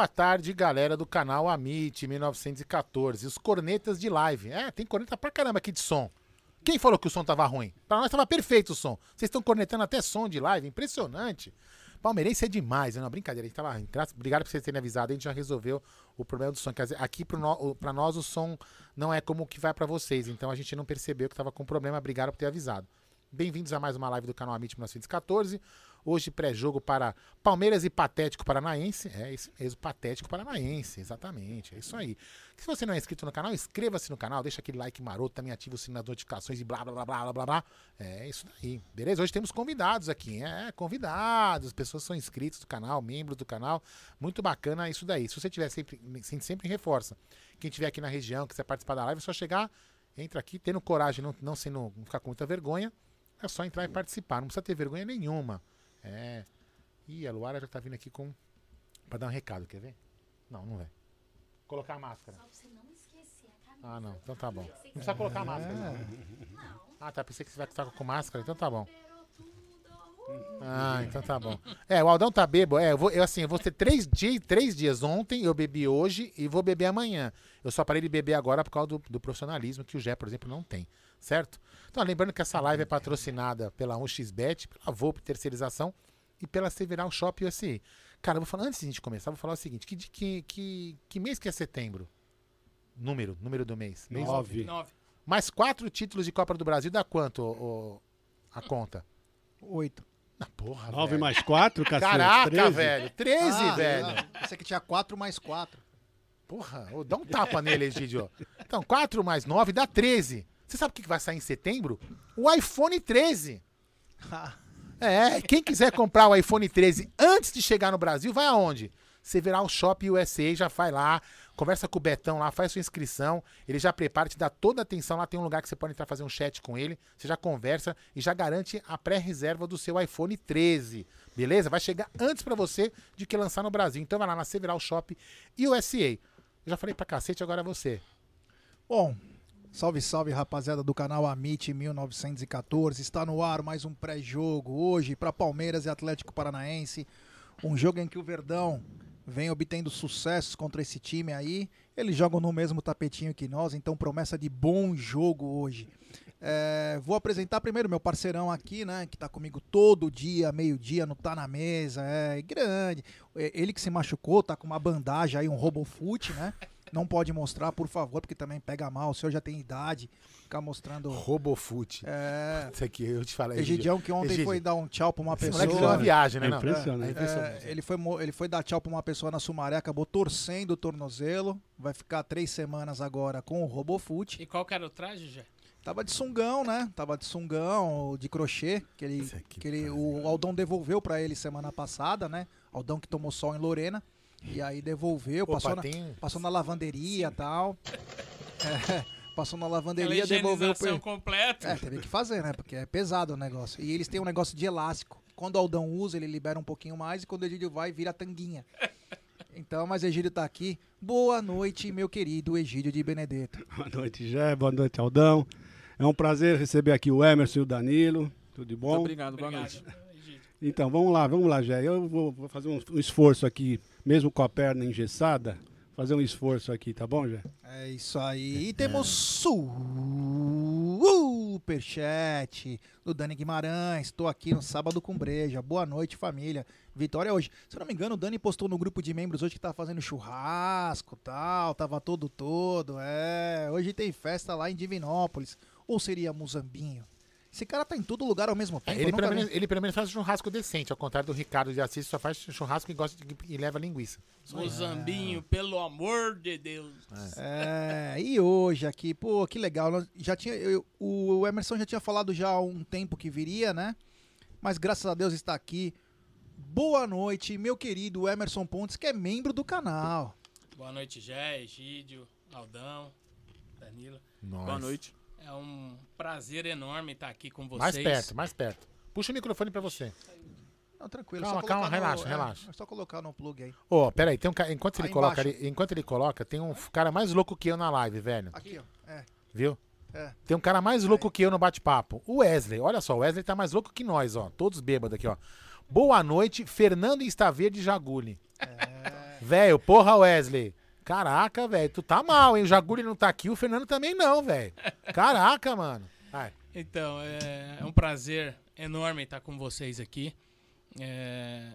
Boa tarde, galera do canal Amit 1914. Os cornetas de live. É, tem corneta pra caramba aqui de som. Quem falou que o som tava ruim? Pra nós tava perfeito o som. Vocês estão cornetando até som de live, impressionante. Palmeirense é demais, não, brincadeira. A gente tava, obrigado por vocês terem avisado, a gente já resolveu o problema do som. Quer dizer, aqui pra nós o som não é como o que vai pra vocês, então a gente não percebeu que tava com problema, obrigado por ter avisado. Bem-vindos a mais uma live do canal Amit 1914. Hoje, pré-jogo para Palmeiras e Patético Paranaense. É isso mesmo, Patético Paranaense, exatamente. É isso aí. Se você não é inscrito no canal, inscreva-se no canal, deixa aquele like maroto, também ativa o sino das notificações e blá blá blá blá blá blá. É isso daí, beleza? Hoje temos convidados aqui, é, convidados, as pessoas são inscritos do canal, membros do canal. Muito bacana isso daí. Se você tiver sempre, sempre, sempre reforça. Quem tiver aqui na região, quiser participar da live, é só chegar, entra aqui, tendo coragem, não, não sendo, não ficar com muita vergonha. É só entrar e participar, não precisa ter vergonha nenhuma. É. Ih, a Luara já tá vindo aqui com. Pra dar um recado, quer ver? Não, não vai. Colocar a máscara. Ah, não. Então tá bom. Não precisa colocar a máscara. Não. Ah, tá. Pensei que você vai estar com máscara, então tá bom. Ah, então tá bom. É, o Aldão tá bebo. É, eu vou, eu, assim, eu vou ter três dias, três dias ontem, eu bebi hoje e vou beber amanhã. Eu só parei de beber agora por causa do, do profissionalismo que o Gé, por exemplo, não tem. Certo? Então, lembrando que essa live é patrocinada pela 1xBet, pela Volpe Terceirização e pela Several Shop USA. Cara, eu vou falar, antes de a gente começar, eu vou falar o seguinte: que, que, que, que mês que é setembro? Número, número do mês. mês Nove. Nove. Mais quatro títulos de Copa do Brasil dá quanto ô, a conta? Oito. Na porra, Nove velho. mais quatro, cacete. Caraca, 13. velho. 13, Ah, velho. não. Esse aqui tinha quatro mais quatro. Porra, ô, dá um tapa nele, Egidio. Então, 4 mais 9 dá 13. Você sabe o que vai sair em setembro? O iPhone 13. É, quem quiser comprar o iPhone 13 antes de chegar no Brasil, vai aonde? Several Shop USA, já vai lá, conversa com o Betão lá, faz sua inscrição, ele já prepara, te dá toda a atenção, lá tem um lugar que você pode entrar fazer um chat com ele, você já conversa e já garante a pré-reserva do seu iPhone 13, beleza? Vai chegar antes pra você de que lançar no Brasil. Então vai lá na Several Shop USA. Eu já falei pra cacete, agora é você. Bom, salve, salve rapaziada do canal Amit 1914. Está no ar mais um pré-jogo hoje para Palmeiras e Atlético Paranaense. Um jogo em que o Verdão vem obtendo sucessos contra esse time aí. Eles jogam no mesmo tapetinho que nós, então promessa de bom jogo hoje. É, vou apresentar primeiro meu parceirão aqui, né? Que tá comigo todo dia, meio-dia, não tá na mesa, é grande. É, Ele que se machucou, tá com uma bandagem aí, um robofoot, né? Não pode mostrar, por favor, porque também pega mal. O senhor já tem idade, ficar mostrando. Robofoot. É. Isso aqui, eu te falei. Egidião que ontem Egídio, foi dar um tchau pra uma Esse pessoa. moleque deu uma viagem, né? É impressionante. É impressionante. É, ele, foi, ele foi dar tchau pra uma pessoa na Sumaré, acabou torcendo o tornozelo. Vai ficar três semanas agora com o Robofoot. E qual que era o traje, já? Tava de sungão, né? Tava de sungão, de crochê, que ele, Isso aqui, que ele o Aldão devolveu pra ele semana passada, né? Aldão que tomou sol em Lorena. E aí devolveu, Opa, passou, na, tem- passou na lavanderia e tal. É, passou na lavanderia, devolveu ele. completa. É, teve que fazer, né? Porque é pesado o negócio. E eles têm um negócio de elástico. Quando o Aldão usa, ele libera um pouquinho mais. E quando o Egídio vai, vira tanguinha. Então, mas o Egídio tá aqui. Boa noite, meu querido Egídio de Benedetto. Boa noite, Jé. Boa noite, Aldão. É um prazer receber aqui o Emerson e o Danilo. Tudo de bom? Obrigado, boa Obrigado. noite. Então, vamos lá, vamos lá, Jé. Eu vou, vou fazer um, um esforço aqui, mesmo com a perna engessada, fazer um esforço aqui, tá bom, Jé? É isso aí. E temos superchat do Dani Guimarães. Estou aqui no sábado com breja. Boa noite, família. Vitória hoje. Se eu não me engano, o Dani postou no grupo de membros hoje que tá fazendo churrasco tal. Tava todo todo. É. Hoje tem festa lá em Divinópolis. Ou seria Muzambinho? Esse cara tá em todo lugar ao mesmo tempo. Ele eu nunca pelo, menos, ele pelo menos faz um churrasco decente, ao contrário do Ricardo de Assis, só faz churrasco e gosta de, e leva linguiça. Mozambinho, pelo amor de Deus. É, e hoje aqui, pô, que legal. Já tinha, eu- o Emerson já tinha falado já há um tempo que viria, né? Mas graças a Deus está aqui. Boa noite, meu querido Emerson Pontes, que é membro do canal. Boa noite, Jé, Egídio, Aldão, Danilo. Boa noite. É um prazer enorme estar aqui com vocês. Mais perto, mais perto. Puxa o microfone pra você. Não, tranquilo. Calma, só calma, colocar relaxa, no, relaxa. É, só colocar no plug aí. Ô, peraí, tem um cara. Enquanto ele Aí coloca ali, enquanto ele coloca, tem um cara mais louco que eu na live, velho. Aqui, ó. É, Viu? é. Tem um cara mais louco que eu no bate-papo. O Wesley. Olha só, o Wesley tá mais louco que nós, ó. Todos bêbados aqui, ó. Boa noite, Fernando Instaverde Jaguli. Velho, porra, Wesley. Caraca, velho, tu tá mal, hein? O Jaguli não tá aqui, o Fernando também não, velho. Caraca, mano. Vai. Então, é, é um prazer enorme estar com vocês aqui. É,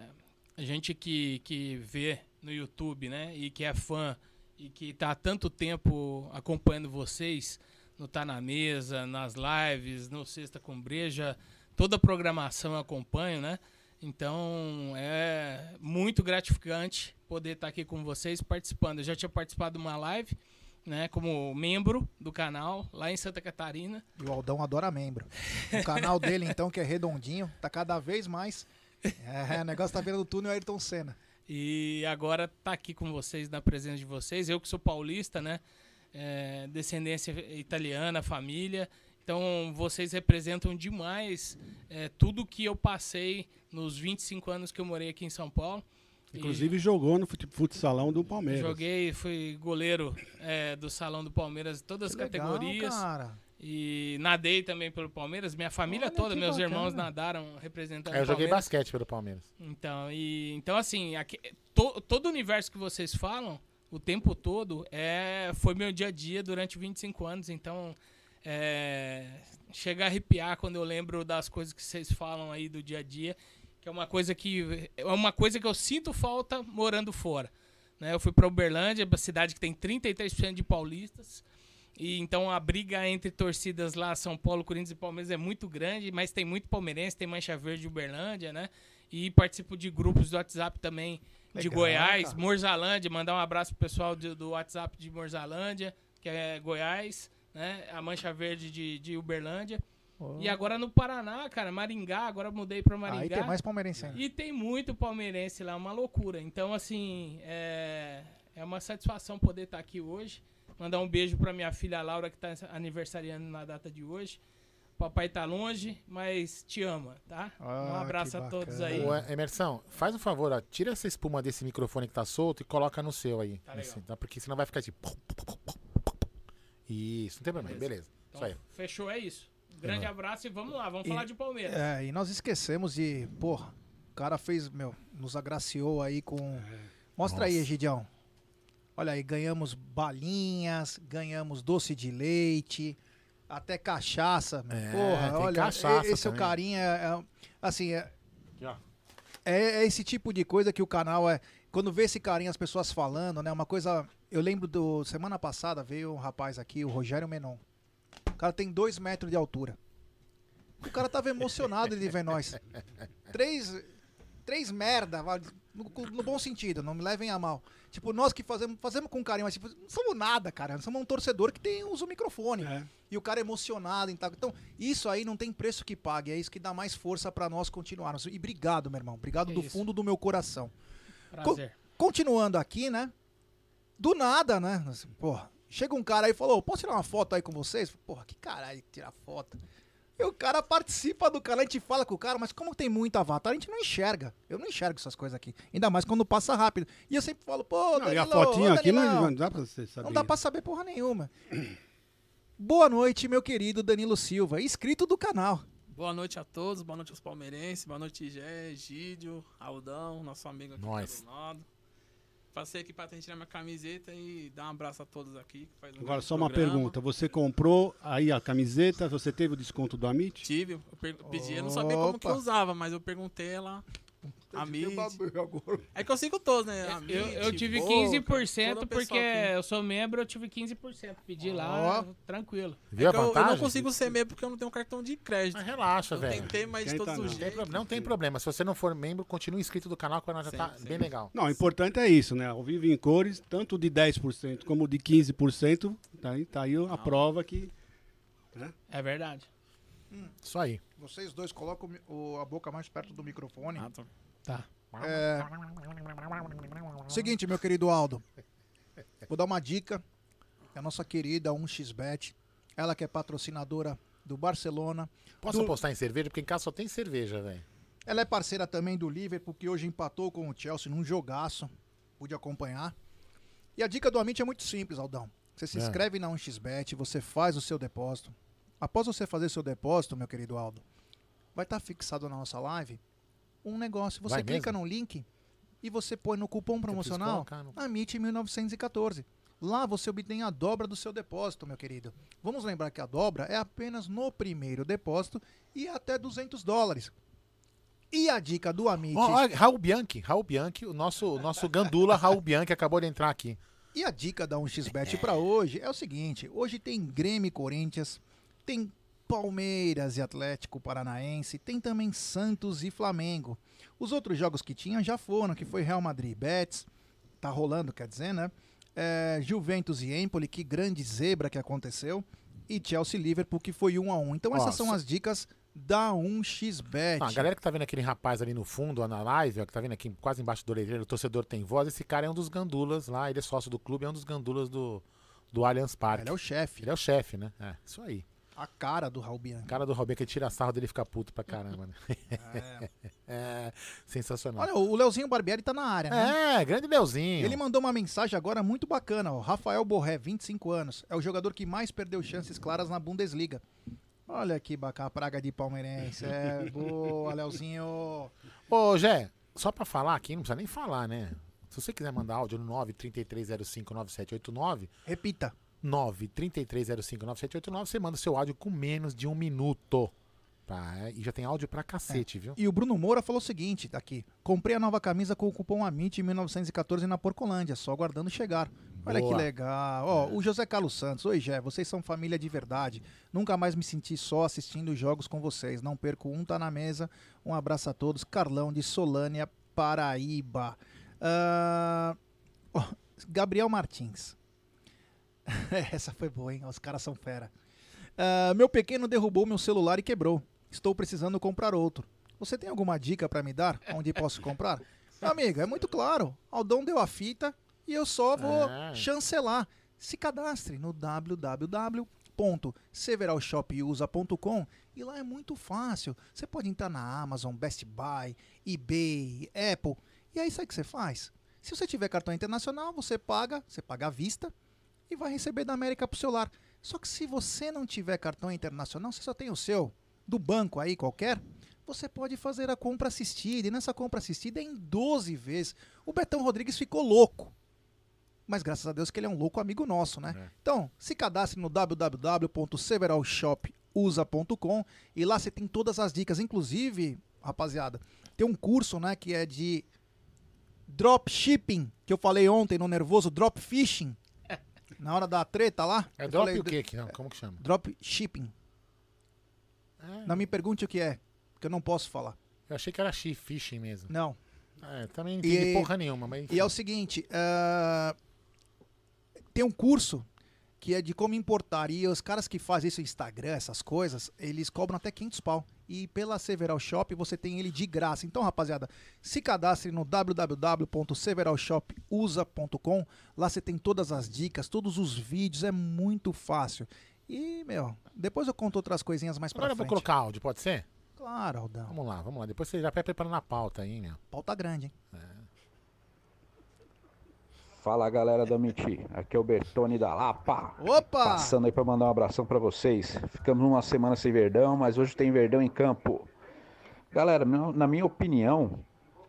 a gente que, que vê no YouTube, né, e que é fã e que está há tanto tempo acompanhando vocês no Tá Na Mesa, nas lives, no Sexta com Breja, toda a programação eu acompanho, né? Então é muito gratificante poder estar aqui com vocês participando. Eu já tinha participado de uma live, né, como membro do canal lá em Santa Catarina. E o Aldão adora membro. O canal dele, então, que é redondinho, tá cada vez mais. É, o negócio tá vendo o túnel Ayrton Senna. E agora tá aqui com vocês, na presença de vocês. Eu que sou paulista, né? É, descendência italiana, família. Então vocês representam demais é, tudo que eu passei nos 25 anos que eu morei aqui em São Paulo. E Inclusive jogou no futsalão do Palmeiras. joguei, fui goleiro é, do Salão do Palmeiras, todas as Que legal, categorias. cara. E nadei também pelo Palmeiras. Minha família Olha, toda, meus bacana. irmãos nadaram representando É, eu o joguei Palmeiras. basquete pelo Palmeiras. Então, e, então assim, aqui- to- todo o universo que vocês falam, o tempo todo, é, foi meu dia a dia durante 25 anos. Então, é, chega a arrepiar quando eu lembro das coisas que vocês falam aí do dia a dia, que é uma coisa que é uma coisa que eu sinto falta morando fora. Né? Eu fui para Uberlândia, uma cidade que tem 33% de paulistas. E então a briga entre torcidas lá, São Paulo, Corinthians e Palmeiras é muito grande, mas tem muito palmeirense, tem Mancha Verde de Uberlândia, né? E participo de grupos do WhatsApp também de Legal, Goiás, cara. Morzalândia, mandar um abraço pro pessoal do, do WhatsApp de Morzalândia, que é Goiás, né? A Mancha Verde de, de Uberlândia. E agora no Paraná, cara, Maringá, agora mudei pra Maringá. Aí tem mais palmeirense ainda. E tem muito palmeirense lá, uma loucura. Então, assim, é, é uma satisfação poder estar aqui hoje. Mandar um beijo pra minha filha Laura, que tá aniversariando na data de hoje. Papai tá longe, mas te ama, tá? Ah, um abraço a todos aí. Ô, Emerson, faz um favor, ó, tira essa espuma desse microfone que tá solto e coloca no seu aí. Tá legal. Assim, tá? Porque senão vai ficar tipo. Isso, não tem problema, beleza. Então, Isso aí. fechou, é isso. Grande abraço e vamos lá, vamos E- falar de Palmeiras. É, e nós esquecemos de. Porra, o cara fez, meu, nos agraciou aí com. Mostra aí, Nossa. Egidião. Olha aí, ganhamos balinhas, ganhamos doce de leite, até cachaça. meu. É, Porra, tem olha, cachaça esse é o carinho, é, é- assim, é, ó. é, é esse tipo de coisa que o canal é. Quando vê esse carinho, as pessoas falando, né? Uma coisa. Eu lembro do. Semana passada veio um rapaz aqui, o Rogério Menon. O cara tem dois metros de altura. O cara tava emocionado de ver nós. Três. Três merda, no, no bom sentido, não me levem a mal. Tipo, nós que fazemos, fazemos com carinho, mas tipo, não somos nada, cara. Nós somos um torcedor que tem, usa o microfone. É. E o cara emocionado e tal. Então, isso aí não tem preço que pague. É isso que dá mais força pra nós continuarmos. E obrigado, meu irmão. Obrigado do isso. fundo do meu coração. Prazer. Continuando aqui, né? Do nada, né? Assim, porra, chega um cara aí e falou: posso tirar uma foto aí com vocês? Porra, que caralho tirar foto. E o cara participa do canal, a gente fala com o cara, mas como tem muito avatar, a gente não enxerga. Eu não enxergo essas coisas aqui. Ainda mais quando passa rápido. E eu sempre falo, pô, Não, e a Danilo, fotinha aqui não, não dá pra você saber. não dá pra saber porra nenhuma. Boa noite, meu querido Danilo Silva, inscrito do canal. Boa noite a todos, boa noite aos palmeirenses, boa noite Gé, Gídio, Aldão, nosso amigo aqui Nós. do lado. Passei aqui pra tirar minha camiseta e dar um abraço a todos aqui. que faz um Agora, só uma programa. pergunta. Você comprou aí a camiseta, você teve o desconto do Amit? Tive, eu per- pedi, eu não sabia como que eu usava, mas eu perguntei ela. Agora. É que eu sigo todos, né? Amit, Eu, eu tive Boca, 15% todo o porque eu sou membro, eu tive 15%. Pedi lá, tranquilo. Viu É que a eu, eu vantagem? não consigo ser membro porque eu não tenho cartão de crédito. Mas relaxa, Eu velho. tentei, mas Tenta todos não. os Não tem, não tem problema. Se você não for membro, continue inscrito do canal, que o canal já Sim, tá sim. bem legal. Não, o importante é isso, né? Ao vivo em cores, tanto de 10% como de 15%, tá aí, tá aí a prova que. É verdade. Isso aí. Vocês dois colocam o a boca mais perto do microfone. Ah, tá. Tá. É... Seguinte, meu querido Aldo. Vou dar uma dica. É a nossa querida 1xBet. Ela que é patrocinadora do Barcelona. Posso Do- apostar em cerveja? Porque em casa só tem cerveja, velho. Ela é parceira também do Liverpool, que hoje empatou com o Chelsea num jogaço. Pude acompanhar. E a dica do Amit é muito simples, Aldão. Você se É. inscreve na 1xBet, você faz o seu depósito. Após você fazer seu depósito, meu querido Aldo, vai estar fixado na nossa live um negócio. Você Vai clica mesmo? no link e você põe no cupom promocional no- Amit 1914. Lá você obtém a dobra do seu depósito, meu querido. Vamos lembrar que a dobra é apenas no primeiro depósito e até 200 dólares. E a dica do Amit, ó, Raul Bianchi, Raul Bianchi, o nosso, nosso gandula Raul Bianchi acabou de entrar aqui. e a dica da 1xBet para hoje é o seguinte: hoje tem Grêmio e Corinthians, tem Palmeiras e Atlético Paranaense, tem também Santos e Flamengo. Os outros jogos que tinham já foram, que foi Real Madrid e Betis, tá rolando, quer dizer, né? É, Juventus e Empoli, que grande zebra que aconteceu, e Chelsea e Liverpool, que foi 1 a 1 Então essas são as dicas da 1xBet. Ah, a galera que tá vendo aquele rapaz ali no fundo, ó, na live, ó, que tá vendo aqui quase embaixo do orelheiro, o torcedor tem voz, esse cara é um dos gandulas lá, ele é sócio do clube, é um dos gandulas do, do Allianz Parque. Ele é o chefe, Ele é o chefe, né? É, isso aí. A cara do Raul Bianchi. O cara do Robin que tira sarro dele fica puto pra caramba, né? É, sensacional. Olha, o Leozinho Barbieri tá na área, né? é, grande Leozinho. Ele mandou uma mensagem agora muito bacana, ó. Rafael Borré, 25 anos. É o jogador que mais perdeu chances claras na Bundesliga. Olha que bacana, praga de palmeirense. É, boa, Leozinho. Ô, Jé, só pra falar aqui, não precisa nem falar, né? Se você quiser mandar áudio no 933059789, Repita. 933059789, você manda seu áudio com menos de um minuto. Tá? E já tem áudio pra cacete, viu? E o Bruno Moura falou o seguinte, tá aqui. Comprei a nova camisa com o cupom AMIT em 1914 na Porcolândia, só aguardando chegar. Olha Boa. que legal. Ó, o José Carlos Santos. Oi, Jé, vocês são família de verdade. Nunca mais me senti só assistindo os jogos com vocês. Não perco um, tá na mesa. Um abraço a todos. Carlão de Solânia, Paraíba. Ó, Gabriel Martins. Essa foi boa, hein? Os caras são fera. Ah, meu pequeno derrubou meu celular e quebrou. Estou precisando comprar outro. Você tem alguma dica para me dar onde posso comprar? Meu amigo, é muito claro. Aldão deu a fita e eu só vou É. chancelar. Se cadastre no www.severalshopusa.com e lá é muito fácil. Você pode entrar na Amazon, Best Buy, eBay, Apple. E aí sabe o que você faz? Se você tiver cartão internacional, você paga, você paga à vista e vai receber da América pro seu lar. Só que se você não tiver cartão internacional, você só tem o seu, do banco aí qualquer, você pode fazer a compra assistida. E nessa compra assistida é em 12 vezes. O Betão Rodrigues ficou louco. Mas graças a Deus que ele é um louco amigo nosso, né? Então, se cadastre no www.severalshopusa.com e lá você tem todas as dicas. Inclusive, rapaziada, tem um curso, né, que é de dropshipping, que eu falei ontem no Nervoso, dropfishing. Na hora da treta lá. É drop falei o quê? que- Como que chama? Dropshipping. Não me pergunte o que é, porque eu não posso falar. Eu achei que era fishing mesmo. Não. É, também não entendi E- porra nenhuma, mas. E é o seguinte, ah, tem um curso que é de como importar. E os caras que fazem isso no Instagram, essas coisas, eles cobram até 500 pau. E pela Several Shop você tem ele de graça. Então, rapaziada, se cadastre no www.severalshopusa.com. Lá você tem todas as dicas, todos os vídeos, é muito fácil. E, meu, depois eu conto outras coisinhas mais Agora pra eu vou frente. colocar áudio, pode ser? Claro, Aldão. Vamos lá, vamos lá. Depois você já vai preparando a pauta aí, meu. Pauta grande, hein? Fala galera da Miti, aqui é o Bertone da Lapa. Opa! Passando aí pra mandar um abração pra vocês. Ficamos uma semana sem Verdão, mas hoje tem Verdão em campo. Galera, na minha opinião,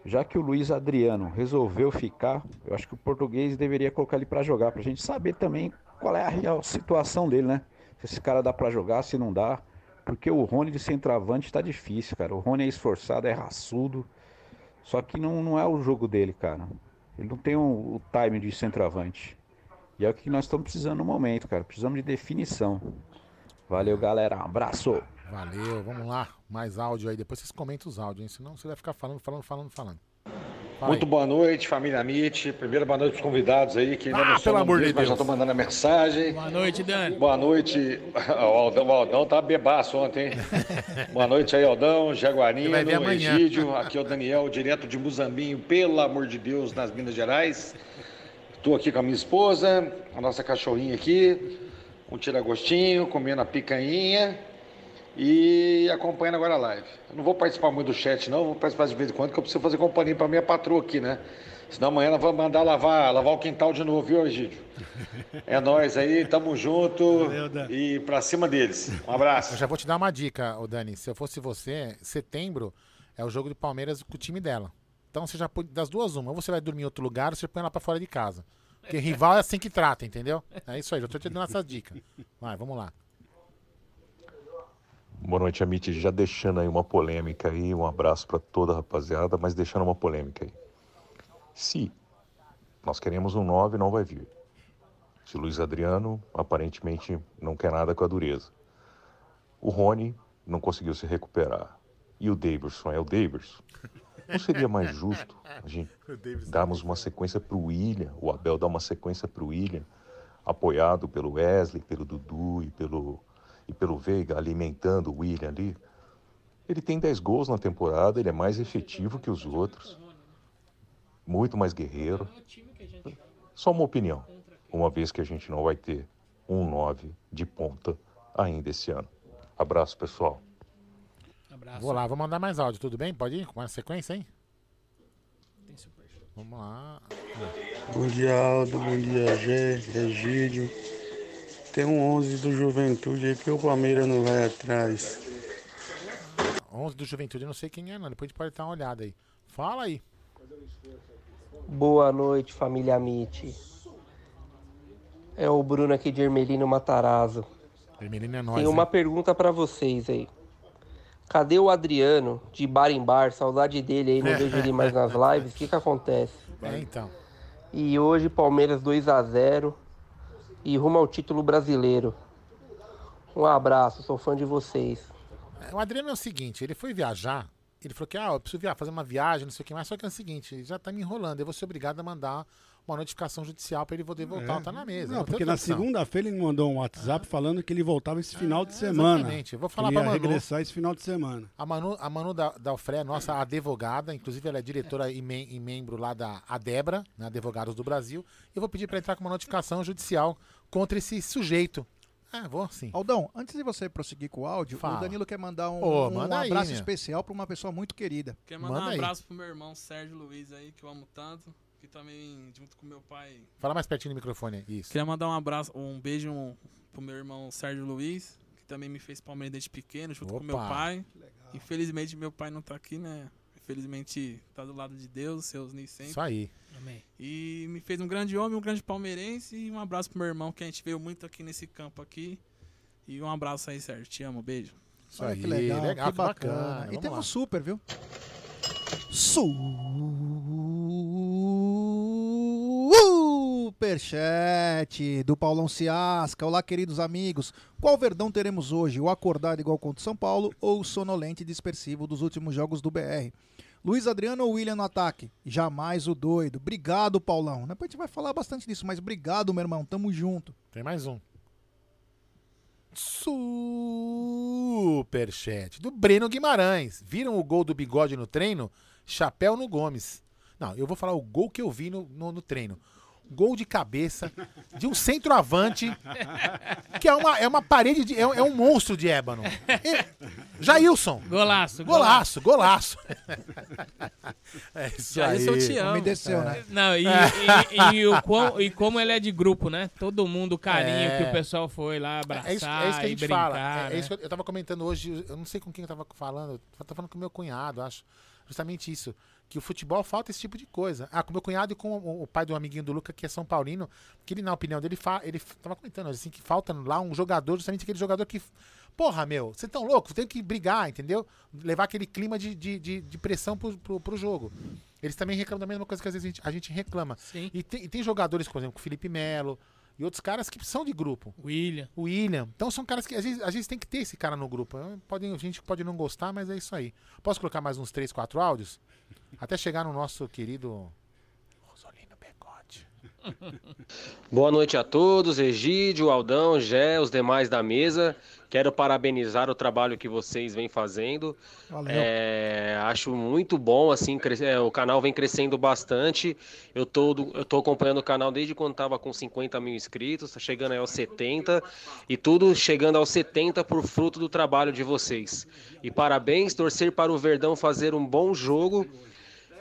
já que o Luiz Adriano resolveu ficar, eu acho que o português deveria colocar ele pra jogar, pra gente saber também qual é a real situação dele, né? Se esse cara dá pra jogar, se não dá. Porque o Rony de centroavante tá difícil, cara. O Rony é esforçado, é raçudo. Só que não, não é o jogo dele, cara. Ele não tem o, o time de centroavante. E é o que nós estamos precisando no momento, cara. Precisamos de definição. Valeu, galera. Um abraço. Valeu, vamos lá. Mais áudio aí. Depois vocês comentam os áudios, hein? Senão você vai ficar falando, falando, falando, falando. Fala Muito boa noite, família Amit. Primeiro, boa noite para os convidados aí, que ainda Ah, não pelo amor de deles, mas já Deus. estou mandando a mensagem. Boa noite, Dani. Boa noite. O Aldão, o Aldão tá bebaço ontem, hein? Boa noite aí, Aldão, Jaguarino, vai. Egídio. Aqui é o Daniel, direto de Muzambinho, pelo amor de Deus, nas Minas Gerais. Estou aqui com a minha esposa, a nossa cachorrinha aqui, um tiragostinho, comendo a picanha e acompanhando agora a live. Eu não vou participar muito do chat, não, vou participar de vez em quando, que eu preciso fazer companhia para minha patroa aqui, né? Senão amanhã ela vai mandar lavar, lavar o quintal de novo, viu, Egídio? É nóis aí, tamo junto Valeu, e pra cima deles. Um abraço. Eu já vou te dar uma dica, ô Dani. Se eu fosse você, setembro é o jogo do Palmeiras com o time dela. Então você já pode, das duas uma, ou você vai dormir em outro lugar ou você põe ela pra fora de casa. Porque rival é assim que trata, entendeu? É isso aí, já tô te dando essa dica. Vai, vamos lá. Boa noite, Amit. Já deixando aí uma polêmica aí, um abraço para toda a rapaziada, mas deixando uma polêmica aí. Se nós queremos um 9, não vai vir. Se Luiz Adriano aparentemente não quer nada com a dureza. O Rony não conseguiu se recuperar. E o Davidson é o Davidson. Não seria mais justo a gente darmos uma sequência para o William, o Abel dar uma sequência para o William, apoiado pelo Wesley, pelo Dudu e pelo, e pelo Veiga, alimentando o William ali? Ele tem 10 gols na temporada, ele é mais efetivo que os outros. Muito mais guerreiro. Só uma opinião, uma vez que a gente não vai ter um 9 de ponta ainda esse ano. Abraço, pessoal. Abraço. Vou lá, vou mandar mais áudio, tudo bem? Pode ir? Com uma sequência, hein? Vamos lá. Bom dia, Aldo. Bom dia, Gé, Egídio. Tem um 11 do Juventude aí que o Palmeiras não vai atrás. 11 do Juventude, eu não sei quem é, não. Depois a gente pode dar uma olhada aí. Fala aí. Boa noite, família Amit. É o Bruno aqui de Ermelino Matarazzo. Vermelhinho é nóis. Tem uma hein? pergunta pra vocês aí. Cadê o Adriano de bar em bar? Saudade dele aí, não vejo ele mais nas lives. O que que acontece? É, então. E hoje Palmeiras 2 a 0 e rumo ao título brasileiro. Um abraço, sou fã de vocês. É, O Adriano é o seguinte, ele foi viajar, ele falou que, ah, eu preciso viajar, fazer uma viagem, não sei o que mais, só que é o seguinte, ele já tá me enrolando, eu vou ser obrigado a mandar uma notificação judicial pra ele poder voltar, É. tá na mesa. Não, tem porque na segunda-feira ele mandou um WhatsApp falando que ele voltava esse final de semana. exatamente. Eu vou falar pra Manu. regressar esse final de semana. A Manu, a Manu da, Dalfré, nossa advogada, inclusive ela é diretora e, mem- e membro lá da Adebra, né, Advogados do Brasil. Eu vou pedir pra entrar com uma notificação judicial contra esse sujeito. É, vou sim. Aldão, antes de você prosseguir com o áudio, Fala. o Danilo quer mandar um, Ô, um manda aí, abraço especial pra uma pessoa muito querida. Quer mandar Manda um aí. abraço pro meu irmão Sérgio Luiz aí, que eu amo tanto. Que também, junto com meu pai. Fala mais pertinho do microfone. aí. Isso. Queria mandar um abraço, um beijo um, pro meu irmão Sérgio Luiz, que também me fez Palmeiras desde pequeno, junto com meu Opa. pai. Infelizmente meu pai não tá aqui, né? Infelizmente tá do lado de Deus, seus nem sempre. Isso aí. Amém. E me fez um grande homem, um grande palmeirense e um abraço pro meu irmão, que a gente veio muito aqui nesse campo aqui. E um abraço aí, Sérgio. Te amo, beijo. Isso Olha aí, que legal, legal, que bacana. bacana. E Vamos temos lá. super, viu? Superchat do Paulão Ciasca. Olá, queridos amigos. Qual verdão teremos hoje? O acordado igual contra o São Paulo ou o sonolente e dispersivo dos últimos jogos do BR? Luiz Adriano ou William no ataque? Jamais o doido. Obrigado, Paulão. Depois a gente vai falar bastante disso, mas obrigado, meu irmão. Tamo junto. Tem mais um. Superchat do Breno Guimarães. Viram o gol do bigode no treino? Chapéu no Gomes. Não, eu vou falar o gol que eu vi no, no, no treino. Gol de cabeça de um centroavante que é uma, é uma parede de. É, um- é um monstro de ébano. É- Jailson. Golaço, Golaço, golaço. É isso Jailson, aí. eu te amo. É. né? Não, e, e- e o quão- e como ele é de grupo, né? Todo mundo, o carinho É. que o pessoal foi lá abraçar É isso, é isso que a e gente brincar. fala. É, é isso né? que eu, eu tava comentando hoje, eu não sei com quem eu tava falando, eu tava falando com meu cunhado, acho. Justamente isso. Que o futebol falta esse tipo de coisa. Ah, com meu cunhado e com o, o pai do amiguinho do Luca, que é São Paulino, que ele, na opinião dele, fa, ele tava comentando assim, que falta lá um jogador, justamente aquele jogador que. Porra, meu, você tão louco, tem que brigar, entendeu? Levar aquele clima de, de, de, de pressão pro, pro, pro jogo. Eles também reclamam da mesma coisa que às vezes a gente, a gente reclama. Sim. E tem, e tem jogadores, por exemplo, o Felipe Melo e outros caras que são de grupo. William. O William. Então são caras que às vezes, às vezes tem que ter esse cara no grupo. Podem, a gente pode não gostar, mas é isso aí. Posso colocar mais uns 3, 4 áudios? Até chegar no nosso querido. Boa noite a todos, Egídio, Aldão, Gé, os demais da mesa. Quero parabenizar o trabalho que vocês vêm fazendo. Valeu. É, acho muito bom, assim, cres- é, o canal vem crescendo bastante. Eu tô, eu tô acompanhando o canal desde quando tava com 50 mil inscritos, tá chegando aí aos 70, e tudo chegando aos 70 por fruto do trabalho de vocês. E parabéns, torcer para o Verdão fazer um bom jogo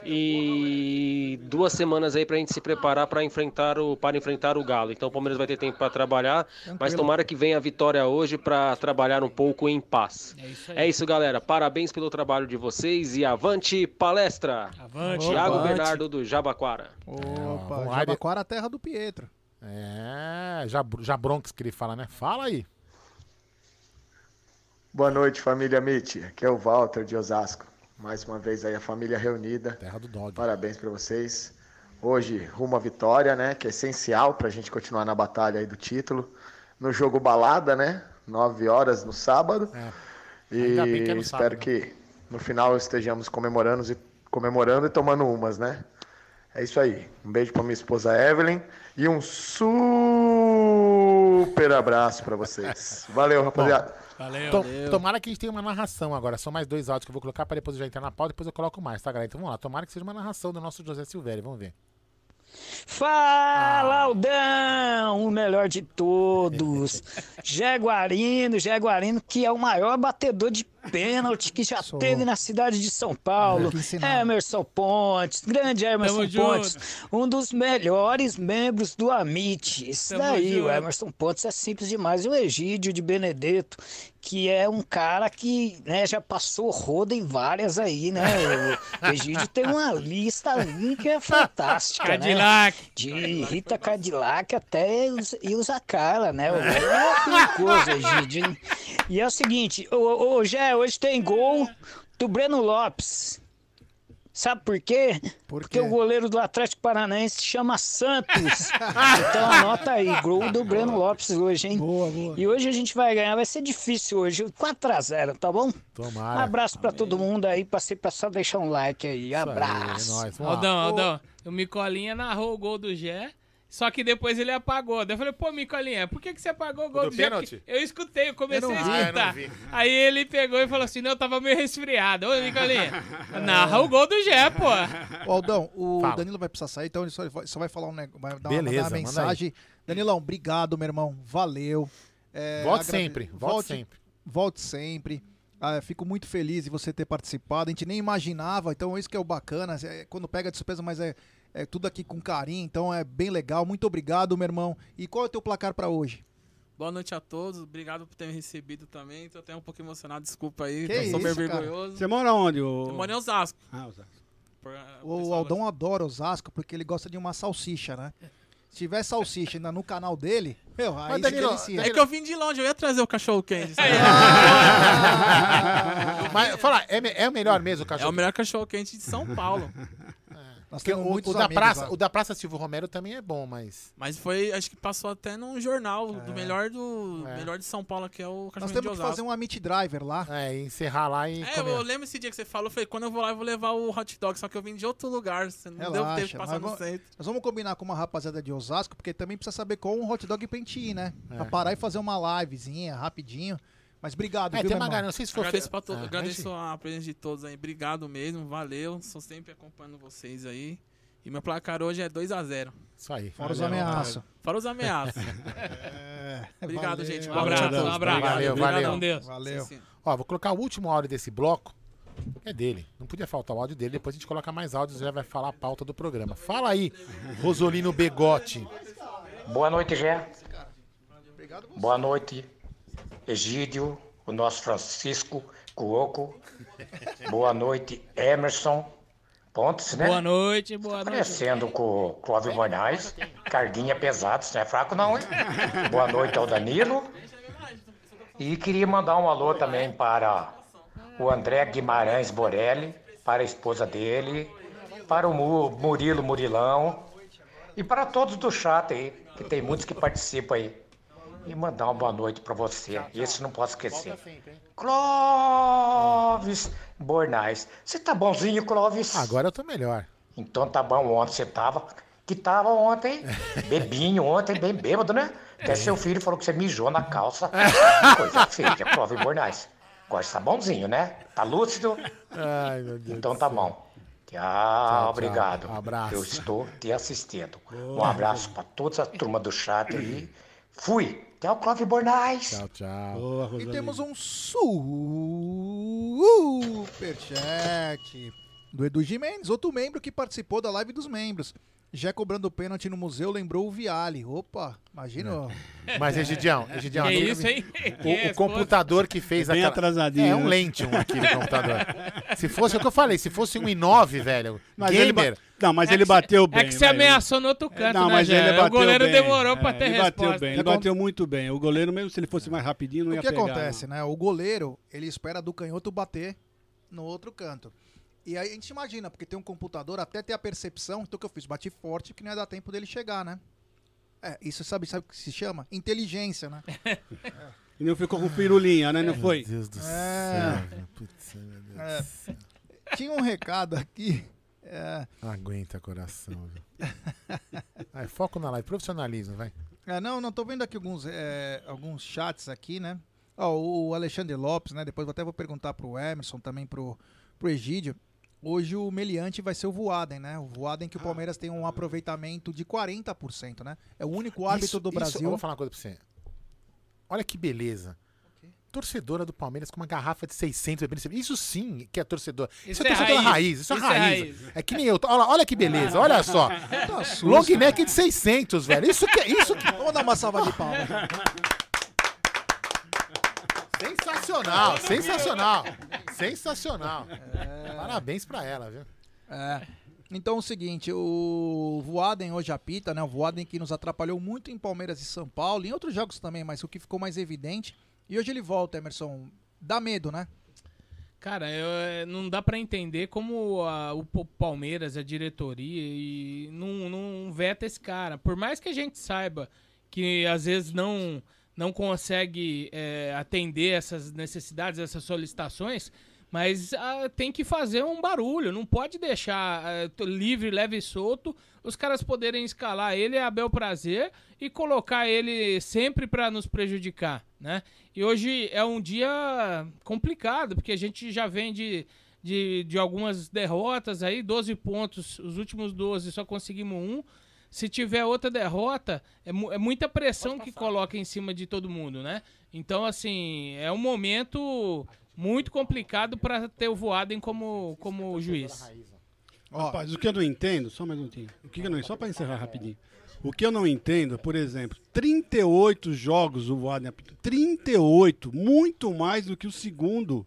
e duas semanas aí pra gente se preparar para enfrentar o para enfrentar o Galo. Então o Palmeiras vai ter tempo para trabalhar, mas Tranquilo. tomara que venha a vitória hoje para trabalhar um pouco em paz. É isso aí. É isso, galera. Parabéns pelo trabalho de vocês e avante palestra. Avante. Tiago Avante. Bernardo do Jabaquara. Opa, lá, Jabaquara, a terra do Pietro. É, já, já Bronx que ele fala, né? Fala aí. Boa noite, família Mitch. Aqui é o Walter de Osasco. Mais uma vez aí a família reunida. Terra do Dog. Parabéns para vocês. Hoje rumo à vitória, né? Que é essencial para a gente continuar na batalha aí do título. No jogo balada, né? 9 horas no sábado. É. E que é no espero sábado. que no final estejamos comemorando e, comemorando e tomando umas, né? É isso aí. Um beijo para minha esposa Evelyn e um super abraço para vocês. Valeu, rapaziada. Valeu. Tom- Tomara que a gente tenha uma narração agora. São mais dois áudios que eu vou colocar para depois eu já entrar na pauta. Depois eu coloco mais, tá, galera? Então vamos lá. Tomara que seja uma narração do nosso José Silvério. Vamos ver. Fala, Aldão, o melhor de todos. Jaguarino, Jaguarino, que é o maior batedor de pênalti que já teve na cidade de São Paulo. Emerson Pontes, grande Emerson Tamo junto. Pontes, um dos melhores membros do Amit. Isso Tamo daí, o junto. Emerson Pontes é simples demais. E o Egídio de Benedetto, que é um cara que né, já passou roda em várias aí, né? O Egídio tem uma lista ali que é fantástica, né? Cadillac. De Rita Cadillac até os- e usa Carla, né? O é perigoso, Egídio? E é o seguinte, ô, ô, Gé, hoje tem gol do Breno Lopes. Sabe por quê? Porque o goleiro do Atlético Paranaense se chama Santos. então anota aí, gol do Breno Lopes hoje, hein? Boa, boa. E hoje a gente vai ganhar, vai ser difícil hoje, 4x0, tá bom? Tomara. Um abraço pra todo mundo aí, passei pra só deixar um like aí. Abraço. Aldão, Aldão, o Micolinha narrou o gol do Gé. Só que depois ele apagou. Daí eu falei, pô, Micolinha, por que, que você apagou o gol do do, Gé? pênalti? Eu escutei, eu comecei Eu não a vi. Ah, eu escutar. não vi. Aí ele pegou e falou assim: não, eu tava meio resfriado. Ô, Micolinha, narra o gol do Gé, pô. Ô, Aldão, o Fala. Danilo vai precisar sair, então ele só, só vai falar um negócio, vai dar Beleza, uma, aí. mensagem. Danilão, obrigado, meu irmão. Valeu. É, Volte sempre, volte sempre. Volte sempre. Ah, fico muito feliz de você ter participado. A gente nem imaginava, então isso que é o bacana. é quando pega de surpresa, mas é, é tudo aqui com carinho, então é bem legal. Muito obrigado, meu irmão. E qual é o teu placar pra hoje? Boa noite a todos, obrigado por ter me recebido também. Tô até um pouquinho emocionado, desculpa aí, Que isso, cara? vergonhoso. Você mora onde? O... Eu moro em Osasco. Ah, Osasco. Por- O Aldão adora Osasco porque ele gosta de uma salsicha, né? Se tiver salsicha ainda no canal dele, meu, aí Mas, se Danilo, delicia. É que eu vim de longe, eu ia trazer o cachorro quente. sabe? Mas, fala, é, é o melhor mesmo o É cachorro? o melhor cachorro quente de São Paulo. Nós Porque temos o, muitos o da amigos praça, lá. o da Praça Silvio Romero também é bom, mas. Mas foi, acho que passou até num jornal É. do melhor do É. melhor de São Paulo, que é o Nós cachorro de temos que Osasco. fazer um Amit Driver lá. É, encerrar lá e. É, comer. eu lembro esse dia que você falou, eu falei, quando eu vou lá, eu vou levar o hot dog, só que eu vim de outro lugar, você não deu tempo de Relaxa, passar mas no vamos- centro. Nós vamos combinar com uma rapaziada de Osasco, porque também precisa saber qual um hot dog pra gente ir, né? É. Pra parar e fazer uma livezinha rapidinho. Mas obrigado, É, viu, tem galera, não sei se for. Agradeço, to- Ah, agradeço a presença de todos aí, obrigado mesmo, valeu, sou sempre acompanhando vocês aí. E meu placar hoje é 2x0. Isso aí. Fora os Valeu. ameaços. Fora os ameaços. É, Obrigado, valeu. gente. Um abraço, um abraço. Valeu, Obrigado, valeu. com Deus. Valeu. Sim, sim. Ó, vou colocar o último áudio desse bloco. É dele. Não podia faltar o áudio dele. Depois a gente coloca mais áudios e já vai falar a pauta do programa. Fala aí, Rosolino Begote. Boa noite, Gé. Boa noite, Egídio, o nosso Francisco Cuoco. Boa noite, Emerson Pontes, né? Boa noite, boa noite. Parecendo com o Clóvis Bornais. Carguinha pesado, isso não é fraco não, hein? Boa noite ao Danilo. E queria mandar um alô também para o André Guimarães Borelli, para a esposa dele, para o Mu- Murilo Murilão e para todos do chat aí, que tem muitos que participam aí. E mandar uma boa noite para você. Esse não posso esquecer. Clóvis Bornais. Você tá bonzinho, Clóvis? Agora eu tô melhor. Então tá bom, ontem você tava. Que tava ontem, bebinho ontem, bem bêbado, né? Até seu filho falou que você mijou na calça. Coisa feia, Clóvis Bornais. Agora você tá bonzinho, né? Tá lúcido? Ai, meu Deus. Então tá bom. Tchau, tchau. obrigado. Um abraço. Eu estou te assistindo. Um abraço pra toda a turma do chat aí. Fui. Até o Clóvis Bornais. Tchau, tchau. Boa, E temos um superchat do Edu Jimenez, outro membro que participou da live dos membros. Já cobrando pênalti no museu, lembrou o Viale. Opa, imagina. Mas, Egidião, Egidião, Que aquele- isso, hein? O, Que o é, computador que fez Bem aquela... atrasadinho, É um né? Lentium aqui no computador. Se fosse o que eu falei, se fosse um i9, velho, Mas ba- gamer... Não, mas É ele que bateu bem. É que você ameaçou no outro canto, Não, né, mas ele bateu O goleiro bem. demorou pra É, ter ele resposta. bateu bem, ele bateu muito bem. O goleiro, mesmo se ele fosse mais rapidinho, não O ia que pegar. acontece, né? O goleiro, ele espera do canhoto bater no outro canto. E aí a gente imagina, porque tem um computador, até ter a percepção, então o que eu fiz? Bati forte que não ia dar tempo dele chegar, né? É, isso sabe, sabe o que se chama? Inteligência, né? E não ficou com pirulinha, né? Não foi? Meu Deus do É. céu. Putz, meu Deus É. do céu. Tinha um recado aqui. É, aguenta coração. Vai, foco na live, profissionalismo, vai. é, não, não, tô vendo aqui alguns, é, alguns chats aqui, né? Ó, o Alexandre Lopes, né? Depois eu até vou perguntar pro Emerson, também pro, pro Egídio. Hoje o meliante vai ser o Voaden, né? O Voaden que o Palmeiras tem um aproveitamento de 40%, né? É o único árbitro Isso- do isso- Brasil. eu vou falar uma coisa pra você. Olha que beleza. Torcedora do Palmeiras com uma garrafa de 600 bebendo cerveja. Isso sim que é torcedor. Isso, Isso é é torcedor raiz. raiz. Isso é Isso é raiz. raiz. É que nem eu. Olha, olha que beleza. Olha só. Tá. Long neck de 600, velho. Isso que é. Isso que... Vamos dar uma salva de palmas. Sensacional, sensacional. Sensacional. Parabéns pra ela, viu? É. Então é o seguinte, o Voaden hoje apita, né? O Voaden que nos atrapalhou muito em Palmeiras e São Paulo, em outros jogos também, mas o que ficou mais evidente. E hoje ele volta, Emerson. Dá medo, né? Cara, eu, é, não dá pra entender como a- o Palmeiras, a diretoria, e não, não veta esse cara. Por mais que a gente saiba que às vezes não, não consegue é, atender essas necessidades, essas solicitações, mas ah, tem que fazer um barulho. Não pode deixar t- livre, leve e solto os caras poderem escalar ele a bel prazer e colocar ele sempre pra nos prejudicar, né? E hoje é um dia complicado, porque a gente já vem de, de, de algumas derrotas aí, 12 pontos, os últimos 12 só conseguimos um. Se tiver outra derrota, é, mu- é muita pressão que coloca em cima de todo mundo, né? Então, assim, é um momento muito complicado para ter o Voaden como, como juiz. Rapaz, o que eu não entendo, só mais um minutinho. O que eu não, só para encerrar rapidinho. O que eu não entendo, por exemplo, 38 jogos o Voaden apitou. 38, muito mais do que o segundo.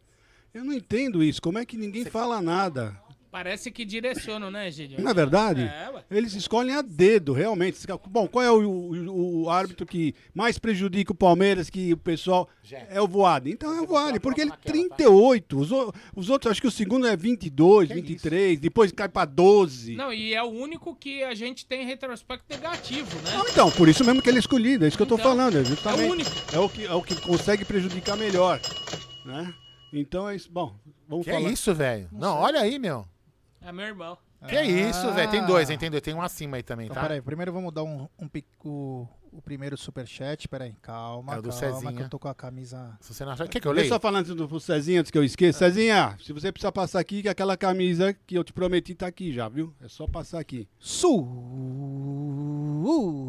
Eu não entendo isso. Como é que ninguém fala nada? Parece que direcionam, né, Gideon? Na verdade, É, eles escolhem a dedo, realmente. Bom, qual é o, o- o árbitro que mais prejudica o Palmeiras, que o pessoal. É o Voaden. Então é o Voaden, porque ele 38. Os, o- os outros, acho que o segundo é 22, 23, depois cai pra 12. Não, e é o único que a gente tem retrospecto negativo, né? Então, por isso mesmo que ele é escolhido, é isso que eu tô Então, falando. É, justamente, é o único. É o, que, é o que consegue prejudicar melhor. Né? Então é isso. Bom, vamos Que falar. isso, velho? Não, olha aí, meu. É meu irmão. Que isso, velho? Tem dois, hein? Tem dois. Tem um acima aí também, Então, tá? peraí, primeiro vamos dar um, um pic- o, primeiro superchat. Peraí, calma, É o do calma, Cezinha. que eu tô com a camisa... Se você não achar... Quer que eu Deixa leia? eu só falando do pro Cezinha antes que eu esqueça. Cezinha, se você precisar passar aqui, que aquela camisa que eu te prometi tá aqui já, viu? É só passar aqui.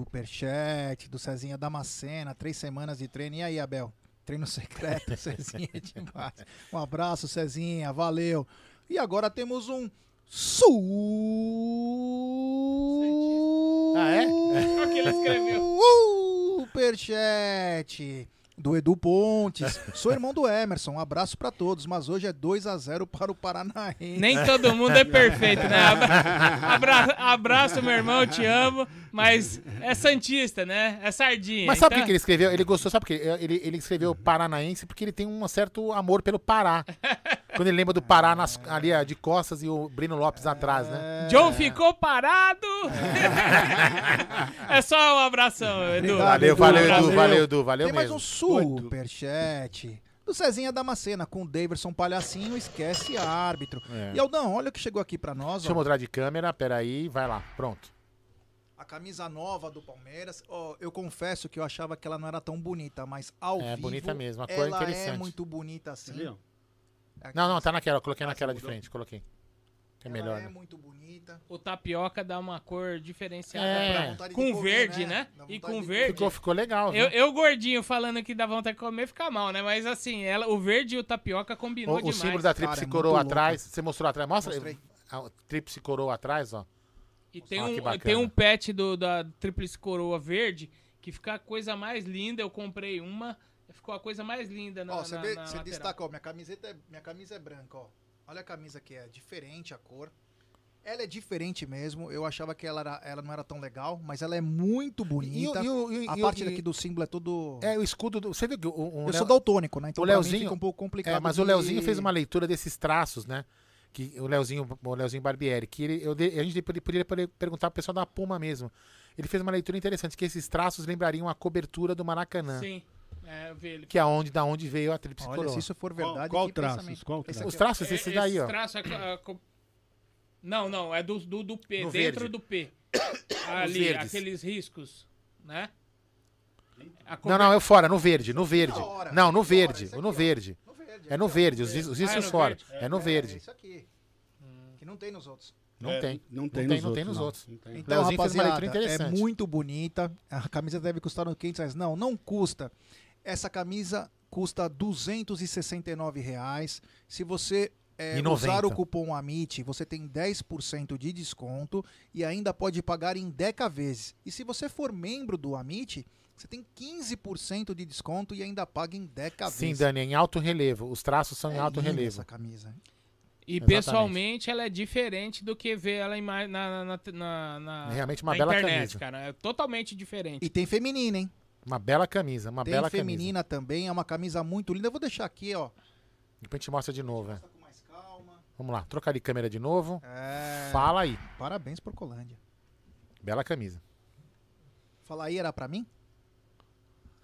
Superchat do Cezinha Damascena, três semanas de treino. E aí, Abel? Treino secreto, Cezinha é demais. Um abraço, Cezinha, valeu. E agora temos um Ah, é? O que ele escreveu. Superchat do Edu Pontes. Sou irmão do Emerson. Um abraço pra todos, mas hoje é 2 a 0 para o Paranaense. Nem todo mundo é perfeito, né? Abra- abra- abraço, meu irmão, te amo. Mas é Santista, né? É sardinha. Mas sabe por então- que que ele escreveu? Ele gostou, sabe por quê? Ele, ele escreveu paranaense porque ele tem um certo amor pelo Pará. Quando ele lembra do Pará nas- ali de costas e o Breno Lopes atrás, né? John ficou parado. é só um abração, Edu. Valeu, valeu, Edu, valeu, Edu, valeu Tem mais mesmo. um superchat do Cezinha Damascena com o Daverson Palhacinho, esquece árbitro. É. E Aldão, olha o que chegou aqui pra nós. Deixa eu ó. mudar de câmera, peraí, vai lá, pronto. A camisa nova do Palmeiras, ó, eu confesso que eu achava que ela não era tão bonita, mas ao É vivo bonita mesmo, a cor é ela é interessante. muito bonita assim. Ali, ó. Não, não, tá naquela, eu coloquei Ah, naquela de frente, coloquei. Que é Ela melhor, é né? muito bonita. O tapioca dá uma cor diferenciada É. pra- com comer, verde, né? né? E com de verde. Ficou, ficou legal, Eu, eu gordinho falando que dá vontade de comer fica mal, né? Mas assim, ela, o verde e o tapioca combinou O, o demais. símbolo da tríplice é coroa atrás, você mostrou atrás? Mostra Mostrei. a tríplice coroa atrás, ó. E tem Ó, um, tem um pet do, da Tríplice Coroa Verde que fica a coisa mais linda. Eu comprei uma, ficou a coisa mais linda na, Ó, você na- vê- na você lateral. destaca, ó, minha camiseta é, minha camisa é branca, ó. Olha a camisa que é diferente a cor. Ela é diferente mesmo. Eu achava que ela, era- ela não era tão legal, mas ela é muito bonita. E o- e o- a e o- parte e- daqui do símbolo é todo. É, o escudo do. Você viu que o. o eu Leo- sou daltônico, né? Então o pra mim Leozinho. fica um pouco complicado. É, mas o de- Leozinho fez uma leitura desses traços, né? Que o Leozinho, o Leozinho Barbieri, que ele, eu a gente poderia, poderia poder perguntar pro pessoal da Puma mesmo. Ele fez uma leitura interessante, que esses traços lembrariam a cobertura do Maracanã. Sim, é, eu ele. Que é onde, da onde veio a tríplice Olha, coroa. se isso for Qual- verdade. qual que traços? pensamento. Qual aqui, Os ó. traços, É, esse daí, ó. traço é é Não, não, é do, do, do P, No dentro verde. do P. Ali, aqueles riscos, né? A Não, não, é fora, no verde, no verde. Hora, Não, no hora, verde, esse aqui, no ó. verde. No verde, É no ó. verde, os, ris- os Ah, é riscos no fora. verde? É no É verde. isso aqui. Que não tem nos outros. Não É, tem. Não tem, Não tem, não tem outros, nos não. outros. Tem. Então, Leozinho fez uma rapaziada, leitura é interessante. muito bonita. A camisa deve custar uns 500 reais. Não, não custa. Essa camisa custa 269 reais. Se você é, usar 90. o cupom AMIT, você tem 10% de desconto e ainda pode pagar em 10 vezes. E se você for membro do AMIT, você tem 15% de desconto e ainda paga em 10 Sim, vezes. Dani, é em alto relevo. Os traços são em É alto linda relevo. essa camisa. E Exatamente. pessoalmente ela é diferente do que ver ela em na, na, na, na- Realmente uma na bela internet, camisa. cara. É totalmente diferente. E tem feminina, hein? Uma bela camisa, uma tem bela feminina também, é uma camisa muito linda. Eu vou deixar aqui, ó. Depois a gente mostra de novo, é. Vamos lá, trocar de câmera de novo. É. Fala aí. Parabéns por Colândia. Bela camisa. Fala aí, era pra mim?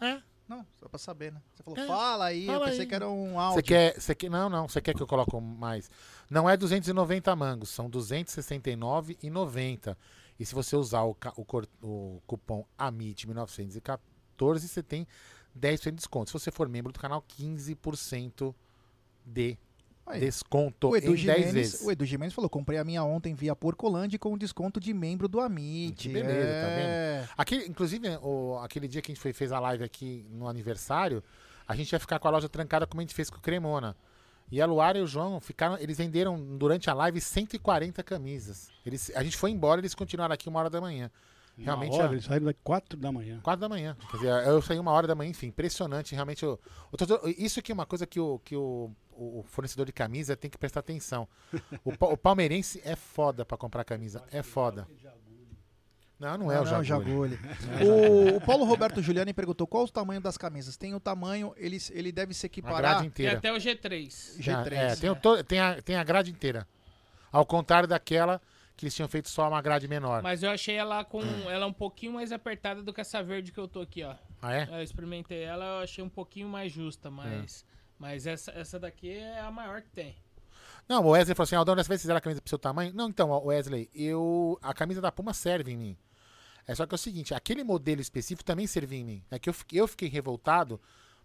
É. Não, só pra saber, né? Você falou, É, fala aí, fala eu pensei aí. que era um Você áudio. quer, você quer. Não, não. Você quer que eu coloque mais? Não é 290 mangos, são 269,90. E se você usar o, o, o cupom AMIT1914, você tem 10% de desconto. Se você for membro do canal, 15% de Aí. desconto O Edu, em 10 Gimenez, vezes. o Edu Gimenez falou, comprei a minha ontem via Porcolândia com desconto de membro do Amit. Que beleza, é... tá vendo? Aquele, inclusive, o, aquele dia que a gente foi- fez a live aqui no aniversário, a gente ia ficar com a loja trancada como a gente fez com o Cremona. E a Luara e o João ficaram. Eles venderam durante a live 140 camisas. Eles, a gente foi embora eles continuaram aqui uma hora da manhã. Realmente. Uma hora, a- eles saíram das quatro da manhã. Quatro da manhã. Quer dizer, eu saí uma hora da manhã, enfim, impressionante. Realmente, o, o torcedor- isso aqui é uma coisa que, o, que o, o fornecedor de camisa tem que prestar atenção. O, pa- o palmeirense é foda pra comprar camisa. É foda. Não, não é o Não, Jaguli. Jaguli. o, o Paulo Roberto Giuliani perguntou qual o tamanho das camisas. Tem o tamanho, ele, ele deve se equiparar. grade Tem inteira. até o G3. Já, G3, é, tem, o to- tem, a, tem a grade inteira. Ao contrário daquela que eles tinham feito só uma grade menor. Mas eu achei ela com ela um pouquinho mais apertada do que essa verde que eu tô aqui, ó. Ah, é? Eu experimentei ela, eu achei um pouquinho mais justa, mas mas essa, essa daqui é a maior que tem. Não, o Wesley falou assim: Aldão, dessa vez fizeram a camisa pro seu tamanho? Não, então, Wesley, eu. A camisa da Puma serve em mim. É só que é o seguinte, aquele modelo específico também servia em mim. É que eu, fiquei- eu fiquei revoltado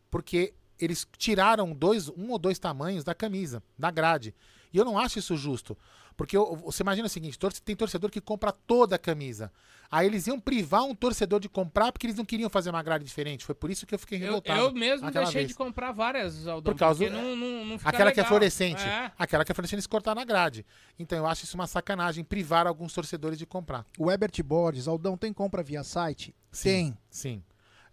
porque eles tiraram dois, um ou dois tamanhos da camisa, da grade. E eu não acho isso justo. Porque eu- você imagina o seguinte: tem torcedor que compra toda a camisa. Aí eles iam privar um torcedor de comprar porque eles não queriam fazer uma grade diferente. Foi por isso que eu fiquei Eu, revoltado. eu mesmo naquela deixei vez. de comprar várias, Aldão, Por causa porque não, não, não fica Aquela que é legal. fluorescente. É. Aquela que é fluorescente eles cortaram na grade. Então eu acho isso uma sacanagem, privar alguns torcedores de comprar. O Ebert Borges, Aldão, tem compra via site? Tem. Sim.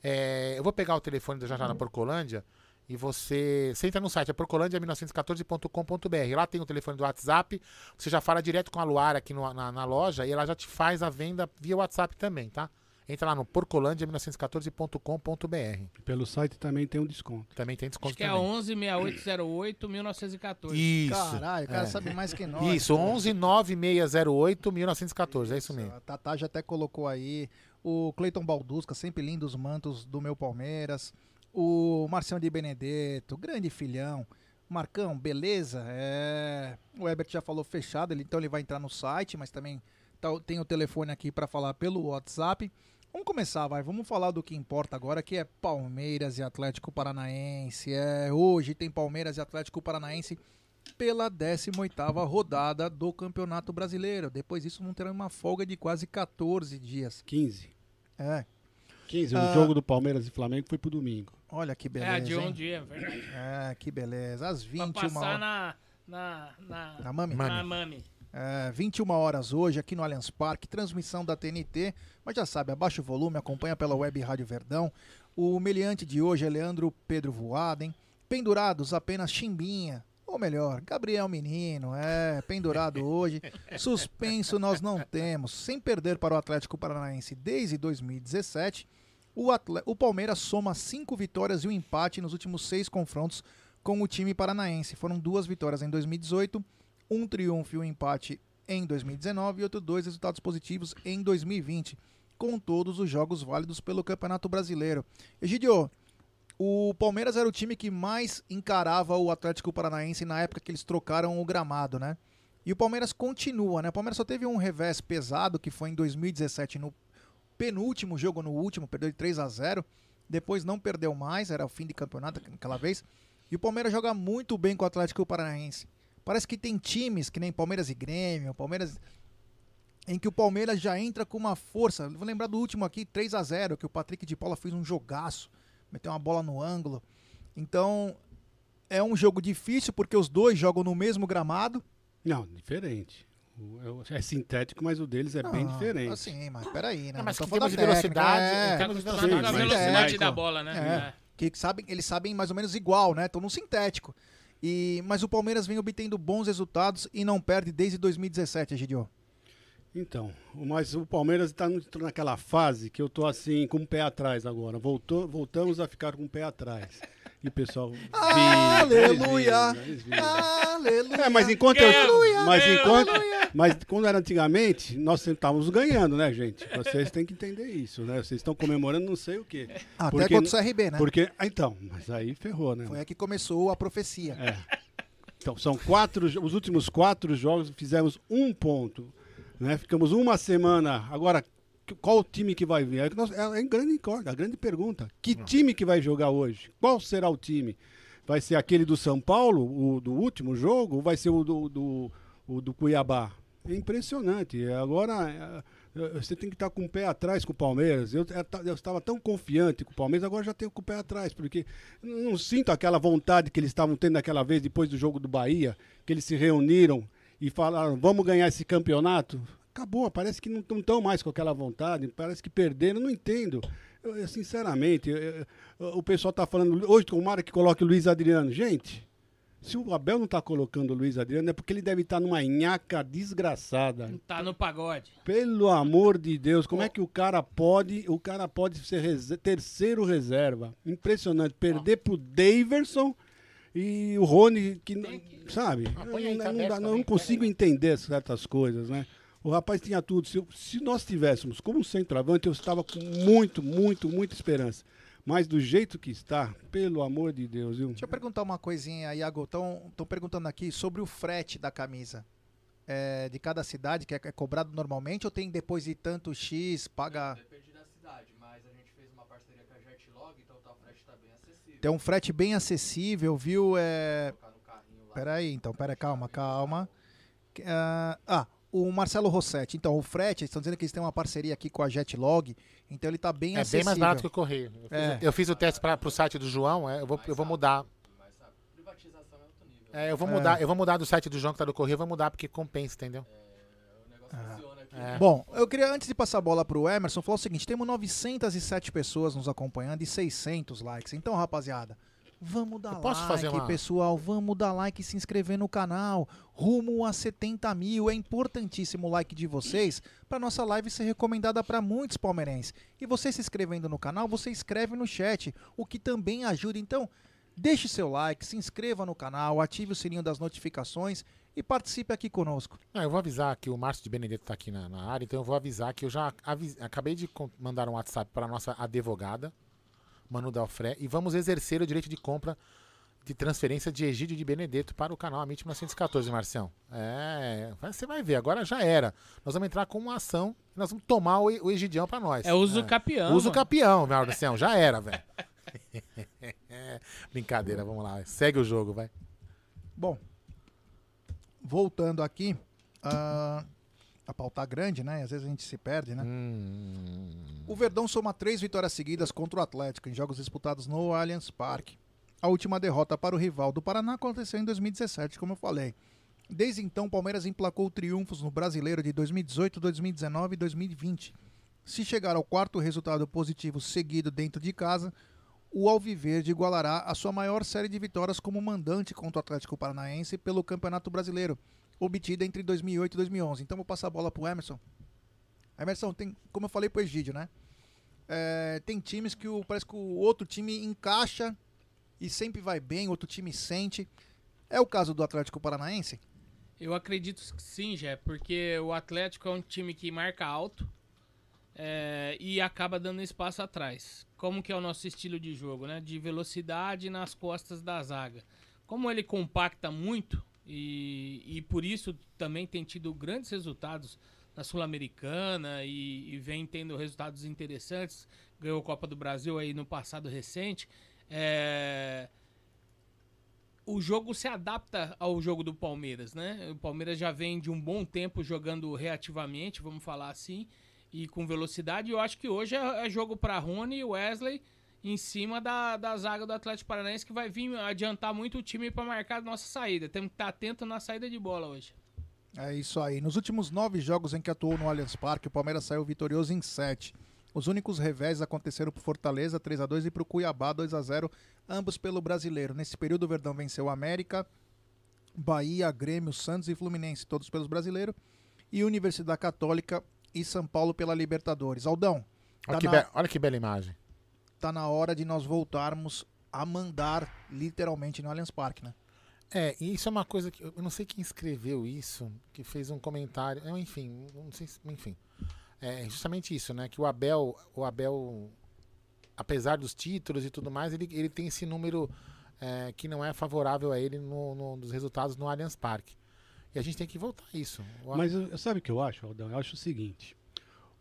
É, eu vou pegar o telefone da já já na Porcolândia e você. Você entra no site, é porcolândia1914.com.br. Lá tem o telefone do WhatsApp. Você já fala direto com a Luara aqui no- na, na loja e ela já te faz a venda via WhatsApp também, tá? Entra lá no porcolândia1914.com.br. Pelo site também tem um desconto. Também tem desconto Acho que é também. 11 6808 1914. Isso. Caralho, o cara É. sabe mais que nós. Isso, 11 9608 1914, é isso mesmo. A Tatá já até colocou aí. O Cleiton Baldusca, sempre lindo os mantos do meu Palmeiras. O Marcião de Benedetto, grande filhão. Marcão, beleza? É... O Ebert já falou fechado, ele, então ele vai entrar no site, mas também tá- tem o telefone aqui para falar pelo WhatsApp. Vamos começar, vai. Vamos falar do que importa agora, que é Palmeiras e Atlético Paranaense. É, hoje tem Palmeiras e Atlético Paranaense pela 18ª rodada do Campeonato Brasileiro. Depois disso vão ter uma folga de quase 14 dias. 15. É. 15. Ah, O jogo do Palmeiras e Flamengo foi pro domingo. Olha que É, beleza. de um hein? dia, verdade. É, que beleza. Às 21 Pra passar horas. na, na, na, Na Mami? Na Mami. É, 21 horas hoje aqui no Allianz Parque, transmissão da TNT, mas já sabe, abaixa o volume, acompanha pela web Rádio Verdão. O meliante de hoje é Leandro Pedro Voaden. Pendurados apenas Chimbinha, ou melhor, Gabriel Menino, é, pendurado hoje. Suspenso nós não temos, sem perder para o Atlético Paranaense desde 2017. O, o Palmeiras soma cinco vitórias e um empate nos últimos seis confrontos com o time paranaense. Foram duas vitórias em 2018, um triunfo e um empate em 2019 e outros dois resultados positivos em 2020, com todos os jogos válidos pelo Campeonato Brasileiro. Egidio, o Palmeiras era o time que mais encarava o Atlético Paranaense na época que eles trocaram o gramado, né? E o Palmeiras continua, né? O Palmeiras só teve um revés pesado, que foi em 2017, no penúltimo jogo, no último, perdeu de 3 a 0 Depois não perdeu mais, era o fim de campeonato aquela vez. E o Palmeiras joga muito bem com o Atlético Paranaense. Parece que tem times, que nem Palmeiras e Grêmio, Palmeiras em que o Palmeiras já entra com uma força. Vou lembrar do último aqui, 3 a 0 que o Patrick de Paula fez um jogaço, meteu uma bola no ângulo. Então, é um jogo difícil porque os dois jogam no mesmo gramado. Não, diferente. É É sintético, mas o deles é bem Não, diferente. Assim, mas peraí, né? Não, mas Não que tô em falando termos de velocidade, é. em termos de velocidade, a mas- velocidade é, da bola, né? É, que sabem, eles sabem mais ou menos igual, né? Estão no sintético. E, mas o Palmeiras vem obtendo bons resultados e não perde desde 2017, Egidio. Então, mas o Palmeiras está naquela fase que eu tô assim, com o pé atrás agora. Voltou, voltamos a ficar com o pé atrás. E o pessoal. Aleluia! vibra, eles vibram. Aleluia! É, mas enquanto eu. Aleluia! Mas enquanto. Aleluia! Mas quando era antigamente, nós estávamos ganhando, né, gente? Vocês têm que entender isso, né? Vocês estão comemorando não sei o quê. Até contra o CRB, né? Porque, ah, então, mas aí ferrou, né? Foi aí que começou a profecia. É. Então, são quatro. Os últimos quatro jogos fizemos um ponto. Né? Ficamos uma semana. Agora, qual o time que vai vir? É, é grande a grande pergunta. Que time que vai jogar hoje? Qual será o time? Vai ser aquele do São Paulo, o do último jogo, ou vai ser o do, do, o do Cuiabá? É impressionante. Agora, é, é, você tem que estar com o pé atrás com o Palmeiras. Eu, é, ta- eu estava tão confiante com o Palmeiras, agora já tenho com o pé atrás, porque não sinto aquela vontade que eles estavam tendo naquela vez, depois do jogo do Bahia, que eles se reuniram e falaram, vamos ganhar esse campeonato. Acabou, parece que não estão mais com aquela vontade, parece que perderam, não entendo. Eu, eu, sinceramente, eu- o pessoal está falando, hoje tomara que coloque o Luiz Adriano. Gente, se o Abel não está colocando o Luiz Adriano, é porque ele deve estar numa nhaca desgraçada. Tá no pagode. Pelo amor de Deus, como é que o cara pode, o cara pode ser rese- terceiro reserva? Impressionante, perder pro Daverson e o Rony que, não- sabe? aí, não, tá não dá- não consigo entender certas coisas, né? O rapaz tinha tudo. Se, se nós tivéssemos como centroavante, eu estava com muito, muito, muita esperança. Mas do jeito que está, pelo amor de Deus, viu? Deixa eu perguntar uma coisinha, Iago. Estão perguntando aqui sobre o frete da camisa. É, de cada cidade, que é, é cobrado normalmente, ou tem depois de tanto X, paga. Depende da cidade, mas a gente fez uma parceria com a Jetlog, então tá, o frete tá bem acessível. Tem um frete bem acessível, viu? É... Peraí, então, pera, calma, calma. Que- ah, ah, o Marcelo Rossetti. Então, o frete, eles estão dizendo que eles têm uma parceria aqui com a Jetlog, então ele tá bem É acessível. bem mais barato que o correio. Eu fiz, É. eu fiz o teste para o site do João, é, eu, vou, eu vou mudar. Privatização é. É, eu vou É. mudar, eu vou mudar do site do João que tá do correio, eu vou mudar porque compensa, entendeu? É. Bom, eu queria, antes de passar a bola pro Emerson, falar o seguinte: temos 907 pessoas nos acompanhando e 600 likes. Então, rapaziada, vamos dar like, uma- pessoal. Vamos dar like e se inscrever no canal. Rumo a 70 mil. É importantíssimo o like de vocês para nossa live ser recomendada para muitos palmeirenses. E você se inscrevendo no canal, você escreve no chat, o que também ajuda. Então, deixe seu like, se inscreva no canal, ative o sininho das notificações e participe aqui conosco. Não, eu vou avisar que o Márcio de Benedetto tá aqui na, na área, então eu vou avisar que eu já acabei de mandar um WhatsApp para nossa advogada, Manu Dalfré, e vamos exercer o direito de compra de transferência de Egídio de Benedetto para o canal Amit 1914, Marcião. É, você vai ver, agora já era. Nós vamos entrar com uma ação, nós vamos tomar o, E- o Egidião para nós. É uso capião, Uso mano. capião, Marcião, já era, velho. Brincadeira, vamos lá, segue o jogo, vai. Bom, voltando aqui, ah, a pauta grande, né? Às vezes a gente se perde, né? O Verdão soma três vitórias seguidas contra o Atlético em jogos disputados no Allianz Parque. A última derrota para o rival do Paraná aconteceu em 2017, como eu falei. Desde então, o Palmeiras emplacou triunfos no Brasileiro de 2018, 2019 e 2020. Se chegar ao quarto resultado positivo seguido dentro de casa, o Alviverde igualará a sua maior série de vitórias como mandante contra o Atlético Paranaense pelo Campeonato Brasileiro, obtida entre 2008 e 2011. Então vou passar a bola pro Emerson. Emerson, tem, como eu falei pro Egídio, né? É, tem times que o, parece que o outro time encaixa e sempre vai bem, outro time sente. É o caso do Atlético Paranaense? Eu acredito que sim, Jé, porque o Atlético é um time que marca alto é, e acaba dando espaço atrás. Como que é o nosso estilo de jogo, né? De velocidade nas costas da zaga. Como ele compacta muito e, e por isso também tem tido grandes resultados na Sul-Americana e, e vem tendo resultados interessantes. Ganhou a Copa do Brasil aí no passado recente. É, o jogo se adapta ao jogo do Palmeiras, né? O Palmeiras já vem de um bom tempo jogando reativamente, vamos falar assim, e com velocidade. Eu acho que hoje é, é jogo para Rony e Wesley em cima da, da zaga do Atlético Paranaense, que vai vir adiantar muito o time para marcar a nossa saída. Temos que estar atento na saída de bola hoje. É isso aí. Nos últimos nove jogos em que atuou no Allianz Parque, o Palmeiras saiu vitorioso em sete. Os únicos revés aconteceram para Fortaleza 3 a 2 e para o Cuiabá 2 a 0 ambos pelo Brasileiro. Nesse período, o Verdão venceu o América, Bahia, Grêmio, Santos e Fluminense, todos pelos Brasileiros, e Universidade Católica e São Paulo pela Libertadores. Aldão, Olha, tá que, na, be- olha que bela imagem. Tá na hora de nós voltarmos a mandar literalmente no Allianz Parque, né? É, e isso é uma coisa que eu não sei quem escreveu isso, que fez um comentário, eu, enfim, não sei, se, enfim. É justamente isso, né? Que o Abel, o Abel, apesar dos títulos e tudo mais, ele, ele tem esse número é, que não é favorável a ele no, no, nos resultados no Allianz Parque. E a gente tem que voltar a isso. O- Mas eu- sabe o que eu acho, Aldão? Eu acho o seguinte.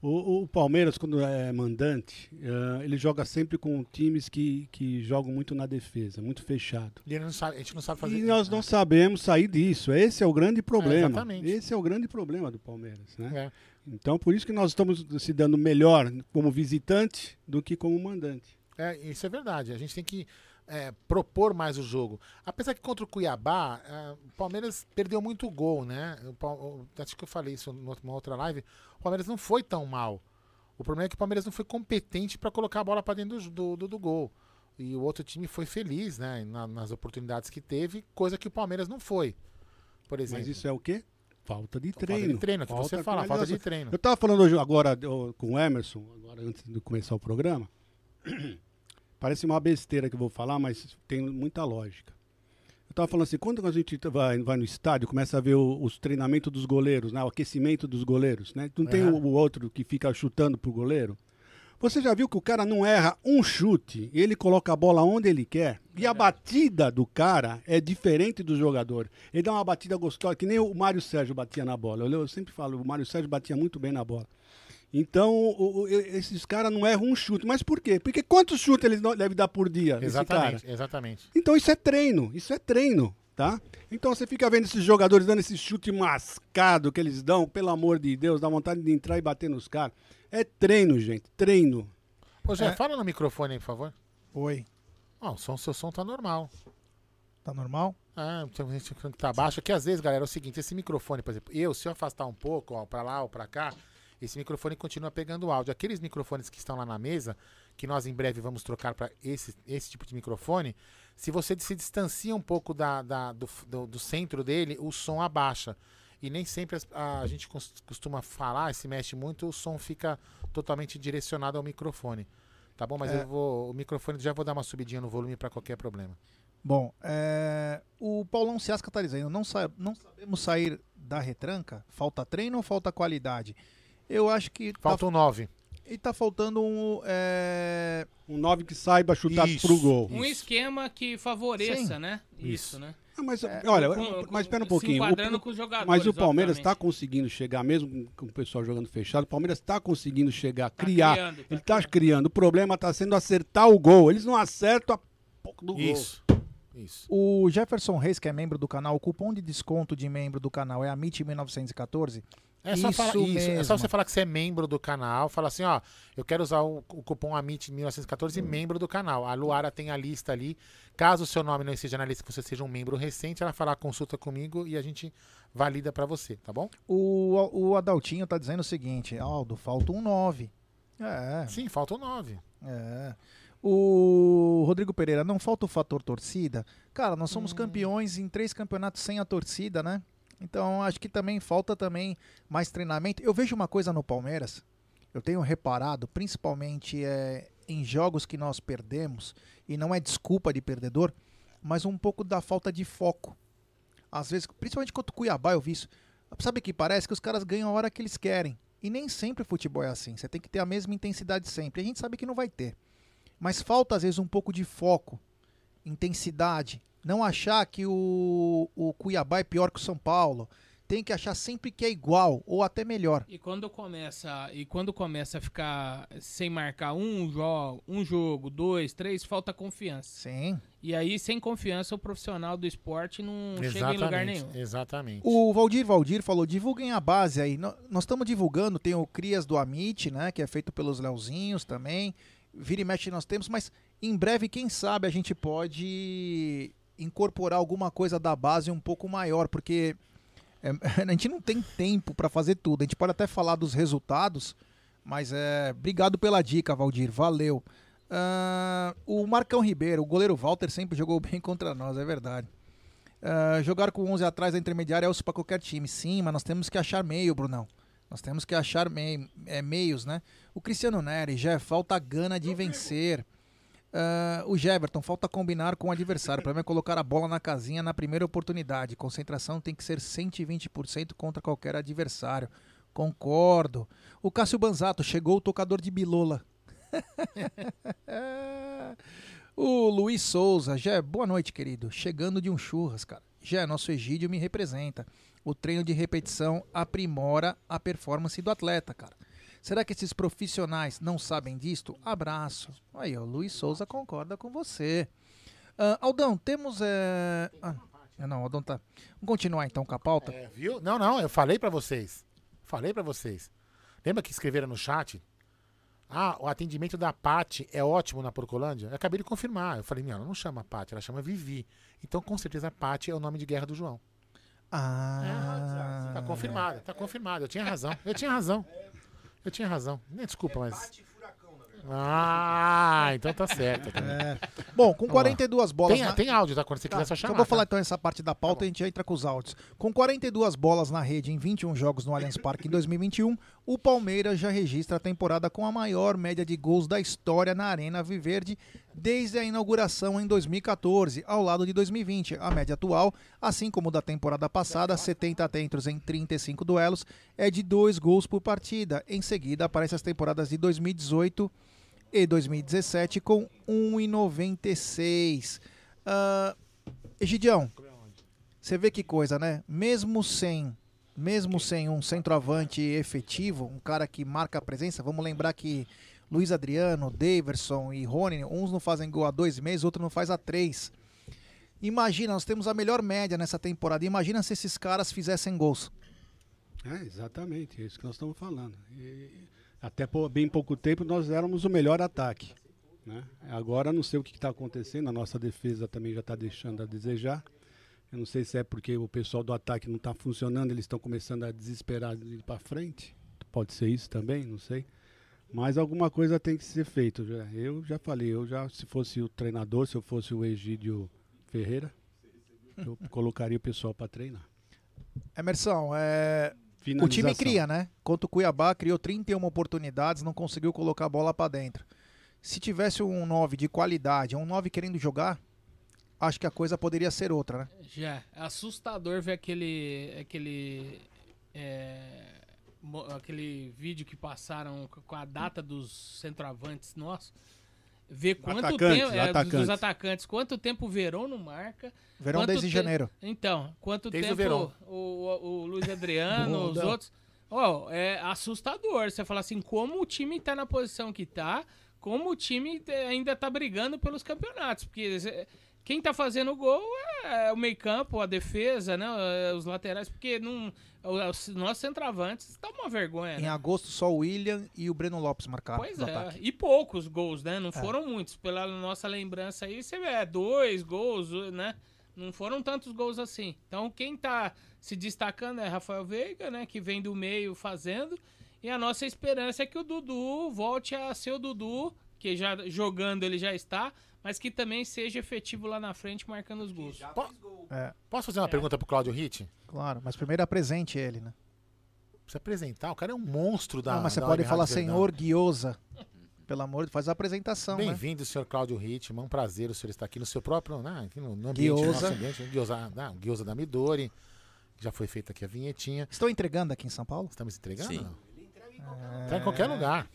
O, o Palmeiras, quando é mandante, eh, ele joga sempre com times que, que jogam muito na defesa, muito fechado. E sabe, a gente não sabe fazer E nós não sabemos sair disso. Esse é o grande problema. exatamente. Esse é o grande problema do Palmeiras, né? É. Então, por isso que nós estamos se dando melhor como visitante do que como mandante. É, isso é verdade. A gente tem que é, propor mais o jogo. Apesar que contra o Cuiabá, é, o Palmeiras perdeu muito gol, né? O- acho que eu falei isso numa outra live. O Palmeiras não foi tão mal. O problema é que o Palmeiras não foi competente para colocar a bola para dentro do, do, do- gol. E o outro time foi feliz, né? na- nas oportunidades que teve, coisa que o Palmeiras não foi. Por exemplo. Mas isso é o quê? Falta de Falta treino. de treino, que você fala, falta de treino. Eu estava falando hoje agora com o Emerson, agora antes de começar o programa. Parece uma besteira que eu vou falar, mas tem muita lógica. Eu estava falando assim, quando a gente vai, vai no estádio, começa a ver o- os treinamentos dos goleiros, né, o aquecimento dos goleiros, né? Não tem Aham. o, o outro que fica chutando pro goleiro? Você já viu que o cara não erra um chute, ele coloca a bola onde ele quer? E a batida do cara é diferente do jogador. Ele dá uma batida gostosa, que nem o Mário Sérgio batia na bola. Eu, eu sempre falo, o Mário Sérgio batia muito bem na bola. Então, o- o- esses caras não erram um chute. Mas por quê? Porque quantos chutes eles devem dar por dia? Exatamente, cara? exatamente. Então isso é treino, isso é treino, tá? Então você fica vendo esses jogadores dando esse chute mascado que eles dão, pelo amor de Deus, dá vontade de entrar e bater nos caras. É treino, gente, treino. Ô, Jé, É. fala no microfone aí, por favor. Oi. Ó, o som, seu som tá normal. Tá normal? Ah, tem gente falando que tá baixo. Aqui, às vezes, galera, é o seguinte, esse microfone, por exemplo, eu, se eu afastar um pouco, ó, pra lá ou pra cá, esse microfone continua pegando áudio. Aqueles microfones que estão lá na mesa, que nós em breve vamos trocar para esse, esse tipo de microfone, se você se distancia um pouco da, da- do, do- do centro dele, o som abaixa. E nem sempre as- a, gente cos- costuma falar, se mexe muito, o som fica totalmente direcionado ao microfone. Tá bom? Mas É. eu vou. O microfone já vou dar uma subidinha no volume para qualquer problema. Bom, é, o Paulão Ciasca tá dizendo, não, sa- não sabemos sair da retranca? Falta treino ou falta qualidade? Eu acho que... Falta um 9. E tá faltando um... É... Um 9 que saiba chutar Isso, pro gol. Um esquema que favoreça, Sim. né? Isso, né? Ah, mas, É, olha, com- mas espera um pouquinho. enquadrando O- com os jogadores, mas o Palmeiras está conseguindo chegar, mesmo com, o pessoal jogando fechado, o Palmeiras está conseguindo chegar, criar. criando, tá ele está criando. O problema está sendo acertar o gol. Eles não acertam a pouco do Isso. gol. Isso. O Jefferson Reis, que é membro do canal, o cupom de desconto de membro do canal é AMIT1914. É só, isso falar, isso, é só você falar que você é membro do canal, fala assim, ó, eu quero usar o, o cupom AMIT1914 membro do canal. A Luara tem a lista ali. Caso o seu nome não esteja na lista, que você seja um membro recente, ela fará a consulta comigo e a gente valida pra você, tá bom? O, o Adaltinho tá dizendo o seguinte, Aldo, falta um 9. É. Sim, falta um 9. É. O Rodrigo Pereira, não falta o fator torcida? Cara, nós somos campeões em três campeonatos sem a torcida, né? Então acho que também falta também mais treinamento. Eu vejo uma coisa no Palmeiras, eu tenho reparado, principalmente é, em jogos que nós perdemos, e não é desculpa de perdedor, mas um pouco da falta de foco. Às vezes, principalmente contra o Cuiabá, eu vi isso. Sabe que parece que os caras ganham a hora que eles querem. E nem sempre o futebol é assim. Você tem que ter a mesma intensidade sempre. A gente sabe que não vai ter. Mas falta, às vezes, um pouco de foco, intensidade. Não achar que o, o Cuiabá é pior que o São Paulo. Tem que achar sempre que é igual ou até melhor. E quando começa e quando começa a ficar sem marcar um jogo, um jogo, dois, três, falta confiança. Sim. E aí sem confiança o profissional do esporte não chega em lugar nenhum. Exatamente. O Valdir Valdir falou: divulguem a base aí. Nós estamos divulgando, tem o Crias do Amit, né? Que é feito pelos Leozinhos também. Vira e mexe nós temos, mas em breve, quem sabe, a gente pode incorporar alguma coisa da base um pouco maior, porque é, a gente não tem tempo para fazer tudo. A gente pode até falar dos resultados, mas é. Obrigado pela dica, Valdir. Valeu. Ah, o Marcão Ribeiro, o goleiro Walter sempre jogou bem contra nós, é verdade. Ah, jogar com 11 atrás da intermediária é osso para qualquer time. Sim, mas nós temos que achar meio, Brunão. Nós temos que achar mei- é, meios, né? O Cristiano Neri, já falta gana de vencer. Ah, o Jeverton, falta combinar com o adversário. O problema é colocar a bola na casinha na primeira oportunidade. Concentração tem que ser 120% contra qualquer adversário. Concordo. O Cássio Banzato, chegou o tocador de bilola. o Luiz Souza, Jé, boa noite, querido. Chegando de um churras, cara. Jé, nosso Egídio me representa. O treino de repetição aprimora a performance do atleta, cara. Será que esses profissionais não sabem disto? Abraço. Aí, o Luiz Souza concorda com você. Ah, Aldão, temos. É... Ah, não, Aldão tá. Vamos continuar então com a pauta? É, viu? Não, não, eu falei pra vocês. Falei pra vocês. Lembra que escreveram no chat? Ah, o atendimento da Pati é ótimo na Porcolândia? Eu acabei de confirmar. Eu falei, não, ela não chama Pati, ela chama Vivi. Então, com certeza, Pati é o nome de guerra do João. Ah. Tá confirmado, tá confirmado. Eu tinha razão. Eu tinha razão. Eu tinha razão. Nem desculpa, mas. Ah, então tá certo. É. Bom, com 42 bolas. Tem, na- tem áudio, tá? Quando você Tá, quiser só então chamar. eu vou falar tá? então essa parte da pauta e a gente já entra com os áudios. Com 42 bolas na rede em 21 jogos no Allianz Parque em 2021, o Palmeiras já registra a temporada com a maior média de gols da história na Arena Viverde desde a inauguração em 2014, ao lado de 2020. A média atual, assim como da temporada passada, 70 atentos em 35 duelos, é de 2 gols por partida. Em seguida, aparecem as temporadas de 2018 e 2017 com 1,96. Ah, Egidião, você vê que coisa, né? Mesmo sem, mesmo sem um centroavante efetivo, um cara que marca a presença, vamos lembrar que Luiz Adriano, Daverson e Rony, uns não fazem gol há dois meses, outro não faz há três. Imagina, nós temos a melhor média nessa temporada. Imagina se esses caras fizessem gols. É, exatamente, é isso que nós estamos falando. E até bem pouco tempo nós éramos o melhor ataque. Né? Agora não sei o que está acontecendo, a nossa defesa também já está deixando a desejar. Eu não sei se é porque o pessoal do ataque não está funcionando, eles estão começando a desesperar de ir para frente. Pode ser isso também, não sei. Mas alguma coisa tem que ser feito. Já. Eu já falei, eu já, se fosse o treinador, se eu fosse o Egídio Ferreira, eu colocaria o pessoal para treinar. Emerson, é... o time cria, né? Contra o Cuiabá, criou 31 oportunidades, não conseguiu colocar a bola pra dentro. Se tivesse um 9 de qualidade, um 9 querendo jogar, acho que a coisa poderia ser outra, né? Já. É assustador ver aquele. aquele. é, aquele vídeo que passaram com a data dos centroavantes nossos. Ver quanto Atacantes, tempo. é, dos- atacantes. Dos atacantes. Quanto tempo o Verão não marca. Verão desde te- janeiro. Então, quanto Desde tempo Verão. o, o, o Luiz Adriano, os outros. Ó, é assustador. Você fala assim, como o time tá na posição que tá, como o time ainda tá brigando pelos campeonatos. Porque quem tá fazendo gol é o meio-campo, a defesa, né? é, Os laterais, porque não. Os nossos centroavantes tá uma vergonha. Em né? agosto, só o William e o Breno Lopes marcaram Pois é, ataque. e poucos gols, né? Não foram muitos. Pela nossa lembrança aí, você vê, é dois gols, né? Não foram tantos gols assim. Então, quem tá se destacando é Rafael Veiga, né? Que vem do meio fazendo. E a nossa esperança é que o Dudu volte a ser o Dudu, que já jogando ele já está, mas que também seja efetivo lá na frente marcando os gols. É, Posso fazer uma pergunta pro Claudio Ritt? claro, mas primeiro apresente ele, né? Precisa apresentar, o cara é um monstro da. não, mas você da pode falar senhor Guiosa. Pelo amor de faz a apresentação, né? Bem-vindo, senhor Cláudio Rittman. Um prazer o senhor estar aqui no seu próprio. Né, aqui no, no ambiente, no Guiosa. nosso ambiente. Guiosa, não, Guiosa da Midori. Já foi feita aqui a vinhetinha. Estão entregando aqui em São Paulo? Estamos entregando? Sim. Tá em qualquer lugar.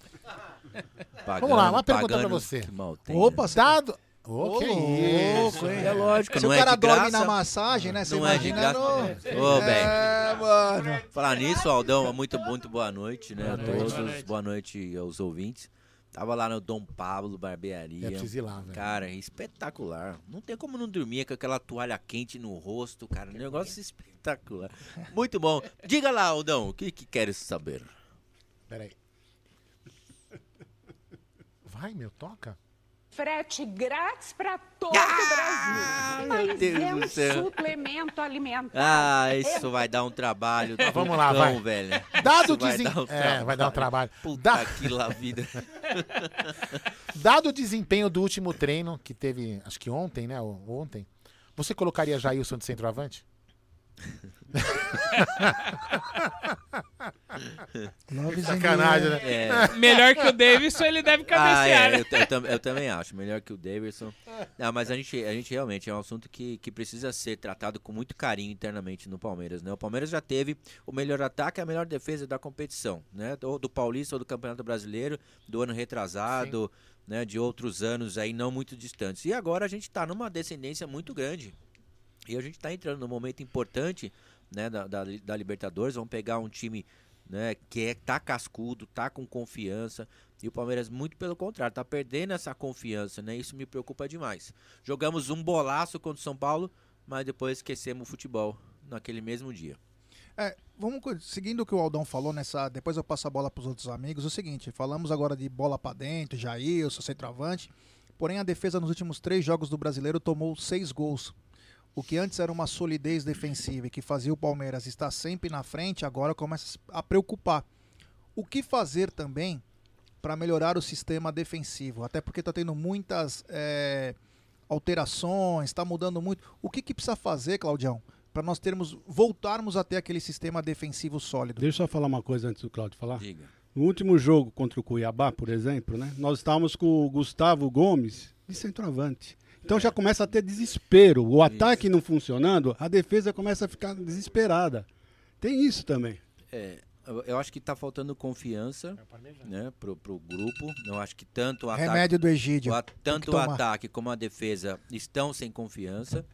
Pagando, Vamos lá, uma pergunta pra pagando, você. Opa, né? Dado. Ô, Ô, que louco, isso. hein? É lógico, Se não o é cara de dorme graça. na massagem, né? Você Não é de imagina graça. Ô, bem. É, mano. Falar nisso, Aldão, muito, muito boa noite, né? Boa a noite. todos. Boa noite. Boa noite aos ouvintes. Tava lá no Dom Pablo Barbearia. É preciso ir lá, velho. Cara, espetacular. Não tem como não dormir com aquela toalha quente no rosto, cara. Um negócio espetacular. Muito bom. Diga lá, Aldão, o que, que queres saber? Peraí. Vai, meu, toca. Frete grátis para todo Ah, o Brasil. meu Mas Deus é do um céu. suplemento alimentar. Ah, isso vai dar um trabalho. do Vamos lá, cão, vai. velho. Dado Isso vai desen- dar um É, vai dar um trabalho. Puta Da- que lá vida. Dado o desempenho do último treino, que teve, acho que ontem, né? Ontem, você colocaria Jailson de centroavante? Sacanagem, né? É. Melhor que o Davidson, ele deve Ah, cabecear, é, né? eu, eu eu também acho, melhor que o Davidson. Não, mas a gente, a gente realmente é um assunto que, que precisa ser tratado com muito carinho internamente no Palmeiras, né? O Palmeiras já teve o melhor ataque e a melhor defesa da competição, né? Ou do Paulista ou do Campeonato Brasileiro, do ano retrasado, né? De outros anos aí não muito distantes. E agora a gente tá numa descendência muito grande. E a gente tá entrando num momento importante, né? Da, da, da Libertadores. Vamos pegar um time né, que é, tá cascudo, tá com confiança, e o Palmeiras muito pelo contrário, tá perdendo essa confiança, né? Isso me preocupa demais. Jogamos um bolaço contra o São Paulo, mas depois esquecemos o futebol naquele mesmo dia. É, vamos seguindo o que o Aldão falou nessa. Depois eu passo a bola para os outros amigos. O seguinte, falamos agora de bola para dentro, Jailson, centroavante. Porém, a defesa nos últimos três jogos do brasileiro tomou seis gols. O que antes era uma solidez defensiva e que fazia o Palmeiras estar sempre na frente, agora começa a preocupar. O que fazer também para melhorar o sistema defensivo? Até porque está tendo muitas é, alterações, está mudando muito. O que, que precisa fazer, Claudião, para nós termos voltarmos até aquele sistema defensivo sólido? Deixa eu só falar uma coisa antes do Claudio falar. Diga. No último jogo contra o Cuiabá, por exemplo, né? Nós estávamos com o Gustavo Gomes de centroavante. Então já começa a ter desespero. O ataque não funcionando, a defesa começa a ficar desesperada. Tem isso também. É, eu, acho que tá faltando confiança, né, pro, pro grupo. Eu acho que tanto o ataque, Remédio do Egídio. o tanto o ataque como a defesa estão sem confiança.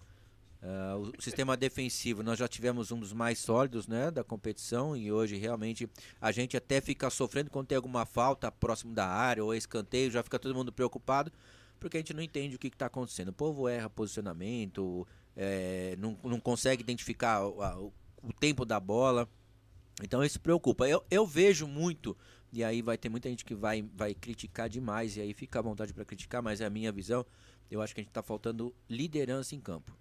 O, o sistema defensivo, nós já tivemos um dos mais sólidos né, da competição e hoje realmente a gente até fica sofrendo quando tem alguma falta próximo da área ou escanteio, já fica todo mundo preocupado porque a gente não entende o que está acontecendo. O povo erra posicionamento, é, não, não consegue identificar o, a- o- tempo da bola. Então isso preocupa. Eu, eu vejo muito, e aí vai ter muita gente que vai, vai criticar demais, e aí fica à vontade para criticar, mas é a minha visão. Eu acho que a gente está faltando liderança em campo.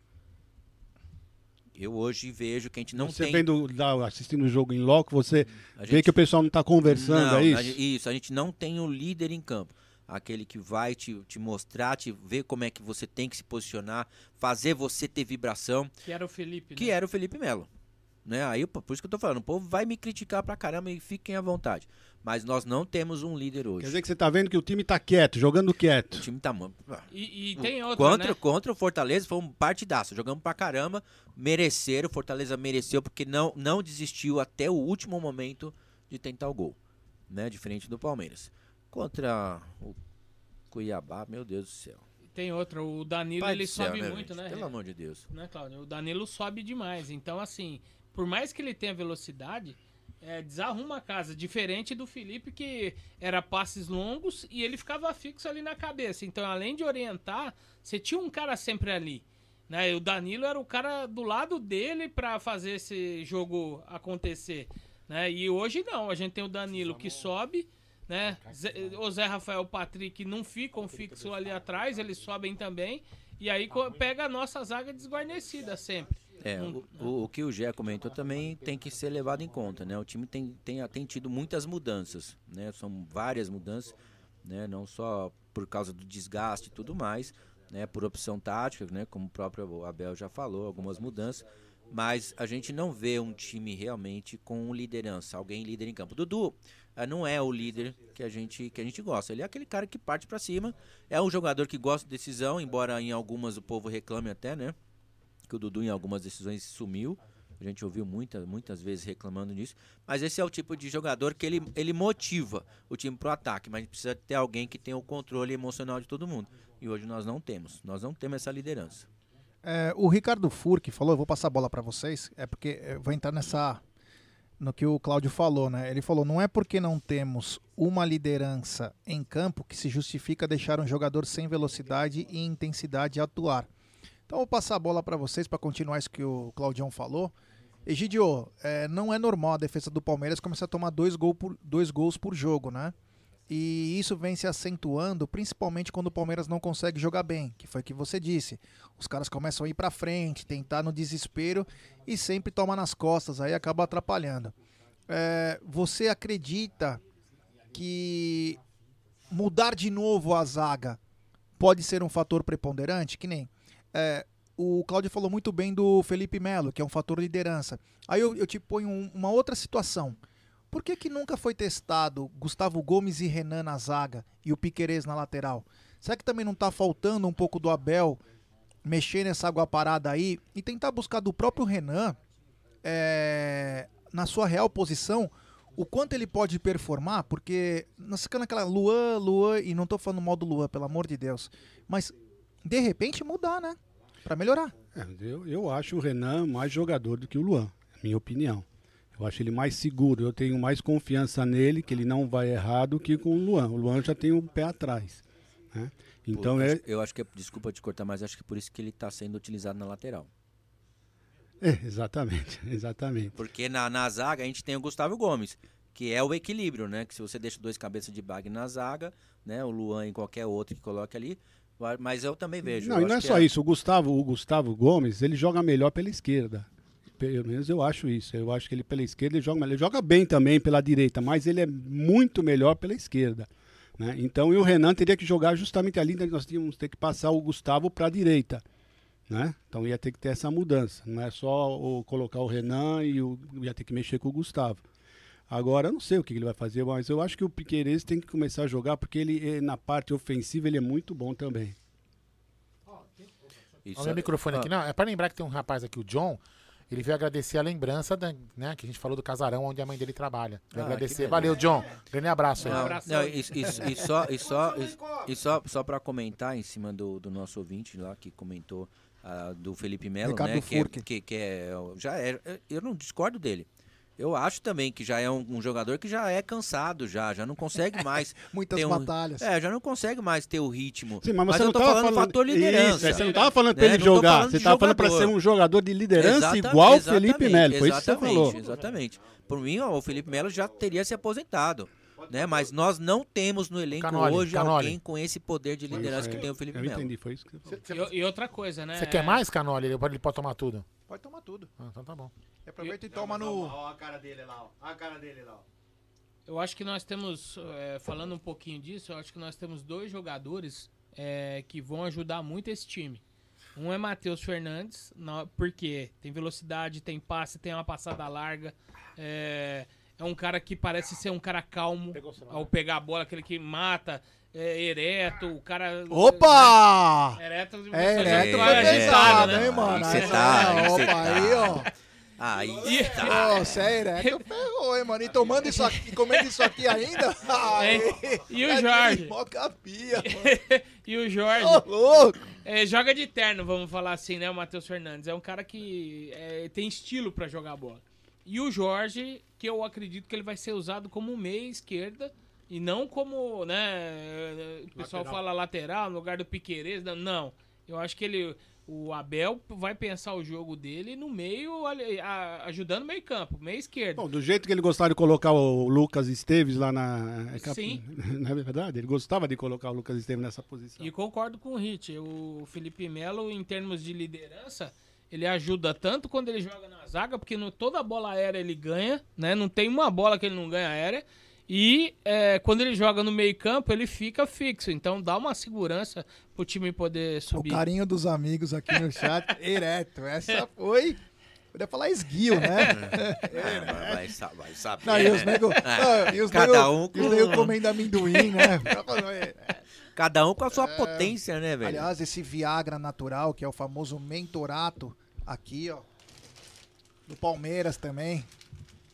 Eu hoje vejo que a gente não você tem. vendo, lá, assistindo o jogo em loco, você A vê que o pessoal não está conversando, Não, é a isso? gente- isso, a gente não tem o líder em campo. Aquele que vai te, te mostrar, te ver como é que você tem que se posicionar, fazer você ter vibração. Que era o Felipe, Que né? era o Felipe Melo. Né? Aí, por isso que eu tô falando, o povo vai me criticar pra caramba e fiquem à vontade. Mas nós não temos um líder hoje. Quer dizer que você está vendo que o time está quieto, jogando quieto. O time tá. E, e tem outra, Contra, né? contra o Fortaleza foi um partidaço. Jogamos pra caramba. Mereceram. O Fortaleza mereceu porque não, não desistiu até o último momento de tentar o gol. Né? Diferente do Palmeiras. Contra o Cuiabá, meu Deus do céu. Tem outra, o Danilo Pai ele céu, sobe né, muito, gente? né? Pelo amor de Deus. Né, Cláudio? O Danilo sobe demais. Então, assim, por mais que ele tenha velocidade, é, desarruma a casa. Diferente do Felipe, que era passes longos e ele ficava fixo ali na cabeça. Então, além de orientar, você tinha um cara sempre ali. Né? E o Danilo era o cara do lado dele pra fazer esse jogo acontecer. Né? E hoje não, a gente tem o Danilo que sobe, né? Zé- O Zé Rafael e Patrick não ficam fixos ali atrás, eles sobem também. E aí co- pega a nossa zaga desguarnecida sempre. É, o, o- o que o Gé comentou também tem que ser levado em conta, né? O time tem, tem, tem tido muitas mudanças, né? São várias mudanças, né? Não só por causa do desgaste e tudo mais, né? Por opção tática, né? Como o próprio Abel já falou, algumas mudanças. Mas a gente não vê um time realmente com liderança, alguém líder em campo. Dudu não é o líder que a gente que a gente gosta. Ele é aquele cara que parte pra cima, é um jogador que gosta de decisão, embora em algumas o povo reclame até, né? que o Dudu em algumas decisões sumiu. A gente ouviu muitas, muitas vezes reclamando disso. Mas esse é o tipo de jogador que ele, ele motiva o time pro ataque. Mas precisa ter alguém que tenha o controle emocional de todo mundo. E hoje nós não temos. Nós não temos essa liderança. É, o Ricardo Furque falou, eu vou passar a bola para vocês, é porque eu vou entrar nessa no que o Cláudio falou, né? Ele falou, não é porque não temos uma liderança em campo que se justifica deixar um jogador sem velocidade e intensidade atuar. Então vou passar a bola para vocês para continuar isso que o Claudião falou. Egidio, é, não é normal a defesa do Palmeiras começar a tomar dois, gol por, dois gols por jogo, né? E isso vem se acentuando, principalmente quando o Palmeiras não consegue jogar bem, que foi o que você disse. Os caras começam a ir pra frente, tentar no desespero e sempre toma nas costas, aí acaba atrapalhando. É, você acredita que mudar de novo a zaga pode ser um fator preponderante? Que nem é, o Cláudio falou muito bem do Felipe Melo, que é um fator liderança. Aí eu, eu te ponho um, uma outra situação. Por que, que nunca foi testado Gustavo Gomes e Renan na zaga e o Piquerez na lateral? Será que também não tá faltando um pouco do Abel mexer nessa água parada aí e tentar buscar do próprio Renan é, na sua real posição o quanto ele pode performar? Porque nós ficando aquela Luan, Luan, e não tô falando mal do Luan, pelo amor de Deus, mas de repente mudar, né? Para melhorar. É, eu, eu acho o Renan mais jogador do que o Luan, minha opinião. Eu acho ele mais seguro, eu tenho mais confiança nele, que ele não vai errar do que com o Luan. O Luan já tem um pé atrás. Né? Então Pô, é. Eu acho que, é, desculpa te cortar, mas acho que é por isso que ele está sendo utilizado na lateral. É, exatamente, exatamente. Porque na, na zaga a gente tem o Gustavo Gomes, que é o equilíbrio, né? Que se você deixa dois cabeças de bag na zaga, né? O Luan e qualquer outro que coloque ali, mas eu também vejo. Não, e não é só é... isso. O Gustavo, o Gustavo Gomes, ele joga melhor pela esquerda. Pelo menos eu acho isso. Eu acho que ele pela esquerda ele joga melhor. Ele joga bem também pela direita, mas ele é muito melhor pela esquerda. Né? Então, e o Renan teria que jogar justamente ali, nós tínhamos ter que passar o Gustavo para a direita. Né? Então ia ter que ter essa mudança. Não é só o, colocar o Renan e o, ia ter que mexer com o Gustavo. Agora, eu não sei o que ele vai fazer, mas eu acho que o Piqueires tem que começar a jogar, porque ele, eh, na parte ofensiva, ele é muito bom também. Isso Olha o microfone aqui. Não, é para lembrar que tem um rapaz aqui, o John. Ele veio agradecer a lembrança da, né, que a gente falou do casarão onde a mãe dele trabalha. Veio ah, agradecer. Valeu, John. Grande abraço aí. Não, não, e, e, e, só, e, só, e, só, só para comentar em cima do, do nosso ouvinte lá que comentou uh, do Felipe Melo, né? Que é, que, que é, já é, eu não discordo dele. Eu acho também que já é um, um, jogador que já é cansado, já, já não consegue mais. Muitas um, batalhas. É, já não consegue mais ter o ritmo. Sim, mas, mas você eu não tô falando, falando fator liderança. Isso, você não tava falando pra é, ele jogar, você tava falando pra ser um jogador de liderança igual o Felipe Melo. Foi isso que você falou. Exatamente. Por mim, ó, o Felipe Melo já teria se aposentado. Né? Mas nós não temos no elenco Canoli, hoje Canoli. alguém com esse poder de liderança que tem o Felipe Melo. entendi, foi isso que você falou. E, e outra coisa, né? Você quer mais, Canoli? Ele pode tomar tudo? Pode tomar tudo. Ah, então tá bom. Aproveita e toma no. Olha a cara dele lá, ó. Olha a cara dele lá, ó. Eu acho que nós temos, é, falando um pouquinho disso, eu acho que nós temos dois jogadores é, que vão ajudar muito esse time. Um é Matheus Fernandes, porque tem velocidade, tem passe, tem uma passada larga. É, é um cara que parece ser um cara calmo ao pegar a bola, aquele que mata, é, ereto, o cara. Opa! Né? Ereto, é, ereto é, é pesado, né? hein, mano? Você tá, opa, tá. aí, ó. Aí e, tá. você é ereto, ferrou, hein, mano? E tomando isso aqui, comendo isso aqui ainda? É, e o Jorge? Capia, e o Jorge? Ô, louco! É, joga de terno, vamos falar assim, né? O Matheus Fernandes. É um cara que é, tem estilo para jogar bola. E o Jorge, que eu acredito que ele vai ser usado como meia esquerda e não como, né? O pessoal lateral. fala lateral no lugar do Piqueires. Não, eu acho que ele o Abel vai pensar o jogo dele no meio, ajudando o meio campo, meio esquerdo. Bom, do jeito que ele gostava de colocar o Lucas Esteves lá na... É Sim. Na é verdade, ele gostava de colocar o Lucas Esteves nessa posição. E concordo com o Hit. O Felipe Melo, em termos de liderança, ele ajuda tanto quando ele joga na zaga, porque no, toda bola aérea ele ganha, né? Não tem uma bola que ele não ganha aérea. E é, quando ele joga no meio campo, ele fica fixo. Então dá uma segurança pro time poder subir. O carinho dos amigos aqui no chat, ereto. Essa foi... Podia falar esguio, né? É, vai, vai saber. Não, e os nego, não, e os Cada nego, um com... nego comendo amendoim, né? Cada um com a sua é, potência, né, velho? Aliás, esse Viagra natural, que é o famoso mentorato, aqui, ó. Do Palmeiras também.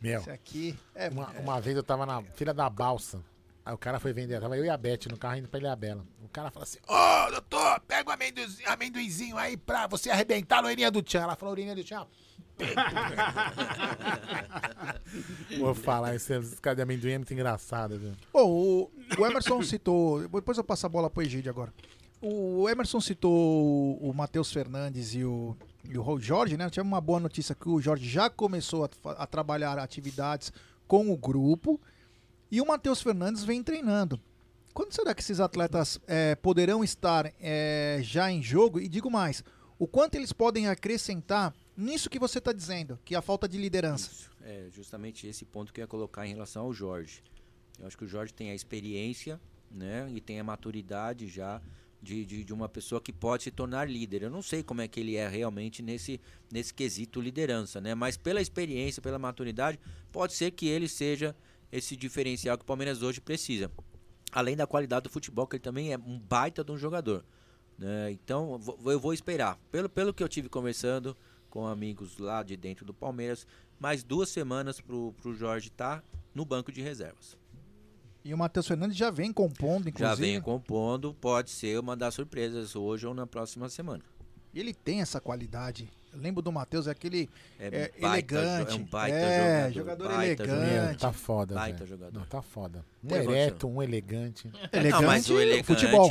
Meu. Esse aqui é. Uma, uma vez eu tava na fila da balsa. Aí o cara foi vender, tava eu e a Beth no carro indo pra Ilhabela. O cara falou assim: Ô, oh, doutor, pega o amendoizinho, amendoizinho aí pra você arrebentar a loirinha do Tchan. Ela falou: loirinha do Tchan. Vou falar, esse, esse cara de amendoim é muito engraçado, viu? Bom, o, o Emerson citou. Depois eu passo a bola pro Egídio agora. O Emerson citou o, o Matheus Fernandes e o, e o Jorge, né? Tinha uma boa notícia que o Jorge já começou a, a trabalhar atividades com o grupo e o Matheus Fernandes vem treinando. Quando será que esses atletas é, poderão estar é, já em jogo? E digo mais, o quanto eles podem acrescentar nisso que você está dizendo, que é a falta de liderança? Isso. É justamente esse ponto que eu ia colocar em relação ao Jorge. Eu acho que o Jorge tem a experiência, né, e tem a maturidade já de, de, de uma pessoa que pode se tornar líder. Eu não sei como é que ele é realmente nesse, nesse quesito liderança, né? Mas pela experiência, pela maturidade, pode ser que ele seja esse diferencial que o Palmeiras hoje precisa. Além da qualidade do futebol, que ele também é um baita de um jogador. Né? Então, eu vou esperar. Pelo, pelo que eu tive conversando com amigos lá de dentro do Palmeiras, mais duas semanas para o Jorge estar tá no banco de reservas. E o Matheus Fernandes já vem compondo, inclusive. Já vem compondo, pode ser uma das surpresas hoje ou na próxima semana. E ele tem essa qualidade. Eu lembro do Matheus, é aquele é, é baita, elegante. É um baita é, jogador. jogador baita elegante. Jogador. Tá foda, Baita jogador. Não, tá foda. Um ereto, um elegante. Elegante, Não, mas o elegante- futebol.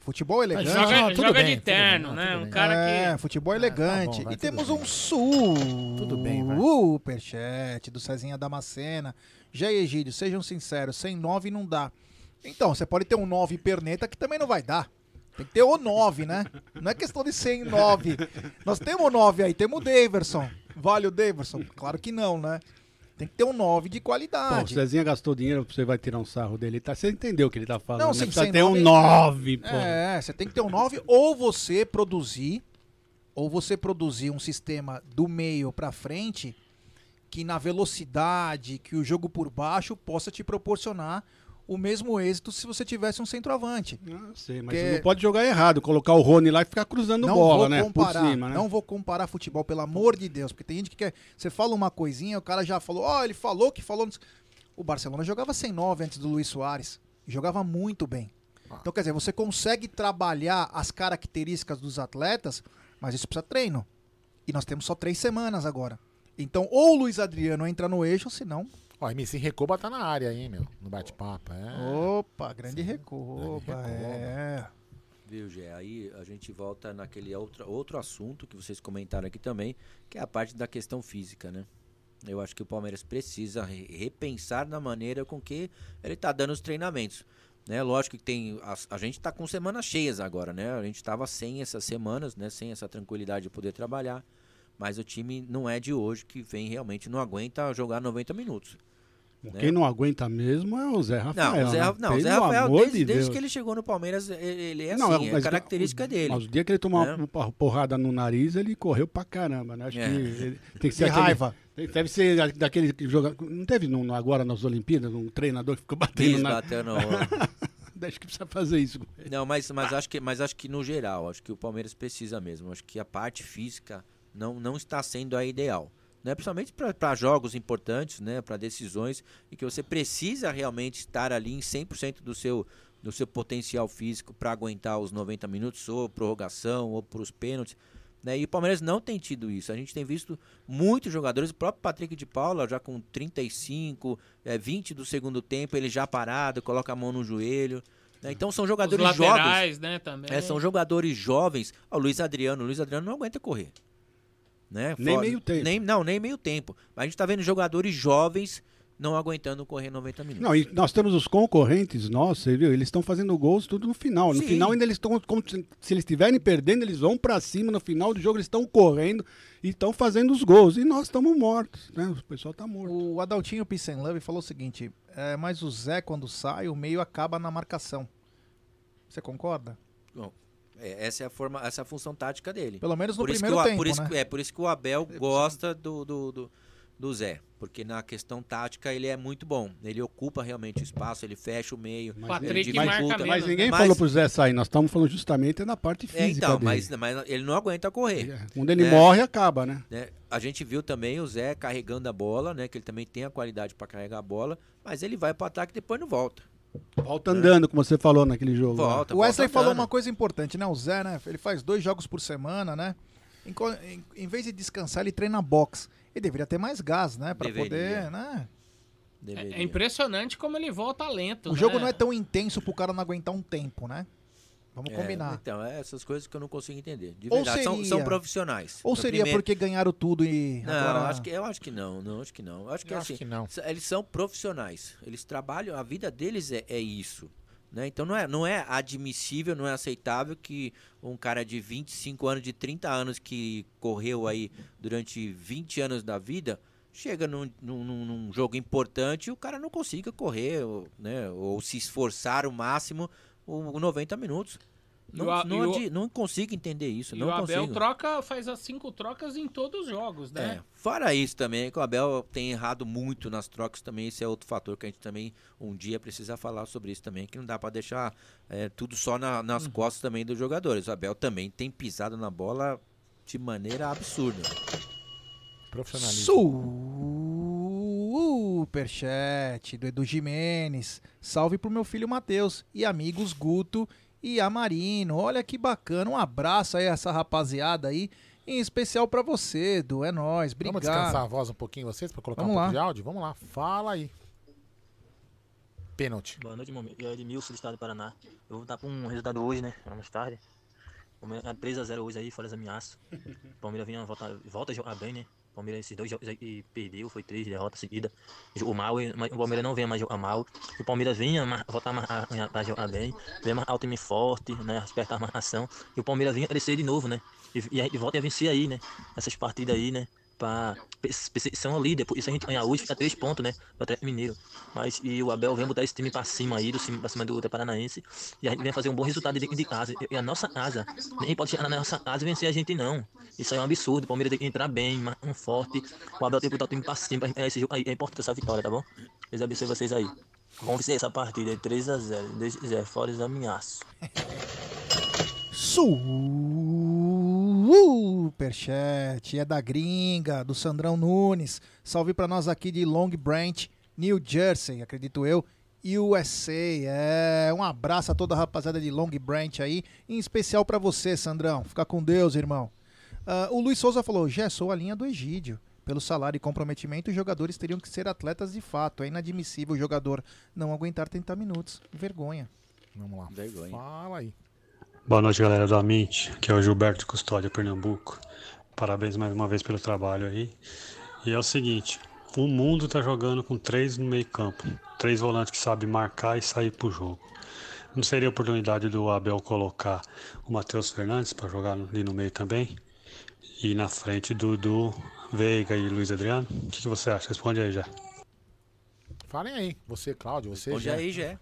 Futebol elegante. Joga, Não, tudo joga bem, de terno, né? Um cara é, que. futebol Ah, elegante. tá bom, vai, e temos bem. um su Tudo bem, vai. superchat do Cezinha Damascena. Já Egídio, sejam sinceros, sem 9 não dá. Então, você pode ter um 9 perneta que também não vai dar. Tem que ter o 9, né? Não é questão de ser em 9. Nós temos o 9 aí, temos o Daverson. Vale o Daverson? Claro que não, né? Tem que ter um 9 de Pô, o qualidade. Cezinha gastou dinheiro, você vai tirar um sarro dele. Tá? Você entendeu o que ele tá falando, Não, né? sim, Precisa ter um nove- 9, pô. É, você tem que ter um 9 ou você produzir ou você produzir um sistema do meio pra frente que na velocidade, que o jogo por baixo possa te proporcionar o mesmo êxito se você tivesse um centroavante. Ah, sei, mas Que- não pode jogar errado, colocar o Rony lá e ficar cruzando não bola, vou né? comparar, Por cima, né? não vou comparar futebol, pelo amor de Deus, porque tem gente que quer, você fala uma coisinha, o cara já falou, ó, ele falou que falou, não o Barcelona jogava sem 9 antes do Luiz Soares, e jogava muito bem. Então, quer dizer, você consegue trabalhar as características dos atletas, mas isso precisa treino. E nós temos só três semanas agora. Então, ou o Luiz Adriano entra no eixo, senão. Ó, MC Recoba tá na área aí, meu. No bate-papo. É. Opa, grande Recoba. É. Viu, Gé? Aí a gente volta naquele outro, outro assunto que vocês comentaram aqui também, que é a parte da questão física, né? Eu acho que o Palmeiras precisa re- repensar na maneira com que ele está dando os treinamentos. Né? Lógico que tem. A, a gente está com semanas cheias agora, né? A gente estava sem essas semanas, né? Sem essa tranquilidade de poder trabalhar. Mas o time não é de hoje que vem realmente, não aguenta jogar 90 minutos. né? Quem não aguenta mesmo é o Zé Rafael. Não, o Zé, né? Não, o Zé Rafael, desde, de desde que ele chegou no Palmeiras, ele, é Não, assim, é característica o- dele. Mas o dia que ele tomou né? uma por- porrada no nariz, ele correu pra caramba, né? Acho É. que ele tem que ser aquele- raiva. Deve ser daquele que joga. Não teve no- agora nas Olimpíadas um treinador que ficou batendo Quis na. bater no- Acho que precisa fazer isso. Não, mas, mas, acho que, mas acho que no geral, acho que o Palmeiras precisa mesmo. Acho que a parte física não, não está sendo a ideal. Né? Principalmente para jogos importantes, né? para decisões, e que você precisa realmente estar ali em 100% do seu, do seu potencial físico para aguentar os 90 minutos, ou prorrogação, ou para os pênaltis. Né? E o Palmeiras não tem tido isso. A gente tem visto muitos jogadores, o próprio Patrick de Paula, já com 35, é, 20 do segundo tempo, ele já parado, coloca a mão no joelho. né? Então são jogadores laterais, jovens. né, também. É, são jogadores jovens. O Luiz Adriano, o Luiz Adriano não aguenta correr. Né? Nem Fora- meio tempo. Nem, não, nem meio tempo. Mas a gente tá vendo jogadores jovens não aguentando correr 90 minutos. Não, e nós temos os concorrentes nossos, você viu? Eles estão fazendo gols tudo no final. No Sim. final ainda eles estão, como se eles estiverem perdendo, eles vão pra cima. No final do jogo eles estão correndo e estão fazendo os gols. E nós estamos mortos, né? O pessoal tá morto. O Adaltinho Peace and Love falou o seguinte: é, mas o Zé, quando sai, o meio acaba na marcação. Você concorda? Bom, é, essa é a forma, essa é a função tática dele. Pelo menos no por isso primeiro que o, tempo, por isso, né? É por isso que o Abel gosta do, do, do, do Zé. Porque na questão tática ele é muito bom. Ele ocupa realmente o espaço, ele fecha o meio. Patrick ele dificulta. marca Mas menos, ninguém Mas- falou pro Zé sair, nós estamos falando justamente na parte É, física então, dele. mas, mas ele não aguenta correr. Quando ele né? morre, acaba, né? né? A gente viu também o Zé carregando a bola, né? Que ele também tem a qualidade para carregar a bola, mas ele vai para ataque e depois não volta. Volta andando, como você falou naquele jogo. lá. Volta, O Wesley volta falou uma coisa importante, né? O Zé, né? Ele faz dois jogos por semana, né? Em, em- em vez de descansar, ele treina boxe. Ele deveria ter mais gás, né? Pra Deveria. poder, né? Deveria. É impressionante como ele volta lento. O né? jogo não é tão intenso pro cara não aguentar um tempo, né? Vamos É, combinar. Então, é essas coisas que eu não consigo entender. De Ou verdade, são, seria- são profissionais. Ou No seria primeiro- porque ganharam tudo e Não, agora... acho que, eu acho que não, não, acho que não. Eu acho que Eu assim, acho que não. eles são profissionais. Eles trabalham, a vida deles é, é isso. Né? Então não é, não é admissível, não é aceitável que um cara de 25 anos, de 30 anos que correu aí durante 20 anos da vida, chega num, num- num- num jogo importante e o cara não consiga correr, ou, né? ou se esforçar o máximo o, o 90 minutos. E o Não, não, o- não consigo entender isso. E não o Abel consigo. troca, faz as cinco trocas em todos os jogos, né? É, fora isso também, que o Abel tem errado muito nas trocas também, esse é outro fator que a gente também um dia precisa falar sobre isso também, que não dá pra deixar é, tudo só na- nas Uhum. costas também dos jogadores. O Abel também tem pisado na bola de maneira absurda. Superchat do Edu Jimenez. Salve pro meu filho Matheus e amigos Guto e Amarino. Olha que bacana. Um abraço aí a essa rapaziada aí. Em especial pra você, Edu. É nóis. Obrigado. Vamos descansar a voz um pouquinho vocês pra colocar Vamos um lá. pouco de áudio? Vamos lá, fala aí. Pênalti. Boa noite, Momi. É Edmilson do estado do Paraná. Eu vou dar pra um resultado hoje, né? Mais tarde. Palmeiras- é 3x0 hoje aí, fora as ameaças. Palmeiras vinha volta, volta a jogar bem, né? Palmeiras esses dois jogos aí perdeu, foi três derrotas seguidas. Jogou mal, e- o Palmeiras não vem mais jogar mal. O Palmeiras vinha voltar a, a, jogar bem, vem marcar o time forte, né? Apertar a marcação. E o Palmeiras vinha crescer de novo, né? E, e, gente volta a vencer aí, né? Essas partidas aí, né? Pra perseguição líder, por isso a gente ganhar hoje fica três pontos, né? O Atlético Mineiro. Mas e o Abel vem botar esse time pra cima aí, do pra cima do Ultra Paranaense. E a gente vem fazer um bom resultado dentro de casa. E a nossa casa, ninguém pode chegar na nossa casa e vencer a gente, não. Isso aí é um absurdo. O Palmeiras tem que entrar bem, um forte. O Abel tem que botar o time pra cima. pra- Esse jogo aí é importante essa vitória, tá bom? Deus abençoe vocês aí. Vamos vencer essa partida aí, 3x0. Deus quiser, fora os ameaços. Superchat é da gringa, do Sandrão Nunes. Salve pra nós aqui de Long Branch, New Jersey, acredito eu. USA, é. Um abraço a toda a rapaziada de Long Branch aí, em especial pra você, Sandrão. Fica com Deus, irmão. Ah, o Luiz Souza falou: já sou a linha do Egídio. Pelo salário e comprometimento, os jogadores teriam que ser atletas de fato. É inadmissível o jogador não aguentar 30 minutos. Vergonha. Vamos lá. Vergonha. Fala aí. Boa noite, galera do Amit, que é o Gilberto de Custódia, Pernambuco. Parabéns mais uma vez pelo trabalho aí. E é o seguinte, o mundo tá jogando com três no meio campo. Três volantes que sabem marcar e sair pro jogo. Não seria oportunidade do Abel colocar o Matheus Fernandes para jogar ali no meio também? E na frente Dudu, Veiga e Luiz Adriano? O que, que você acha? Responde aí já. Falem aí. Você, Cláudio, você. Responde Jé. aí, Jé.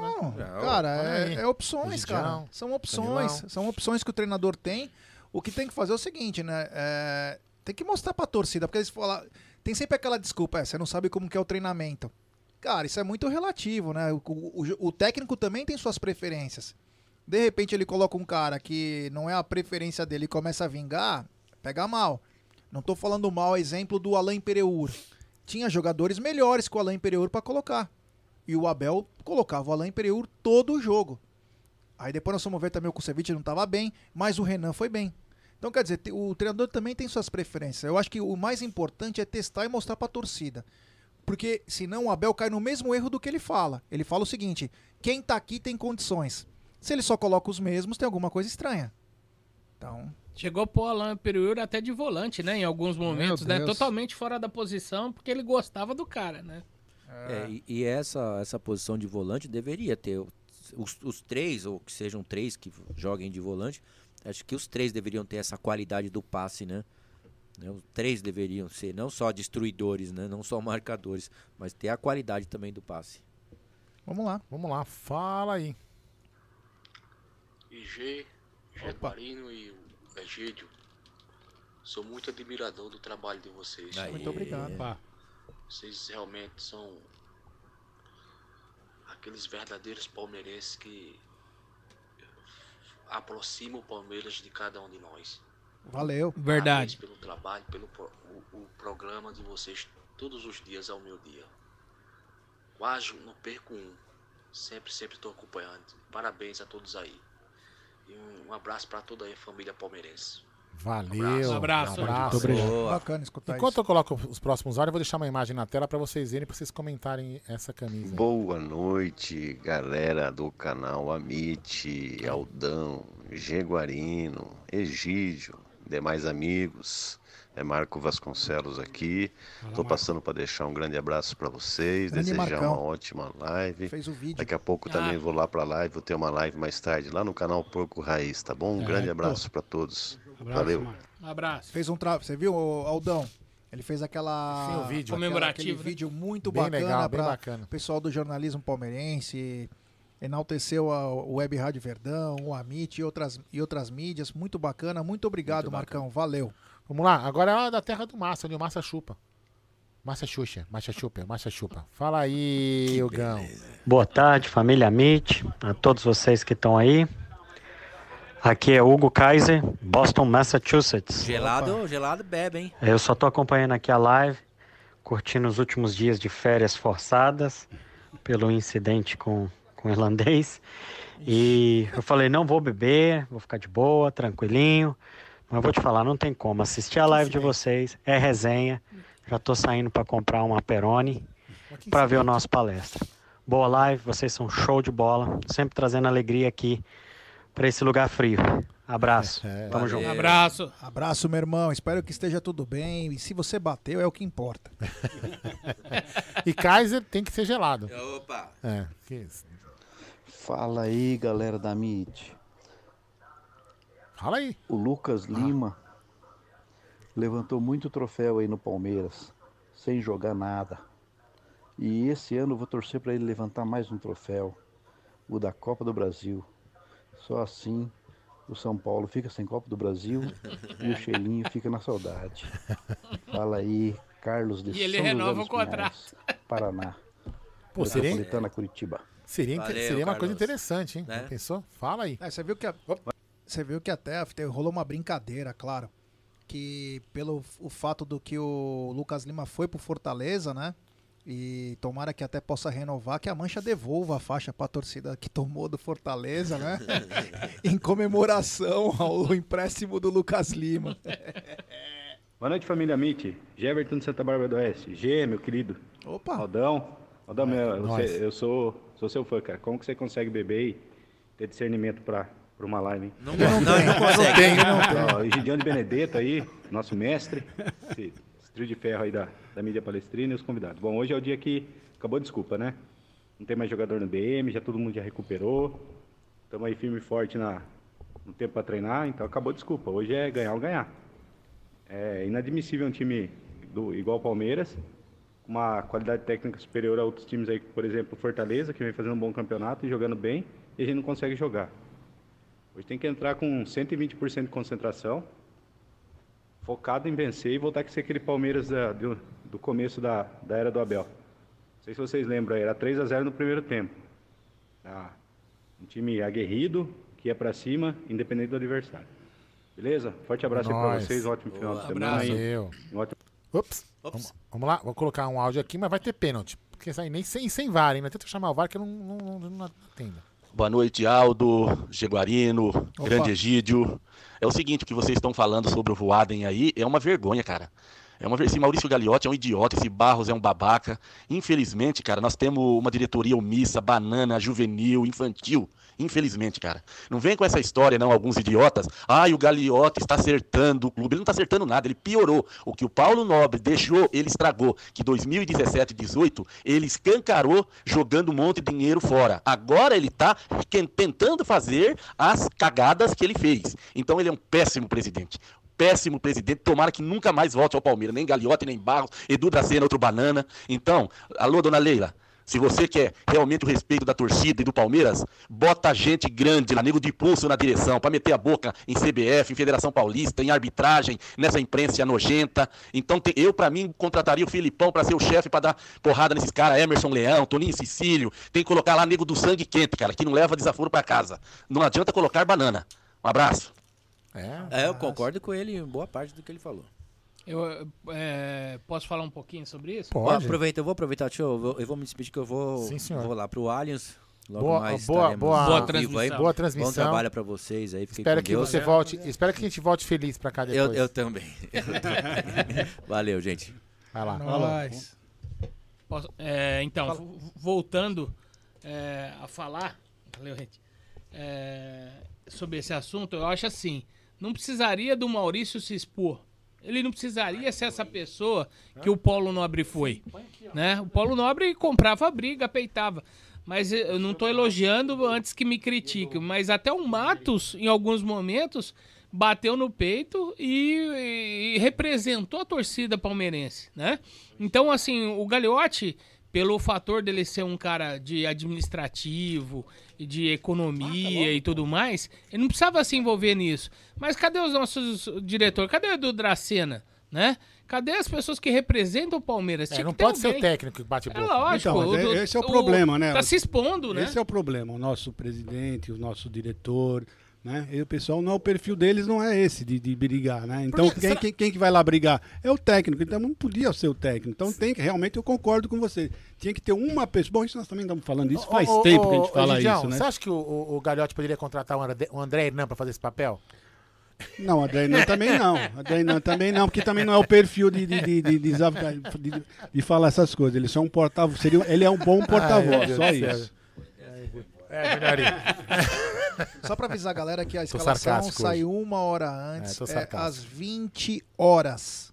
Não, Já, cara, é, é opções, cara. São opções. São opções que o treinador tem. O que tem que fazer é o seguinte, né? É, tem que mostrar pra torcida, porque eles falam. Tem sempre aquela desculpa, é, você não sabe como que é o treinamento. Cara, isso é muito relativo, né? O, o- o técnico também tem suas preferências. De repente ele coloca um cara que não é a preferência dele e começa a vingar, pega mal. Não tô falando mal, exemplo do Alain Pereur. Tinha jogadores melhores que o Alain Pereur pra colocar. E o Abel colocava o Alain Pereur todo o jogo. Aí depois nós fomos ver também o Kusevich não tava bem, mas o Renan foi bem. Então quer dizer, o treinador também tem suas preferências. Eu acho que o mais importante é testar e mostrar pra torcida. Porque senão o Abel cai no mesmo erro do que ele fala. Ele fala o seguinte: quem tá aqui tem condições. Se ele só coloca os mesmos, tem alguma coisa estranha. Então, Chegou a pôr Alain Pereur até de volante, né? Em alguns momentos, né? Totalmente fora da posição, porque ele gostava do cara, né? É, e, e essa, essa posição de volante deveria ter os, os três, ou que sejam três que joguem de volante, acho que os três deveriam ter essa qualidade do passe, né? Né, Os três deveriam ser não só destruidores, né? Não só marcadores, mas ter a qualidade também do passe. vamos lá. Vamos lá, fala aí. IG, Jaguarino e o Egídio. Sou muito admirador do trabalho de vocês. Aê. Muito obrigado. Pá. Vocês realmente são aqueles verdadeiros palmeirenses que aproximam o Palmeiras de cada um de nós. Valeu. Verdade. Parabéns pelo trabalho, pelo pro- o, o programa de vocês todos os dias ao meu dia. Quase não perco um. Sempre, sempre estou acompanhando. Parabéns a todos aí. E um, um abraço para toda a família palmeirense. Valeu. Um abraço. Um abraço. Muito obrigado. Bacana escutar Enquanto isso. eu coloco os próximos áudios, eu vou deixar uma imagem na tela pra vocês verem, pra vocês comentarem essa camisa. Boa noite, galera do canal Amit, Aldão, Jeguarino, Egídio, demais amigos. É Marco Vasconcelos aqui. Tô passando para deixar um grande abraço para vocês, Grande desejar Marcão. uma ótima live. Fez o vídeo. Daqui a pouco também Ah. vou lá para live, vou ter uma live mais tarde lá no canal Porco Raiz, tá bom? Um É, grande abraço para todos. Abraço, Valeu. Um abraço. Fez um tra... Você viu, Aldão? Ele fez aquela. Sim, o vídeo. aquela- Comemorativo, Aquele né? vídeo muito Bem bacana legal, bem bacana. pessoal do jornalismo palmeirense. enalteceu a Web Rádio Verdão, o Amit e outras, e outras mídias. Muito bacana. Muito obrigado, Marcão. Valeu. Vamos lá, agora é a da terra do Massa, onde o Massa chupa. Massa Xuxa, Massa Chupa, Massa Chupa. Fala aí, Hugão. Boa tarde, família Amit, a todos vocês que estão aí. Aqui é Hugo Kaiser, Boston, Massachusetts. Gelado, gelado bebe, hein? Eu só tô acompanhando aqui a live, curtindo os últimos dias de férias forçadas pelo incidente com, com o irlandês. E eu falei, não vou beber, vou ficar de boa, tranquilinho. Mas eu vou te falar, não tem como. Assistir a live de vocês, é resenha. Já tô saindo para comprar uma Peroni para ver o nosso palestra. Boa live, vocês são show de bola, sempre trazendo alegria aqui para esse lugar frio. Abraço. Tamo junto. Abraço. Abraço, meu irmão. Espero que esteja tudo bem. E se você bateu, é o que importa. E Kaiser tem que ser gelado. Opa! É, que isso. Fala aí, galera da MIT. Fala aí. O Lucas Lima levantou muito troféu aí no Palmeiras, sem jogar nada. E esse ano eu vou torcer para ele levantar mais um troféu, o da Copa do Brasil. Só assim o São Paulo fica sem Copa do Brasil e o Chelinho fica na saudade. Fala aí, Carlos de E ele São renova o contrato. Pinhais, Paraná. Pô, seria- Curitiba. Seria, Valeu, seria uma coisa Carlos. interessante, hein? Né? Pensou? Fala aí. É, você viu que a- você viu que até rolou uma brincadeira, claro, que pelo o fato do que o Lucas Lima foi pro Fortaleza, né? E tomara que até possa renovar, que a Mancha devolva a faixa pra torcida que tomou do Fortaleza, né? em comemoração ao empréstimo do Lucas Lima. Boa noite, família Mitty. Jeverton de Santa Bárbara do Oeste. G, meu querido. Opa. Aldão. Aldão, meu, Nós. você- eu sou, sou seu fã, cara. Como que você consegue beber e ter discernimento pra, pra uma live, hein? Não, não, não, não consegue. Não tem, Não tem. De Benedetto aí, nosso mestre. Trio de ferro aí da, da mídia palestrina e os convidados. Bom, hoje é o dia que acabou desculpa, né? Não tem mais jogador no BM, já todo mundo já recuperou. Estamos aí firme e forte na, no tempo para treinar, então acabou desculpa. Hoje é ganhar ou ganhar. É inadmissível um time do, igual o Palmeiras, com uma qualidade técnica superior a outros times aí, por exemplo, Fortaleza, que vem fazendo um bom campeonato e jogando bem, e a gente não consegue jogar. Hoje tem que entrar com 120% de concentração, focado em vencer e voltar a ser aquele Palmeiras da- do, do começo da, da era do Abel. Não sei se vocês lembram, aí, era 3 a 0 no primeiro tempo. Ah, um time aguerrido, que ia para cima, independente do adversário. Beleza? Forte abraço aí para vocês, um ótimo final de semana. Abraço. aí. Um ótimo... Ups. Vamos, vamos lá, vou colocar um áudio aqui, mas vai ter pênalti. Porque isso aí nem sem, sem VAR, tenta chamar o VAR que eu não, não, não, não atendo. Boa noite, Aldo, Jaguarino, Grande Egídio. É o seguinte, o que vocês estão falando sobre o Voaden aí é uma vergonha, cara. É uma Esse Maurício Gagliotti é um idiota, esse Barros é um babaca. Infelizmente, cara, nós temos uma diretoria omissa, banana, juvenil, infantil. Infelizmente, cara. Não vem com essa história, não, alguns idiotas. Ai, o Gagliotti está acertando o clube. Ele não está acertando nada, ele piorou. O que o Paulo Nobre deixou, ele estragou. Que 2017 e 18, ele escancarou jogando um monte de dinheiro fora. Agora ele está tentando fazer as cagadas que ele fez. Então ele é um péssimo presidente. Péssimo presidente, tomara que nunca mais volte ao Palmeiras, nem Gagliotti, nem Barros, Edu da Sena, outro banana. Então, alô, dona Leila, se você quer realmente o respeito da torcida e do Palmeiras, bota gente grande lá, nego de pulso na direção, para meter a boca em CBF, em Federação Paulista, em arbitragem, nessa imprensa nojenta. Então, tem- eu, para mim, contrataria o Filipão para ser o chefe, para dar porrada nesses caras, Emerson Leão, Toninho Cecílio. Tem que colocar lá nego do sangue quente, cara, que não leva desaforo para casa. Não adianta colocar banana. Um abraço. É, eu concordo com ele em boa parte do que ele falou. Eu é, posso falar um pouquinho sobre isso? Ó, aproveita, eu vou aproveitar, deixa eu, eu vou- eu vou me despedir que eu vou, Sim, senhor. vou lá pro Allianz. Logo Boa- mais boa- boa- Boa vivo transmissão. aí. Boa transmissão. Bom trabalho pra vocês aí. Espero com que Deus. você volte. Espero que a gente volte feliz pra cá depois. eu também. Eu também. Valeu, gente. Vai lá. Nós. Posso- é, então, vo- voltando é, a falar, valeu, gente, é, sobre esse assunto, eu acho assim, não precisaria do Maurício se expor. Ele não precisaria ser essa pessoa que o Paulo Nobre foi. Né? O Paulo Nobre comprava briga, peitava. Mas eu não estou elogiando antes que me critiquem. Mas até o Matos, em alguns momentos, bateu no peito e, e representou a torcida palmeirense. Né? Então, assim, o Gagliotti pelo fator dele ser um cara de administrativo, e de economia e tudo mais, ele não precisava se envolver nisso. Mas cadê os nossos diretores? Cadê o Edu Dracena? Né? Cadê as pessoas que representam o Palmeiras? É, não pode ser o alguém. técnico que bate É boca. lógico. Então, mas o- é- esse é o, o- problema, né? Tá se expondo, né? Esse é o problema. O nosso presidente, o nosso diretor, né? E o pessoal, não, o perfil deles não é esse de, de brigar, né? Então, Porque, quem, será- quem, quem que vai lá brigar? É o técnico. Então, não podia ser o técnico. Então, tem que, realmente, eu concordo com você. Tinha que ter uma pessoa. Bom, isso nós também estamos falando isso faz Ô, ô, tempo que a ô, gente fala isso, né? Você acha que o, o, o Galhote poderia contratar o André, Hernan pra fazer esse papel? Não, André não também não. André não também não, porque também não é o perfil de, de, de, de, de, falar essas coisas. Ele só é um porta-voz. Ele é um bom porta-voz, só isso. É, melhoria. Só pra avisar a galera que a escalação sarcástico sai hoje. uma hora antes, É, é, às 20 horas.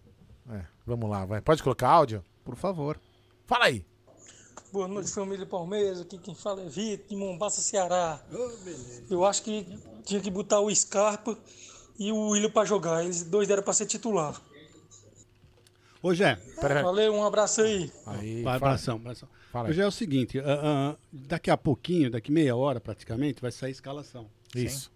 É, vamos lá, vai. Pode colocar áudio? Por favor. Fala aí. Boa noite, família Palmeiras. Aqui quem fala é Vitor, de Mombasa, Ceará. Eu acho que tinha que botar o Scarpa e o William pra jogar. Eles dois deram pra ser titular. Ô, Jé. Valeu, um abraço aí. Aí, Vai, abração, abração. Fala. Hoje é o seguinte, ah, ah, daqui a pouquinho, daqui meia hora praticamente, vai sair a escalação. Isso.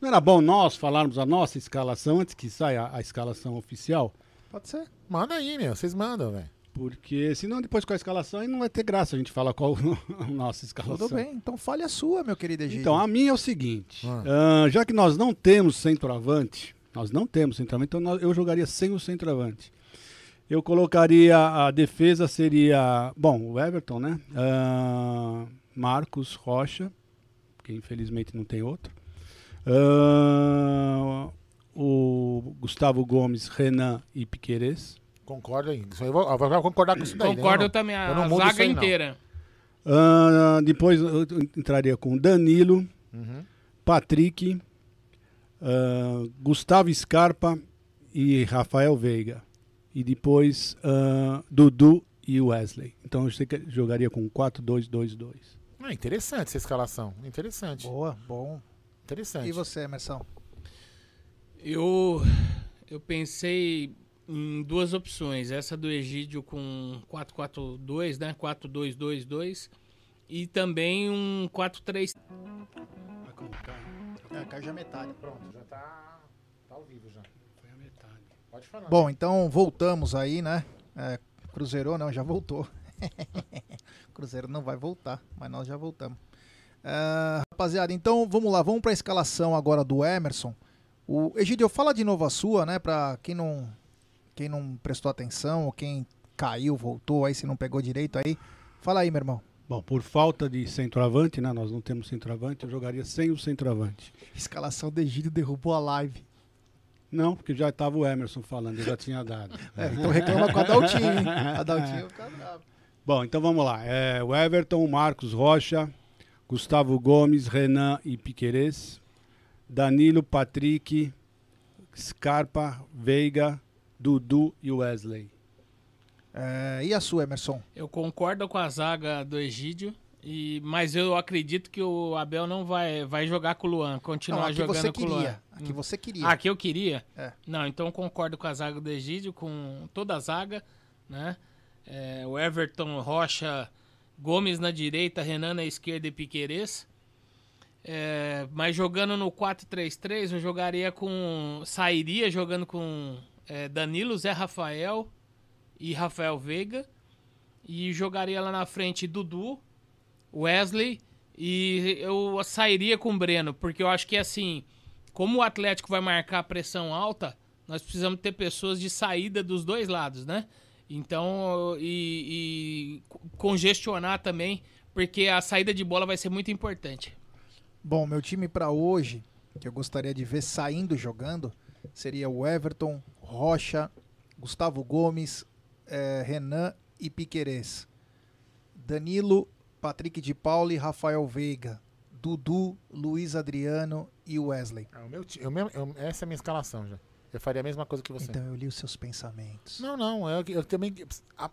Não era bom nós falarmos a nossa escalação antes que saia a escalação oficial? Pode ser. Manda aí, meu. Vocês mandam, velho. Porque senão depois com a escalação aí não vai ter graça a gente falar qual a nossa escalação. Tudo bem, então fale a sua, meu querido Egídio. Então, a minha é o seguinte: ah, já que nós não temos centroavante, nós não temos centroavante, então eu jogaria sem o centroavante. Eu colocaria a defesa seria, bom, o Everton, né? Ah, Marcos Rocha, que infelizmente não tem outro. Ah, o Gustavo Gomes, Renan e Piquerez. Concordo aí. Isso aí eu vou, eu vou concordar com isso daí. né? Concordo Eu não- também, a eu zaga aí, inteira. Ah, depois eu entraria com Danilo, Uhum. Patrick, ah, Gustavo Scarpa e Rafael Veiga. E depois ah, Dudu e Wesley. Então eu sei que jogaria com 4-2-2-2. Ah, interessante essa escalação. Interessante. Boa, bom. Interessante. E você, Emerson? Eu, eu pensei em duas opções. Essa do Egídio com 4-4-2, né? 4-2-2-2. E também um 4-3. Caiu já metade. Pronto, já tá, tá ao vivo já. Foi a metade. Pode falar. Bom, então voltamos aí, né? É, Cruzeiro não, já voltou. Cruzeiro não vai voltar, mas nós já voltamos. É, rapaziada, então vamos lá, vamos para a escalação agora do Emerson. O Egidio, fala de novo a sua, né? Para quem não, quem não prestou atenção, ou quem caiu, voltou aí, se não pegou direito aí. Fala aí, meu irmão. Bom, por falta de centroavante, né? Nós não temos centroavante, eu jogaria sem o centroavante. Escalação do Egídio derrubou a live. Não, porque já estava o Emerson falando, eu já tinha dado. É, então reclama com a Daltinho, hein? A Daltinho fica brava. Bom, então vamos lá. É, o Everton, Marcos Rocha, Gustavo Gomes, Renan e Piquerez, Danilo, Patrick, Scarpa, Veiga, Dudu e Wesley. É, e a sua, Emerson? Eu concordo com a zaga do Egídio. E, mas eu acredito que o Abel não vai, vai jogar com o Luan, continuar Não, jogando com o Luan. a que você queria. Ah, que eu queria? É. Não, então eu concordo com a zaga do Egídio, com toda a zaga, né? É, o Everton, Rocha, Gomes na direita, Renan na esquerda e Piquerez. É, mas jogando no 4-3-3, eu jogaria com. Sairia jogando com é, Danilo, Zé Rafael e Rafael Veiga. E jogaria lá na frente Dudu, Wesley. E eu sairia com o Breno, porque eu acho que assim, como o Atlético vai marcar a pressão alta, nós precisamos ter pessoas de saída dos dois lados, né? Então, e, e congestionar também, porque a saída de bola vai ser muito importante. Bom, meu time para hoje, que eu gostaria de ver saindo jogando, seria o Everton, Rocha, Gustavo Gomes, eh, Renan e Piquerez. Danilo, Patrick de Pauli, Rafael Veiga. Dudu, Luiz Adriano e Wesley. É, o meu, eu eu- essa é a minha escalação já. Eu faria a mesma coisa que você. Então eu li os seus pensamentos. Não, não. Eu, eu também. A,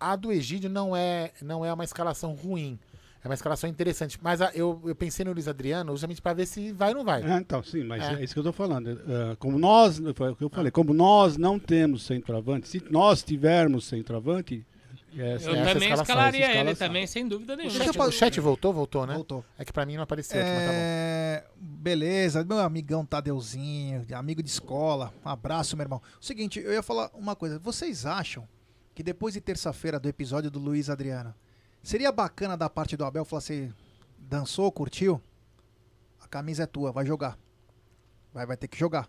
a do Egídio não é, não é uma escalação ruim. É uma escalação interessante. Mas a- eu, eu pensei no Luiz Adriano justamente pra ver se vai ou não vai. É, então, sim, mas é, É. isso que eu estou falando. É, como nós, foi o que eu falei, como nós não temos centroavante, se nós tivermos centroavante, Essa- Eu essa também escalação, escalaria essa ele também, sem dúvida O nenhuma. chat, o chat voltou, voltou, né? Voltou. É que pra mim não apareceu aqui, mas tá bom. É, beleza, meu amigão Tadeuzinho, amigo de escola, um abraço, meu irmão. O seguinte, eu ia falar uma coisa. Vocês acham que depois de terça-feira do episódio do Luiz Adriano, seria bacana da parte do Abel falar assim: dançou, curtiu? A camisa é tua, vai jogar. Vai, vai ter que jogar.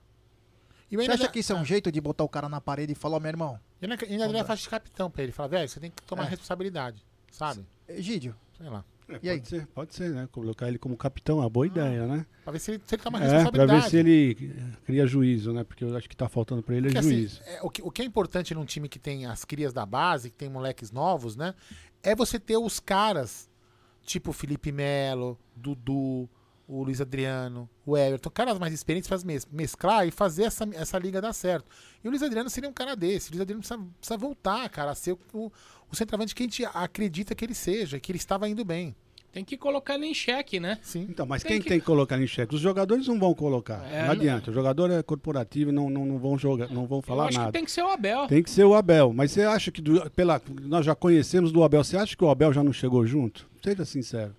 E Você acha que isso é um jeito de botar o cara na parede e falar, ó, meu irmão? E ainda, faixa de capitão pra ele. Fala, velho, você tem que tomar É. responsabilidade, sabe? Egídio. Sei lá. É, E aí? Pode ser, pode ser, né? Colocar ele como capitão, é uma boa ideia, né? Pra ver se ele, se ele toma É, pra responsabilidade. ver se ele cria juízo, né? Porque eu acho que tá faltando pra ele é Porque, assim, juízo. é, o, que, o que é importante num time que tem as crias da base, que tem moleques novos, né? É você ter os caras, tipo Felipe Melo, Dudu, o Luiz Adriano, o Everton, caras mais experientes para mesclar e fazer essa, essa liga dar certo. E o Luiz Adriano seria um cara desse. O Luiz Adriano precisa, precisa voltar, cara, a ser o, o, o centroavante que a gente acredita que ele seja, que ele estava indo bem. Tem que colocar ele em xeque, né? Sim. Então, mas Tem quem que- tem que colocar em xeque? Os jogadores não vão colocar. É, não não- adianta. O jogador é corporativo, não, não, não vão jogar, não vão Eu falar acho nada. que tem que ser o Abel. Tem que ser o Abel. Mas você acha que do- pela, nós já conhecemos do Abel? Você acha que o Abel já não chegou junto? Seja sincero.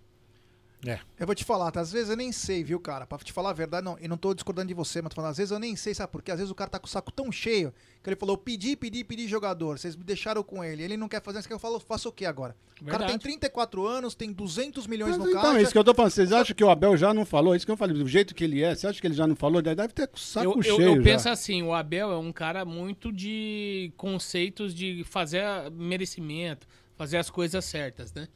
É. Eu vou te falar, tá? às vezes eu nem sei, viu, cara? Pra te falar a verdade, não, e não tô discordando de você, mas tô falando, às vezes eu nem sei, sabe por quê? Às vezes o cara tá com o saco tão cheio que ele falou, eu pedi, pedi, pedi jogador, vocês me deixaram com ele, ele não quer fazer isso, que eu falo, faço o quê agora? O cara Verdade. tem 34 anos, tem 200 milhões Mas no então, caixa. é isso que eu tô falando. Vocês acham que o Abel já não falou? É isso que eu falei. Do jeito que ele é, você acha que ele já não falou? Ele Deve ter com o saco Eu, eu, cheio. eu já. penso assim, o Abel é um cara muito de conceitos de fazer merecimento, fazer as coisas certas, né?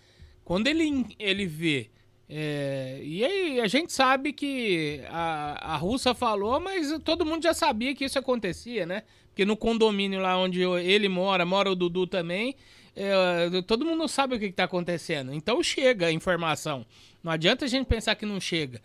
Quando ele, ele vê. É, e aí a gente sabe que a, a russa falou, mas todo mundo já sabia que isso acontecia, né? Porque no condomínio lá onde ele mora, mora o Dudu também, é, todo mundo sabe o que está acontecendo. Então chega a informação. Não adianta a gente pensar que não chega.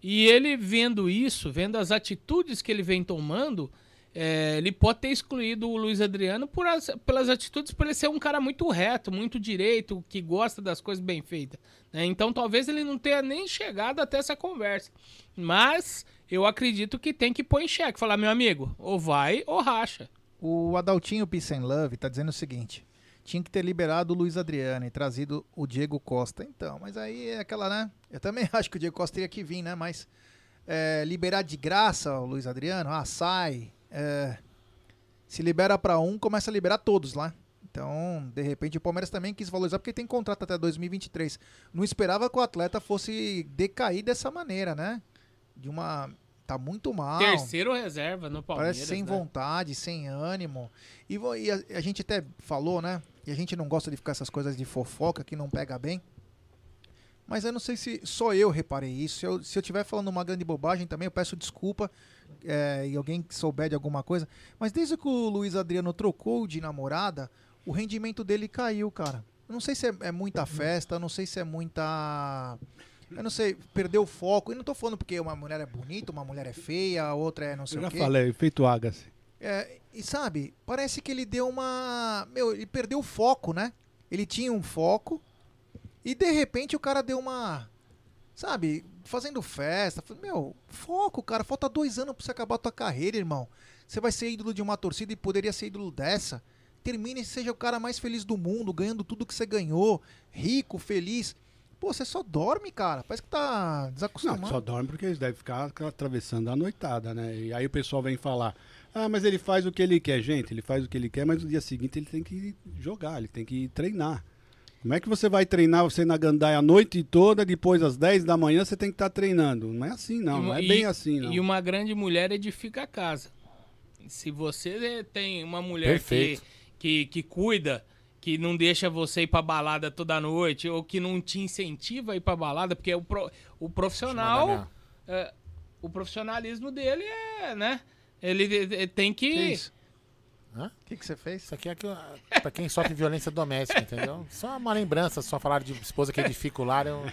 E ele vendo isso, vendo as atitudes que ele vem tomando, é, ele pode ter excluído o Luiz Adriano por as- pelas atitudes, por ele ser um cara muito reto, muito direito, que gosta das coisas bem feitas. né? Então talvez ele não tenha nem chegado até essa conversa. Mas eu acredito que tem que pôr em xeque. Falar, meu amigo, ou vai ou racha. O Adaltinho Peace and Love tá dizendo o seguinte: tinha que ter liberado o Luiz Adriano e trazido o Diego Costa. Então, mas aí é aquela, né? Eu também acho que o Diego Costa teria que vir, né? Mas é, liberar de graça o Luiz Adriano, ah, sai. É, se libera pra um, começa a liberar todos lá. Então, de repente, o Palmeiras também quis valorizar porque tem contrato até 2023. Não esperava que o atleta fosse decair dessa maneira, né? De uma. Tá muito mal. Terceiro reserva no Palmeiras. Parece sem né? vontade, sem ânimo. E, e a, a gente até falou, né? E a gente não gosta de ficar essas coisas de fofoca que não pega bem. Mas eu não sei se só eu reparei isso. Se eu estiver falando uma grande bobagem também, eu peço desculpa. É, e alguém que souber de alguma coisa. Mas desde que o Luiz Adriano trocou de namorada, o rendimento dele caiu, cara. Eu não sei se é, é muita festa, não sei se é muita. Eu não sei, perdeu o foco. E não tô falando porque uma mulher é bonita, uma mulher é feia, a outra é não sei Eu o já quê. falei, efeito Agassi. É, e sabe, parece que ele deu uma. Meu, ele perdeu o foco, né? Ele tinha um foco e de repente o cara deu uma. Sabe, fazendo festa. Meu, foco, cara. Falta dois anos pra você acabar a tua carreira, irmão. Você vai ser ídolo de uma torcida e poderia ser ídolo dessa. Termine e seja o cara mais feliz do mundo, ganhando tudo que você ganhou, rico, feliz. Pô, você só dorme, cara. Parece que tá desacostumado. Não, só dorme porque eles devem ficar atravessando a noitada, né? E aí o pessoal vem falar, ah, mas ele faz o que ele quer. Gente, ele faz o que ele quer, mas no dia seguinte ele tem que jogar, ele tem que treinar. Como é que você vai treinar você na gandaia a noite toda, depois às 10 da manhã você tem que estar treinando? Não é assim, não. E Não uma- é e- bem assim, não. E uma grande mulher edifica a casa. Se você tem uma mulher que, que, que cuida, que não deixa você ir pra balada toda noite, ou que não te incentiva a ir pra balada, porque o, pro- o profissional. é, o profissionalismo dele é, né? Ele, ele tem que. Que? O que, que você fez? Isso aqui é que, pra quem sofre violência doméstica, entendeu? Só uma lembrança, só falar de esposa que edifica o lar. Eu...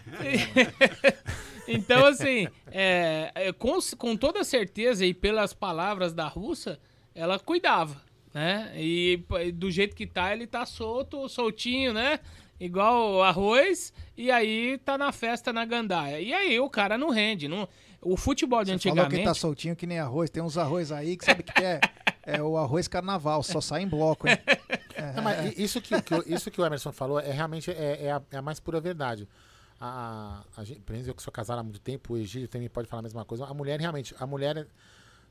Então, assim, é, é, com, com toda certeza e pelas palavras da russa, ela cuidava, né? E do jeito que tá, ele tá solto, soltinho, né? Igual arroz, e aí tá na festa na gandaia. E aí o cara não rende. Não, o futebol de Você falou antigamente. que tá soltinho que nem arroz. Tem uns arroz aí que sabe que é, é o arroz carnaval, só sai em bloco, hein? Não, mas isso, que, que o- isso que o Emerson falou é realmente é, é a, é a mais pura verdade. A, a, a gente, eu que sou casado há muito tempo, o Egílio também pode falar a mesma coisa. A mulher, realmente, a mulher,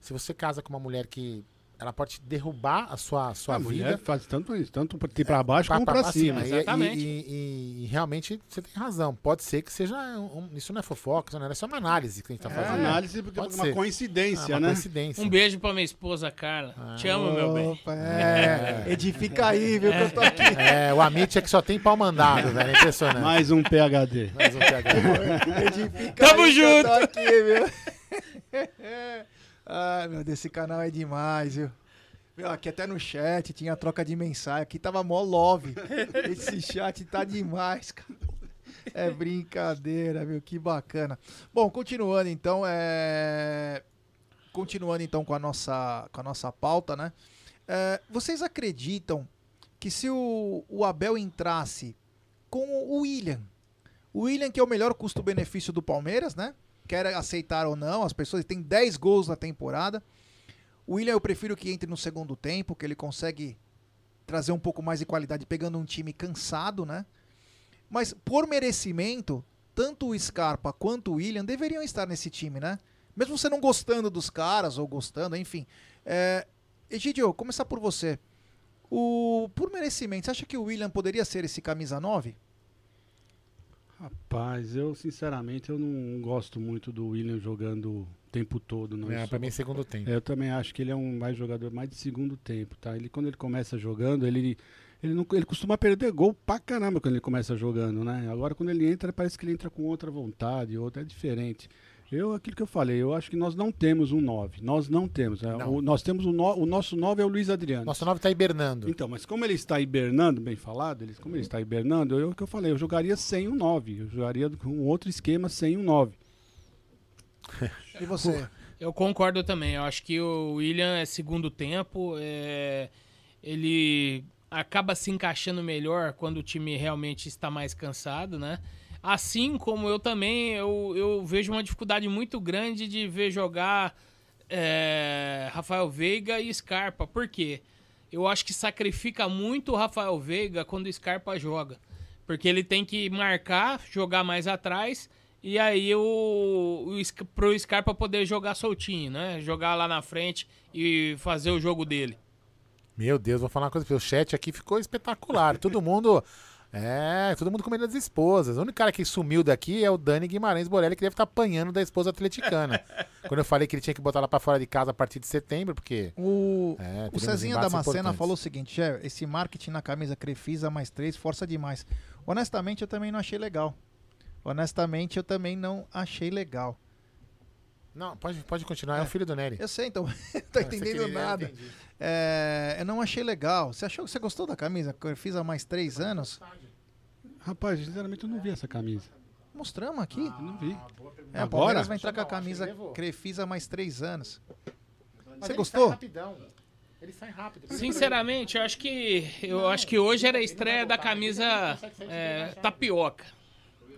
se você casa com uma mulher que ela pode te derrubar a sua, a sua a vida. faz tanto isso, tanto pra, pra baixo como pra, cima. E- E, e- e realmente você tem razão. Pode ser que seja. um- isso não é fofoca, isso não é, isso é uma análise que a gente tá É fazendo. análise porque é Pode uma ser. coincidência, Ah, uma né? Coincidência. Um beijo pra minha esposa, Carla. Te amo, meu bem. Opa, é. Edifica aí, viu, que eu tô aqui. É, o Amit é que só tem pau mandado, velho. É impressionante. Mais um PHD. Mais um PHD. Edifica Tamo aí que eu tô junto. aqui, viu? Ai, meu Deus, esse canal é demais, viu? Meu, aqui até no chat tinha troca de mensagem. Aqui tava mó love. Esse chat tá demais, cara. É brincadeira, viu? Que bacana. Bom, continuando então, é... Continuando então com a nossa, com a nossa pauta, né? É, vocês acreditam que se o, o Abel entrasse com o William, o William que é o melhor custo-benefício do Palmeiras, né? Quer aceitar ou não, as pessoas tem 10 gols na temporada. O William eu prefiro que entre no segundo tempo, que ele consegue trazer um pouco mais de qualidade pegando um time cansado, né? Mas por merecimento, tanto o Scarpa quanto o William deveriam estar nesse time, né? Mesmo você não gostando dos caras ou gostando, enfim. É... Egidio, começar por você. O... Por merecimento, você acha que o William poderia ser esse camisa 9? Rapaz, eu sinceramente eu não gosto muito do William jogando o tempo todo. Não. É, Eu pra sou- mim, segundo tempo. É, Eu também acho que ele é um mais jogador mais de segundo tempo, tá? Ele quando ele começa jogando, ele ele não ele costuma perder gol pra caramba quando ele começa jogando, né? Agora quando ele entra, parece que ele entra com outra vontade, outra é diferente. Eu, aquilo que eu falei, eu acho que nós não temos um 9. Nós não temos. né? Não. O, nós temos o, no- o nosso 9 é o Luiz Adriano. Nosso 9 tá hibernando. Então, mas como ele está hibernando, bem falado, ele, como ele está hibernando, eu o que eu falei, eu jogaria sem um 9. Eu jogaria com um outro esquema sem um 9. E você? Eu concordo também. Eu acho que o William é segundo tempo. é, Ele acaba se encaixando melhor quando o time realmente está mais cansado, né? Assim como eu também, eu, eu vejo uma dificuldade muito grande de ver jogar é, Rafael Veiga e Scarpa. Por quê? Eu acho que sacrifica muito o Rafael Veiga quando o Scarpa joga. Porque ele tem que marcar, jogar mais atrás, e aí o, o pro Scarpa poder jogar soltinho, né? Jogar lá na frente e fazer o jogo dele. Meu Deus, vou falar uma coisa. O chat aqui ficou espetacular. Todo mundo. É, todo mundo com medo das esposas. O único cara que sumiu daqui é o Dani Guimarães Borelli, que deve estar apanhando da esposa atleticana. Quando eu falei que ele tinha que botar ela pra fora de casa a partir de setembro, porque. O, É, o Cezinha Damascena falou o seguinte: Che, esse marketing na camisa Crefisa mais três força demais. Honestamente, eu também não achei legal. Honestamente, eu também não achei legal. Não, pode, pode continuar, é, o filho do Nery. Eu sei, então. não Ah, você entendendo eu nada. entendi. É, eu não achei legal. Você achou que você gostou da camisa? Crefisa mais três anos? Rapaz, sinceramente eu não vi essa camisa. Mostramos aqui. não vi. É, o Agora? Palmeiras vai entrar com a Não, que camisa. Crefisa mais três anos. Mas Você ele gostou? sai rapidão. Ele sai rápido. Sinceramente, eu acho que eu acho que hoje era a estreia da camisa é, tapioca.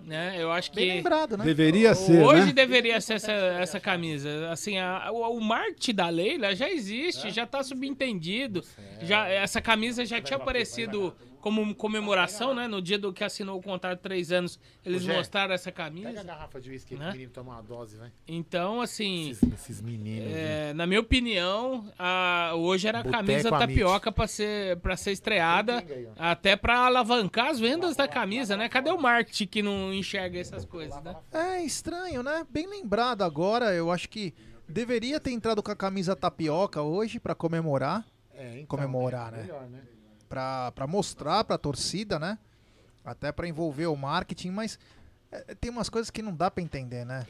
Né? Eu acho que Bem lembrado, né? Deveria ser, Hoje né? deveria ser essa, essa camisa. Assim, a- o, o marketing da Leila já existe, já tá subentendido. Já, essa camisa já tinha aparecido como comemoração, né? No dia do que assinou o contrato de três anos, eles Jé, mostraram essa Pega a camisa. garrafa de uísque Né? pro menino tomar uma dose, vai. Então, assim. Esses, esses meninos. É, na minha opinião, a- hoje era a Boteco camisa tapioca pra ser, pra ser estreada, até pra alavancar as vendas da camisa, né? Cadê o marketing que não enxerga essas coisas, né? É estranho, né? Bem lembrado agora. Eu acho que deveria ter entrado com a camisa tapioca hoje pra comemorar. É, então, comemorar, é né? melhor, né? Pra, pra mostrar pra torcida, né? Até pra envolver o marketing, mas é, tem umas coisas que não dá pra entender, né?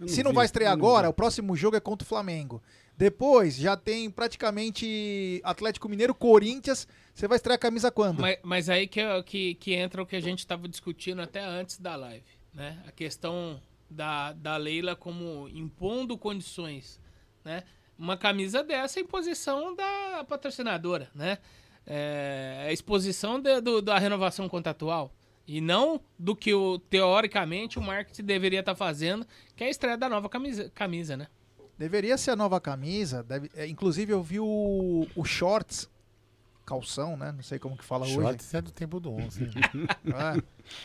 Eu Se não vi, vai estrear não agora, vi. o próximo jogo é contra o Flamengo. Depois já tem praticamente Atlético Mineiro, Corinthians. Você vai estrear a camisa quando? Mas, mas aí que, que, que entra o que a gente estava discutindo até antes da live, né? A questão da, da Leila como impondo condições, né? Uma camisa dessa é imposição da patrocinadora, né? É a exposição de- do- da renovação contratual. E não do que, o, teoricamente, o marketing deveria estar fazendo, que é a estreia da nova camisa, camisa né? Deveria ser a nova camisa. deve- é, inclusive, eu vi o, o Shorts calção, né? Não sei como que fala hoje. Shorts é do tempo do 11. né? É.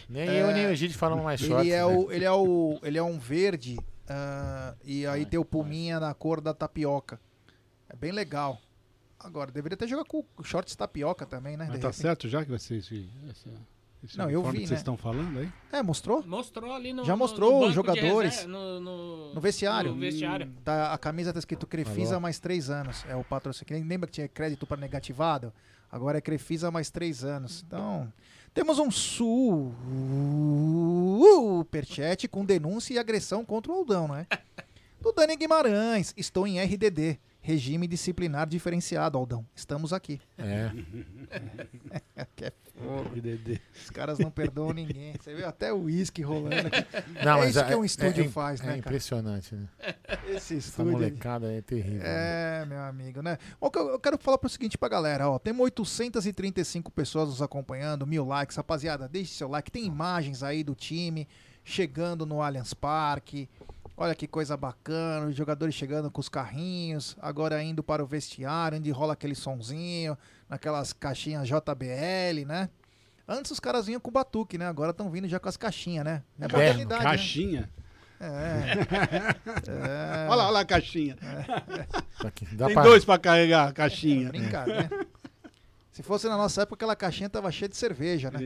Nem eu, nem o Gide falamos mais shorts. Ele é, né? o, ele é, o, ele é um verde ah, e aí tem o puminha na cor da tapioca. É bem legal. Agora, deveria até jogar com shorts tapioca também, né? Mas de tá repente. certo já que vai ser esse, essa, esse Não, eu vi, que vocês né? estão falando aí? É, mostrou? Mostrou ali no. Já no- mostrou no os jogadores. reserva, no, no- No vestiário. No vestiário. Tá, a camisa tá escrito Crefisa mais três anos. É o patrocínio. Lembra que tinha crédito para negativado? Agora é Crefisa mais três anos. Então, temos um superchat com denúncia e agressão contra o Aldão, né? Do Dani Guimarães. Estou em RDD. Regime disciplinar diferenciado, Aldão. Estamos aqui. É. que é fogo. Os caras não perdoam ninguém. Você vê até o uísque rolando aqui. Não, é mas isso que um é- estúdio é- faz, é né, cara? impressionante, né? Esse Essa estúdio. aí. molecada é terrível. É, meu amigo, né? Bom, que eu eu quero falar pro seguinte pra galera, ó. Temos 835 pessoas nos acompanhando, mil likes. Rapaziada, deixe seu like. Tem imagens aí do time chegando no Allianz Parque. Olha que coisa bacana, os jogadores chegando com os carrinhos, agora indo para o vestiário, onde rola aquele sonzinho, naquelas caixinhas JBL, né? Antes os caras vinham com batuque, né? Agora estão vindo já com as caixinhas, né? É modernidade, né? caixinha? É. É. Olha lá, olha lá a caixinha. Dá Tem pra- dois pra carregar a caixinha. Brincadeira. Se fosse na nossa época, aquela caixinha tava cheia de cerveja, né?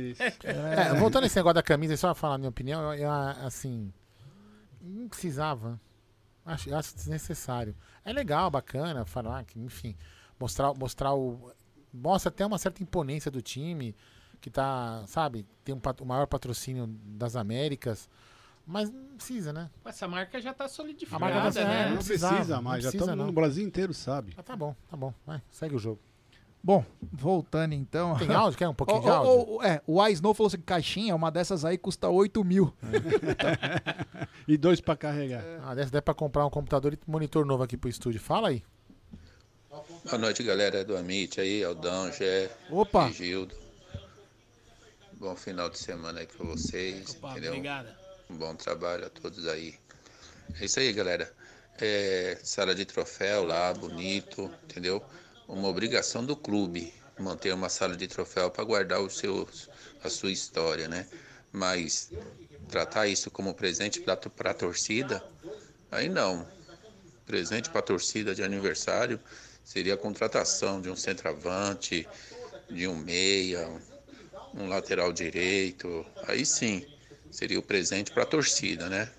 É, voltando a esse negócio da camisa, só falar a minha opinião, eu, eu, assim. Não precisava. Acho, acho desnecessário. É legal, bacana, falar que, enfim, mostrar, mostrar o. Mostra até uma certa imponência do time, que tá, sabe, tem um, o maior patrocínio das Américas. Mas não precisa, né? Essa marca já tá A solidificada, marca tá- né? é, Não precisa não mais, já precisa, todo mundo não. no Brasil inteiro sabe. Ah, tá bom, tá bom. Vai, segue o jogo. Bom, voltando então. Tem áudio? Quer um pouquinho Ó, de áudio? ó, é, o Snow falou assim: caixinha, uma dessas aí custa 8 mil. E dois pra carregar. Ah, dessa dá pra comprar um computador e monitor novo aqui pro estúdio. Fala aí. Boa noite, galera do Amit aí, Aldão, Gé, Opa. e Gildo. Bom final de semana aí pra vocês, Opa, entendeu? obrigado. Um bom trabalho a todos aí. É isso aí, galera. É, sala de troféu lá, bonito, entendeu? Uma obrigação do clube manter uma sala de troféu para guardar os seus, a sua história, né? Mas tratar isso como presente para a torcida, aí não. Presente para a torcida de aniversário seria a contratação de um centroavante, de um meia, um lateral direito. Aí sim, seria o presente para a torcida, né?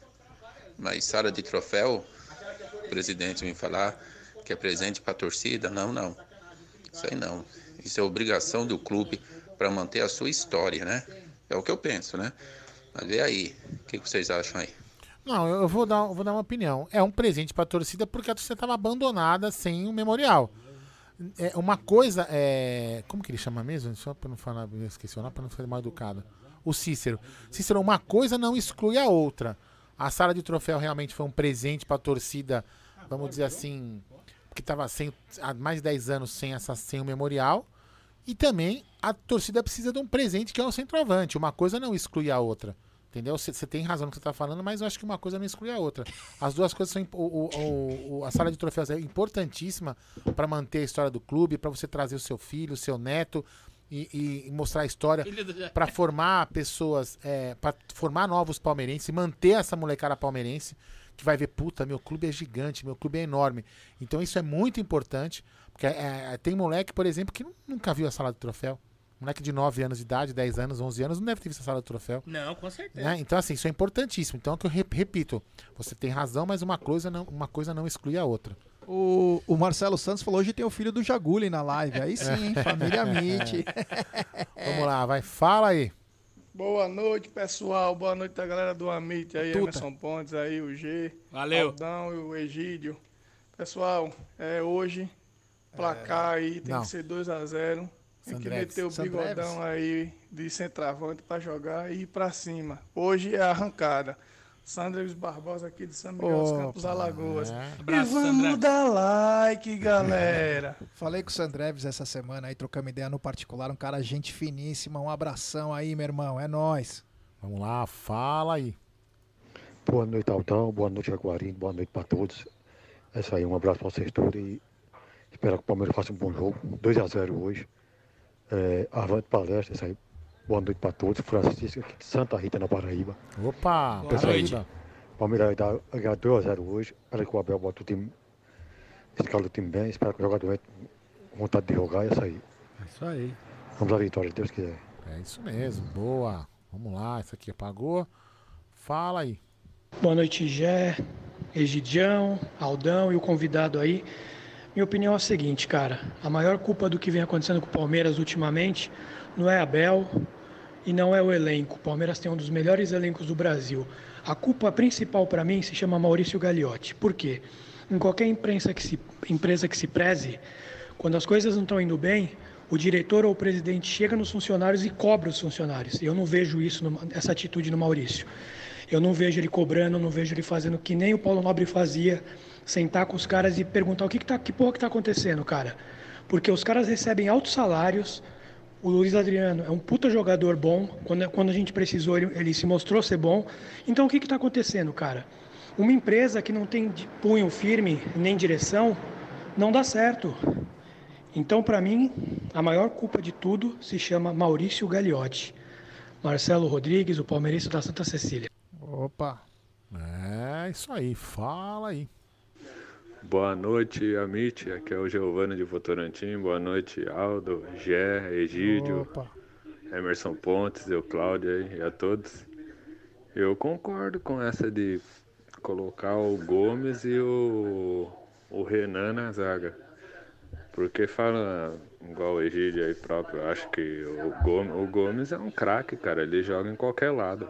Mas sala de troféu, o presidente me falar que é presente para a torcida, não, não. Isso aí não. Isso é obrigação do clube para manter a sua história, né? É o que eu penso, né? Mas vê aí, o que vocês acham aí? Não, eu vou dar, vou dar uma opinião. É um presente pra torcida porque a torcida estava abandonada sem o memorial. É uma coisa é. Como que ele chama mesmo? Só pra não falar, esqueci o pra não ser mal educado. O Cícero. Cícero, uma coisa não exclui a outra. A sala de troféu realmente foi um presente pra torcida, vamos dizer assim, que estava sem, há mais de 10 anos sem, essa, sem o memorial. E também a torcida precisa de um presente que é o centroavante. Uma coisa não exclui a outra. Entendeu? Você tem razão no que você está falando, mas eu acho que uma coisa não exclui a outra. As duas coisas são. O, o- o- a sala de troféus é importantíssima para manter a história do clube, para você trazer o seu filho, o seu neto e, e- mostrar a história, para formar pessoas, para formar novos palmeirenses, manter essa molecada palmeirense que vai ver, puta, meu clube é gigante, meu clube é enorme. Então isso é muito importante, porque é, é, tem moleque, por exemplo, que nu- nunca viu a sala de troféu. Moleque de 9 anos de idade, 10 anos, 11 anos, não deve ter visto a sala de troféu. Não, com certeza. Né? Então, assim, isso é importantíssimo. Então, é o que eu rep- repito, você tem razão, mas uma coisa não, uma coisa não exclui a outra. O, o Marcelo Santos falou: hoje tem o filho do Jaguli na live. Aí sim, hein? família Mitch. Vamos lá, vai, fala aí. Boa noite, pessoal. Boa noite a galera do Amit aí, Tuta. Emerson Pontes aí, o G. Valeu. Aldão e o Egídio. Pessoal, é hoje, placar aí tem não. que ser 2x0. Tem que meter o Sandreves. bigodão aí de centroavante pra jogar e ir pra cima. Hoje é a arrancada. Sandreves Barbosa aqui de São Miguel dos Campos, Alagoas. é. E vamos Sandreves. dar like, galera. Falei com o Sandreves essa semana aí, trocamos ideia no particular. Um cara, gente finíssima. Um abração aí, meu irmão. É nóis. Vamos lá, fala aí. Boa noite, Aldão. Boa noite, Jaguarino. Boa noite para todos. É isso aí, um abraço para vocês todos e espero que o Palmeiras faça um bom jogo. 2x0 hoje. É, Avante Palestra, isso aí. Boa noite para todos. Francisco aqui de Santa Rita, na Paraíba. Opa, Pessoal, Paraíba. Palmeiras dá 2x0 hoje. Olha que o Abel bota o time. Escala o time bem. Espero que o jogador entre com vontade de jogar e sair. É isso aí. Vamos à vitória, se Deus quiser. É isso mesmo, boa. Vamos lá, isso aqui apagou. Fala aí. Boa noite, Gé, Egidião, Aldão e o convidado aí. Minha opinião é a seguinte, cara. A maior culpa do que vem acontecendo com o Palmeiras ultimamente não é Abel e não é o elenco. O Palmeiras tem um dos melhores elencos do Brasil. A culpa principal para mim se chama Maurício Gagliotti. Por quê? Em qualquer imprensa que se, empresa que se preze, quando as coisas não estão indo bem, o diretor ou o presidente chega nos funcionários e cobra os funcionários. Eu não vejo isso, essa atitude no Maurício. Eu não vejo ele cobrando, não vejo ele fazendo que nem o Paulo Nobre fazia, sentar com os caras e perguntar o que, que, tá, que porra que tá acontecendo, cara. Porque os caras recebem altos salários. O Luiz Adriano é um puta jogador bom. Quando, quando a gente precisou, ele, ele se mostrou ser bom. Então o que está acontecendo, cara? Uma empresa que não tem punho firme nem direção não dá certo. Então, para mim, a maior culpa de tudo se chama Maurício Gagliotti. Marcelo Rodrigues, o palmeirense da Santa Cecília. Opa. É isso aí, fala aí. Boa noite, Amit. Aqui é o Giovanni de Votorantim. Boa noite, Aldo, Gé, Egídio, Opa. Emerson Pontes, eu, Cláudio aí, e a todos. Eu concordo com essa de colocar o Gomes e o, o Renan na zaga. Porque fala, igual o Egídio aí próprio, acho que o Gomes, o Gomes é um craque, cara. Ele joga em qualquer lado.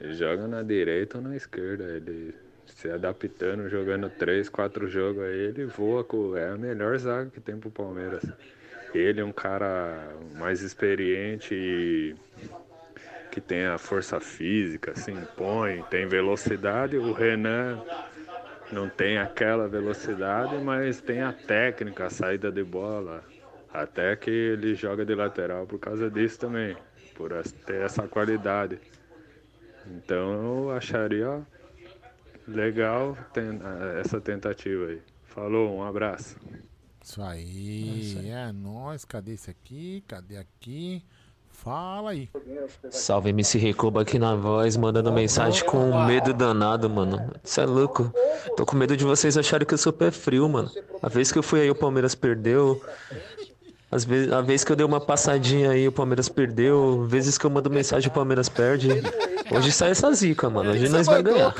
Ele joga na direita ou na esquerda. Ele se adaptando, jogando três, quatro jogos aí, ele voa. com- É a melhor zaga que tem pro Palmeiras. Ele é um cara mais experiente e que tem a força física, se impõe, tem velocidade. O Renan não tem aquela velocidade, mas tem a técnica, a saída de bola. Até que ele joga de lateral por causa disso também, por ter essa qualidade. Então eu acharia legal ten- essa tentativa aí. Falou, um abraço. Isso aí, é nóis. Cadê esse aqui? Cadê aqui? Fala aí. Salve MC Recoba aqui na voz, mandando mensagem com medo danado, mano. Você é louco? Tô com medo de vocês acharem que eu sou pé frio, mano. A vez que eu fui aí, o Palmeiras perdeu. Às vezes, a vez que eu dei uma passadinha aí, o Palmeiras perdeu. Vezes que eu mando mensagem, o Palmeiras perde. Hoje sai essa zica, mano. Hoje nós vai ganhar.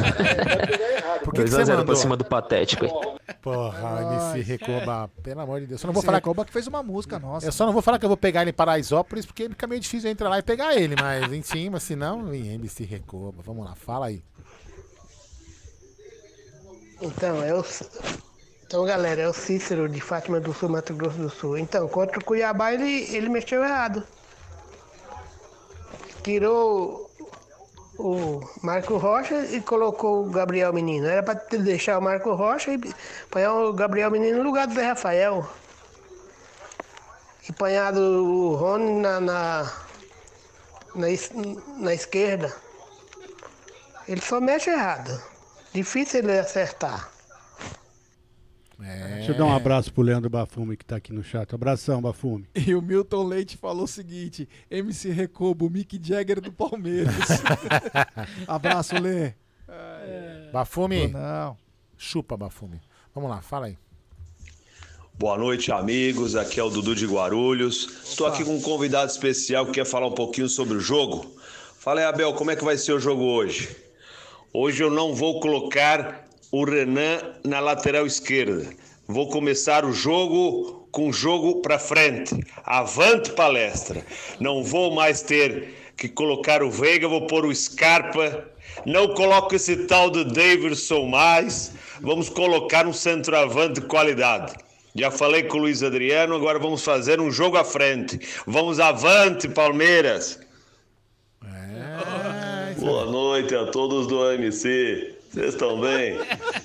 Por que que você 2x0 mandou? pra cima do Patético aí. Porra, MC Recoba, pelo amor de Deus. Só não vou falar Recoba que fez uma música nossa. Eu só não vou falar que eu vou pegar ele em Paraisópolis, porque fica meio difícil eu entrar lá e pegar ele, mas em cima, se não, em MC Recoba. Vamos lá, fala aí. Então, o, então, galera, é o Cícero de Fátima do Sul, Mato Grosso do Sul. Então, contra o Cuiabá, ele, ele mexeu errado. Tirou o Marco Rocha e colocou o Gabriel Menino. Era para deixar o Marco Rocha e põe o Gabriel Menino no lugar do Zé Rafael. E ponhado o Rony na, na, na, na esquerda. Ele só mexe errado. Difícil ele acertar. Deixa eu dar um abraço pro Leandro Bafume que tá aqui no chat. Abração, Bafume. E o Milton Leite falou o seguinte: MC Recobo, o Mick Jagger do Palmeiras. Abraço, Lê. Bafume. Não. Chupa, Bafume. Vamos lá, fala aí. Boa noite, amigos. Aqui é o Dudu de Guarulhos. Estou aqui com um convidado especial que quer falar um pouquinho sobre o jogo. Fala aí, Abel, como é que vai ser o jogo hoje? Hoje eu não vou colocar o Renan na lateral esquerda. Vou começar o jogo com o jogo para frente. Avante palestra. Não vou mais ter que colocar o Veiga, vou pôr o Scarpa. Não coloco esse tal do Davidson mais. Vamos colocar um centroavante de qualidade. Já falei com o Luiz Adriano, agora vamos fazer um jogo à frente. Vamos avante, Palmeiras. É, Boa noite a todos do AMC. Vocês estão bem?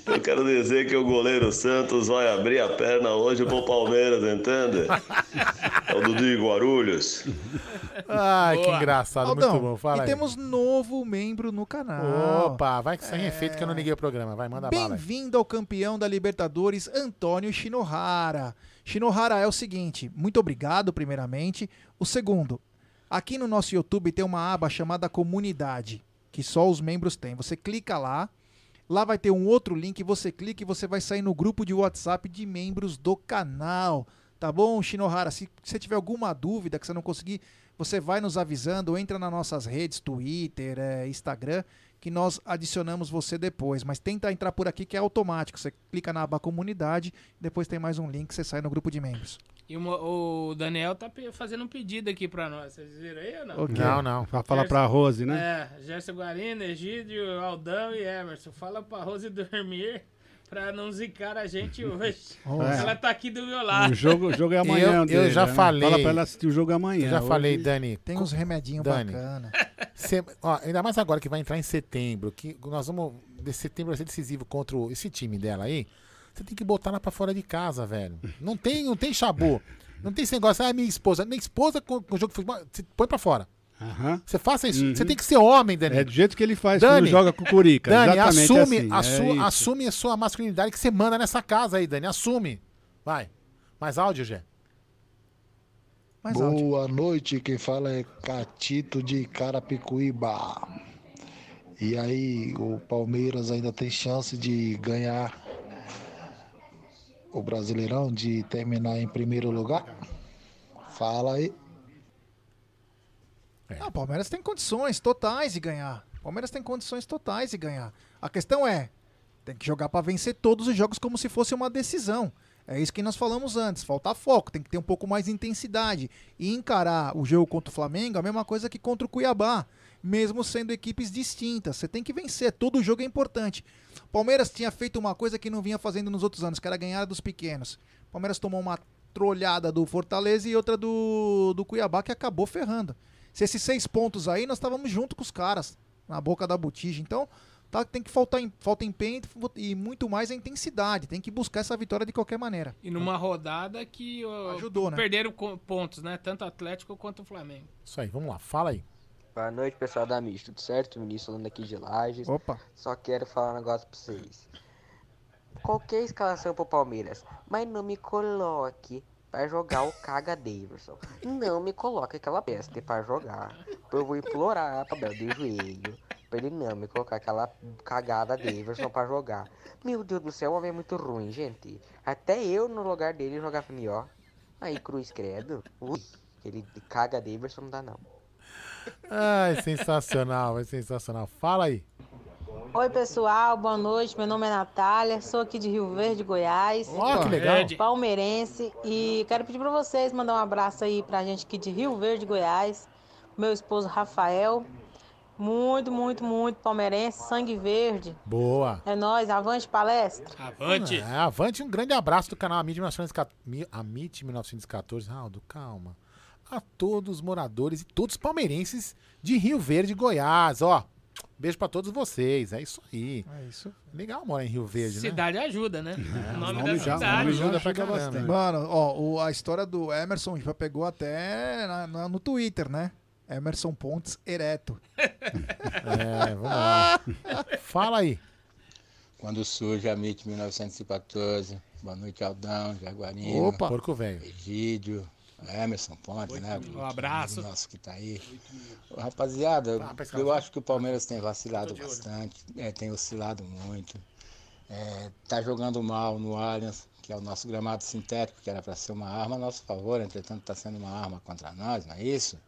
Eu quero dizer que o goleiro Santos vai abrir a perna hoje pro Palmeiras, entende? É o Dudu de Guarulhos. Ai, que engraçado, Aldão, muito bom. Fala e aí. temos novo membro no canal. Opa, vai que sem efeito que eu não liguei o programa. Vai, manda bala. aí. Bem-vindo ao campeão da Libertadores, Antônio Shinohara. Shinohara é o seguinte, muito obrigado, primeiramente. O segundo, aqui no nosso YouTube tem uma aba chamada Comunidade, que só os membros têm. Você clica lá, lá vai ter um outro link, você clica e você vai sair no grupo de WhatsApp de membros do canal. Tá bom, Shinohara? Se você tiver alguma dúvida que você não conseguir, você vai nos avisando, entra nas nossas redes, Twitter, eh, Instagram, que nós adicionamos você depois. Mas tenta entrar por aqui que é automático. Você clica na aba comunidade, depois tem mais um link, você sai no grupo de membros. E o, o Daniel tá fazendo um pedido aqui pra nós. Vocês viram aí ou não? Ok. Não, não. Pra falar pra Rose, né? É, Gerson Guarino, Egídio, Aldão e Emerson. Fala pra Rose dormir pra não zicar a gente hoje. É. Ela tá aqui do meu lado. O jogo, o jogo é amanhã. Eu, eu dele, já né? falei. Fala pra ela assistir o jogo amanhã. Eu já Hoje- falei, Dani. Tem uns remedinhos Dani, bacana. cê- ó, ainda mais agora que vai entrar em setembro, que nós vamos. De setembro vai ser decisivo contra esse time dela aí. Você tem que botar ela pra fora de casa, velho. Não tem, não tem chabu. Não tem esse negócio, ah, minha esposa. Minha esposa com, com o jogo de futebol, você põe pra fora. Aham. Você faça isso. Uhum. Você tem que ser homem, Dani. É do jeito que ele faz Dani, quando joga com o Curica. Dani, Exatamente assume, assim, é assu- isso. assume a sua masculinidade que você manda nessa casa aí, Dani. Assume. Vai. Mais áudio, Gé. Boa noite, quem fala é Catito de Carapicuíba. E aí, o Palmeiras ainda tem chance de ganhar o Brasileirão, de terminar em primeiro lugar? Fala aí. Ah, o Palmeiras tem condições totais de ganhar. O Palmeiras tem condições totais de ganhar. A questão é, tem que jogar pra vencer todos os jogos como se fosse uma decisão. É isso que nós falamos antes. Falta foco, tem que ter um pouco mais de intensidade. E encarar o jogo contra o Flamengo é a mesma coisa que contra o Cuiabá. Mesmo sendo equipes distintas. Você tem que vencer. Todo jogo é importante. Palmeiras tinha feito uma coisa que não vinha fazendo nos outros anos, que era ganhar dos pequenos. Palmeiras tomou uma trolhada do Fortaleza e outra do, do Cuiabá que acabou ferrando. Se esses seis pontos aí, nós estávamos junto com os caras, na boca da botija. Então, tá, tem que faltar em, falta empenho e muito mais a intensidade. Tem que buscar essa vitória de qualquer maneira. E numa rodada que ó, Ajudou, né? perderam pontos, né? Tanto o Atlético quanto o Flamengo. Isso aí, vamos lá. Fala aí. Boa noite, pessoal da Mídia, tudo certo? Vinícius falando aqui de Lages. Opa. Só quero falar um negócio pra vocês. Qualquer escalação pro Palmeiras, mas não me coloque pra jogar o Caga Daverson. Não me coloque aquela peste pra jogar. Eu vou implorar pra Bel de joelho. Pra ele não me colocar aquela cagada Daverson pra jogar. Meu Deus do céu, o homem é muito ruim, gente. Até eu no lugar dele jogava melhor. Aí, Cruz Credo. Ui, aquele caga Daverson não dá não. Ai, sensacional, é sensacional. Fala aí. Oi, pessoal, boa noite. Meu nome é Natália, sou aqui de Rio Verde, Goiás. Ó, que legal. Palmeirense. E quero pedir para vocês mandar um abraço aí pra gente aqui de Rio Verde, Goiás. Meu esposo Rafael. Muito, muito, muito palmeirense, sangue verde. Boa. É nóis, avante palestra. Avante. É, avante, um grande abraço do canal Amit 1914. Mi- Amit 1914. Aldo, calma. A todos os moradores e todos os palmeirenses de Rio Verde, Goiás. Ó, beijo pra todos vocês. É isso aí. É isso. Legal morar em Rio Verde, né? Cidade ajuda, né? o nome, nome da já- cidade. nome já Ajuda pra ajuda caramba. Mano, ó, o- a história do Emerson já pegou até na- na- no Twitter, né? Emerson Pontes ereto. É, vamos lá. Fala aí. Quando surge a MIT 1914, boa noite Aldão, Jaguarino, Opa. Porco velho. Egídio, Emerson Ponte, né? Um abraço. Nosso que tá aí. Rapaziada, pessoal. eu acho que o Palmeiras tem vacilado bastante, é, tem oscilado muito. É, tá jogando mal no Allianz, que é o nosso gramado sintético, que era para ser uma arma a nosso favor, entretanto está sendo uma arma contra nós, não é isso?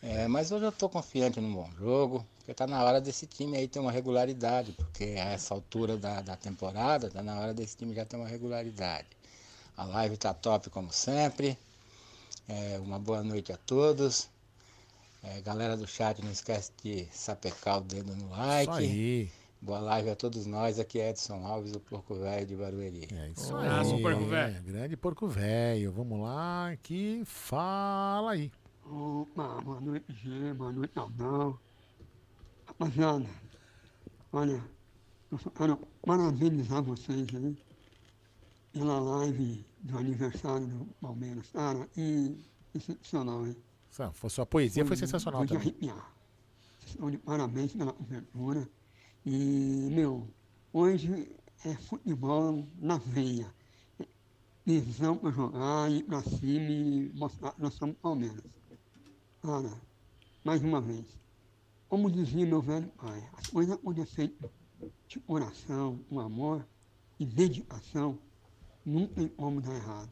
É, mas hoje eu estou confiante num bom jogo, porque está na hora desse time aí ter uma regularidade, porque a essa altura da, da temporada está na hora desse time já ter uma regularidade. A live está top como sempre. É, uma boa noite a todos. É, galera do chat, não esquece de sapecar o dedo no like. Isso aí. Boa live a todos nós. Aqui é Edson Alves, o Porco Velho de Barueri. É isso Abraço, aí. porco velho. Grande porco velho. Vamos lá, aqui. Fala aí. Opa, boa noite, Gê, boa noite, Aldão. Rapaziada, olha, Eu só quero parabenizar vocês aí pela live do aniversário do Palmeiras. Cara, e excepcional, hein? Foi sua poesia foi sensacional foi também. arrepiar. Estão de parabéns pela cobertura. E, meu, hoje é futebol na veia. Tesão pra jogar, ir pra cima e mostrar que nós somos Palmeiras. Cara, mais uma vez, como dizia meu velho pai, as coisas acontecem de coração, com amor e dedicação, não tem como dar errado.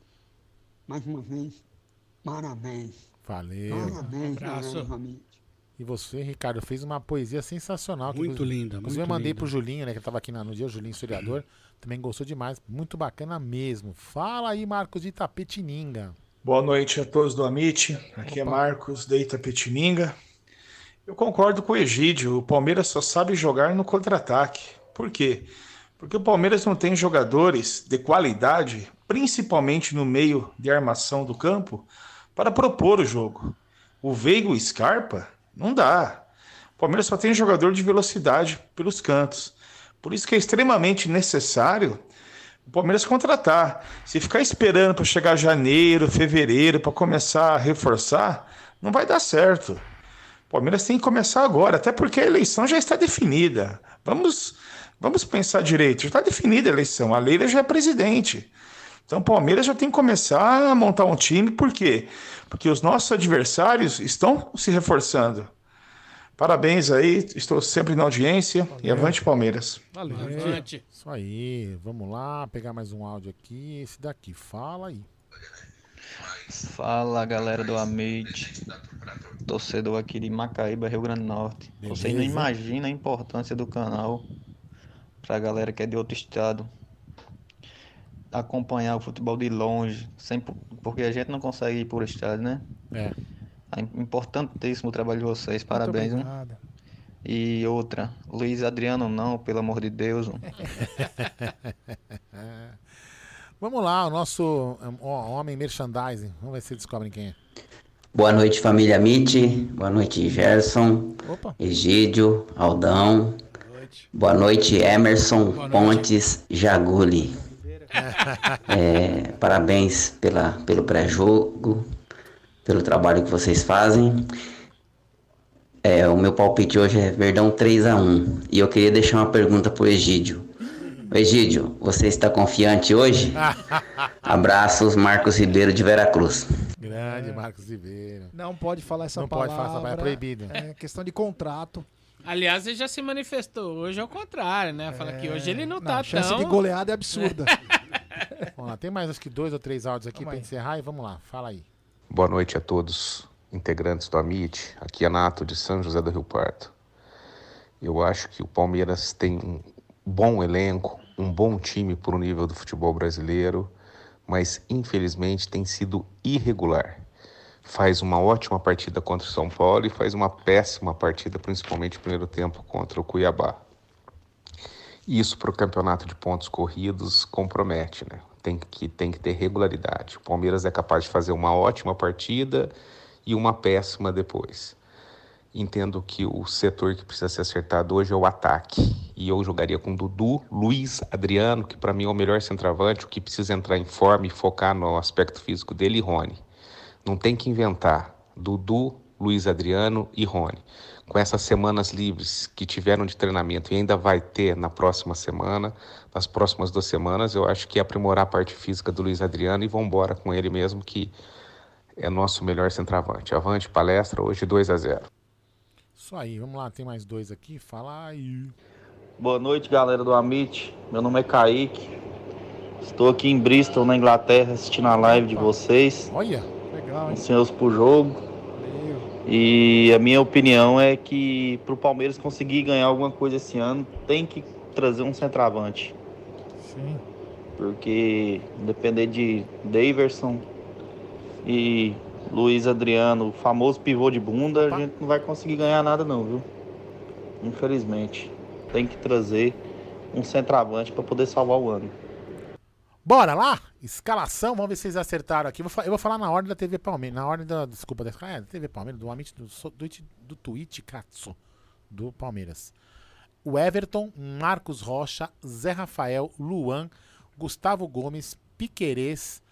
Mais uma vez, parabéns. Valeu. Parabéns, família. E você, Ricardo, fez uma poesia sensacional. que Muito linda, Inclusive, muito eu mandei linda. pro Julinho, né, que tava aqui na- no dia, o Julinho historiador, também gostou demais. Muito bacana mesmo. Fala aí, Marcos de Itapetininga. Boa noite a todos do Amit. Aqui é Marcos de Itapetininga. Eu concordo com o Egídio. O Palmeiras só sabe jogar no contra-ataque. Por quê? Porque o Palmeiras não tem jogadores de qualidade, principalmente no meio de armação do campo, para propor o jogo. O Veiga e Scarpa não dá. O Palmeiras só tem jogador de velocidade pelos cantos. Por isso que é extremamente necessário o Palmeiras contratar. Se ficar esperando para chegar janeiro, fevereiro, para começar a reforçar, não vai dar certo. O Palmeiras tem que começar agora, até porque a eleição já está definida. Vamos, vamos pensar direito. Já está definida a eleição. A Leila já é presidente. Então o Palmeiras já tem que começar a montar um time, por quê? Porque os nossos adversários estão se reforçando. Parabéns aí, estou sempre na audiência e avante Palmeiras. Valeu. Avante. Isso aí. Vamos lá, pegar mais um áudio aqui. Esse daqui. Fala aí. Fala galera do Amit, torcedor aqui de Macaíba, Rio Grande do Norte. Vocês não Beleza. imaginam a importância do canal pra galera que é de outro estado acompanhar o futebol de longe, sem, porque a gente não consegue ir por estado, né? É. É importantíssimo o trabalho de vocês, parabéns. hein? obrigado. E outra, Luiz Adriano não, pelo amor de Deus. Vamos lá, o nosso ó, homem merchandising. Vamos ver se descobrem quem é. Boa noite, família Mitty. Boa noite, Gerson, Opa. Egídio, Aldão. Boa noite, Emerson Pontes Jaguli. É, parabéns pela, pelo pré-jogo, pelo trabalho que vocês fazem. É, o meu palpite hoje é Verdão 3 a 1 E eu queria deixar uma pergunta pro Egídio. Egídio, você está confiante hoje? Abraços, Marcos Ribeiro de Veracruz. Grande Marcos Ribeiro. Não pode falar essa Não pode palavra. falar essa palavra, é proibido. É questão de contrato. Aliás, ele já se manifestou. Hoje é o contrário, né? Fala que hoje ele não, Não, tá a chance tão... de goleada é absurda. Vamos lá, tem mais acho que dois ou três áudios aqui para encerrar e vamos lá, fala aí. Boa noite a todos, integrantes do Amit. Aqui é Nato de São José do Rio Pardo. Eu acho que o Palmeiras tem um bom elenco, um bom time para o nível do futebol brasileiro, mas infelizmente tem sido irregular. Faz uma ótima partida contra o São Paulo e faz uma péssima partida, principalmente no primeiro tempo, contra o Cuiabá. Isso para o campeonato de pontos corridos compromete, né? Tem que, tem que ter regularidade. O Palmeiras é capaz de fazer uma ótima partida e uma péssima depois. Entendo que o setor que precisa ser acertado hoje é o ataque. E eu jogaria com Dudu, Luiz, Adriano, que para mim é o melhor centroavante, o que precisa entrar em forma e focar no aspecto físico dele, e Rony. Não tem que inventar. Dudu, Luiz Adriano e Rony. Com essas semanas livres que tiveram de treinamento e ainda vai ter na próxima semana, nas próximas duas semanas, eu acho que é aprimorar a parte física do Luiz Adriano e vão embora com ele mesmo, que é nosso melhor centroavante. Avante, palestra, hoje 2 a 0 Isso aí, vamos lá, tem mais dois aqui, fala aí. Boa noite, galera do Amit. Meu nome é Kaique. Estou aqui em Bristol, na Inglaterra, assistindo a live de vocês. Olha, legal, Ansioso pro jogo. E a minha opinião é que pro Palmeiras conseguir ganhar alguma coisa esse ano, tem que trazer um centroavante. Sim. Porque depender de Daverson e Luiz Adriano, o famoso pivô de bunda, a gente não vai conseguir ganhar nada não, viu? Infelizmente. Tem que trazer um centroavante para poder salvar o ano. Bora lá? Escalação, vamos ver se vocês acertaram aqui. Eu vou, falar na ordem da TV Palmeiras. Na ordem da. Desculpa, da, é, da TV Palmeiras, do, Amit- do, do, do Twitch Katsu do Palmeiras. o Everton, Marcos Rocha, Zé Rafael, Luan, Gustavo Gomes, Piquerez,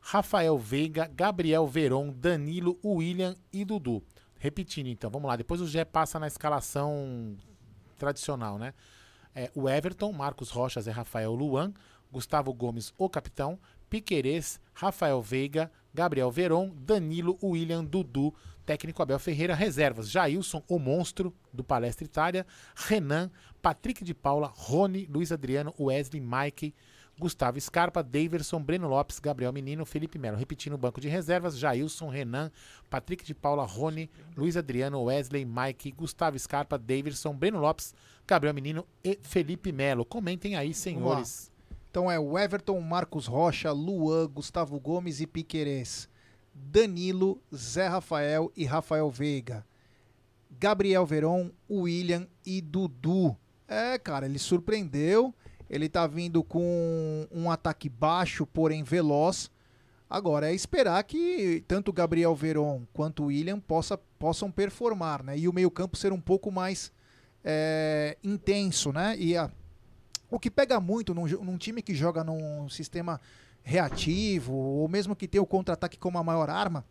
Rafael Veiga, Gabriel Veron, Danilo, William e Dudu. Repetindo então, vamos lá. Depois o Gé passa na escalação tradicional, né? É, o Everton, Marcos Rocha, Zé Rafael, Luan, Gustavo Gomes, o capitão, Piquerez, Rafael Veiga, Gabriel Veron, Danilo, William, Dudu, técnico Abel Ferreira, reservas, Jailson, o monstro do Palestra Itália, Renan, Patrick de Paula, Rony, Luiz Adriano, Wesley, Mike, Gustavo Scarpa, Daverson, Breno Lopes, Gabriel Menino, Felipe Melo. Repetindo o banco de reservas, Jailson, Renan, Patrick de Paula, Rony, Luiz Adriano, Wesley, Mike, Gustavo Scarpa, Daverson, Breno Lopes, Gabriel Menino e Felipe Melo. Comentem aí, senhores. Então é o Everton, Marcos Rocha, Luan, Gustavo Gomes e Piquerez. Danilo, Zé Rafael e Rafael Veiga. Gabriel Veron, William e Dudu. É, cara, ele surpreendeu. Ele tá vindo com um ataque baixo, porém veloz. Agora é esperar que tanto Gabriel Veron quanto William possa, possam performar, né? E o meio-campo ser um pouco mais é, intenso, né? E a, o que pega muito num, num time que joga num sistema reativo, ou mesmo que tenha o contra-ataque como a maior arma,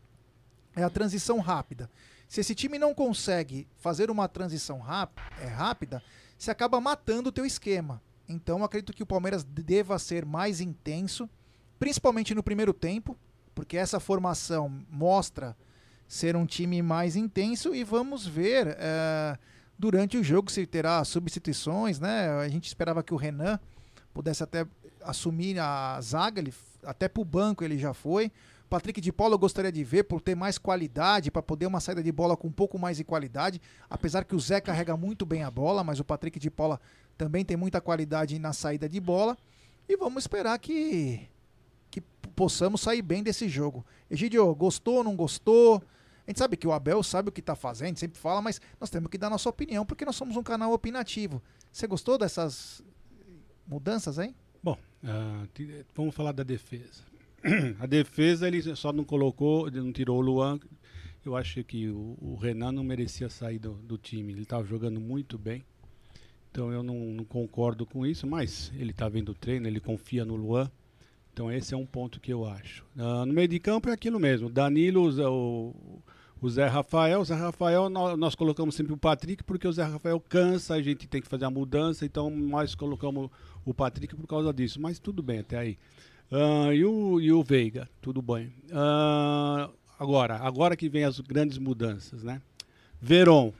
é a transição rápida. Se esse time não consegue fazer uma transição ráp é, rápida, você acaba matando o teu esquema. Então acredito que o Palmeiras deva ser mais intenso, principalmente no primeiro tempo, porque essa formação mostra ser um time mais intenso e vamos ver uh, durante o jogo se terá substituições, né? A gente esperava que o Renan pudesse até assumir a zaga, ele, até para o banco ele já foi. Patrick de Paula eu gostaria de ver por ter mais qualidade, para poder uma saída de bola com um pouco mais de qualidade. Apesar que o Zé carrega muito bem a bola, mas o Patrick de Paula também tem muita qualidade na saída de bola. E vamos esperar que, que possamos sair bem desse jogo. Egidio, gostou ou não gostou? Gente sabe que o Abel sabe o que está fazendo, sempre fala, mas nós temos que dar nossa opinião, porque nós somos um canal opinativo. Você gostou dessas mudanças aí? Bom, uh, vamos falar da defesa. A defesa ele só não colocou, ele não tirou o Luan. Eu achei que o, o Renan não merecia sair do, do time. Ele estava jogando muito bem. Então eu não, não, concordo com isso, mas ele está vendo o treino, ele confia no Luan. Então esse é um ponto que eu acho. Uh, no meio de campo é aquilo mesmo. Danilo, o, o Zé Rafael. O Zé Rafael, nós, colocamos sempre o Patrick, porque o Zé Rafael cansa, a gente tem que fazer a mudança, então nós colocamos o Patrick por causa disso. Mas tudo bem até aí. Uh, e, o, e o Veiga, tudo bem. Uh, agora, agora que vem as grandes mudanças, né? Veron,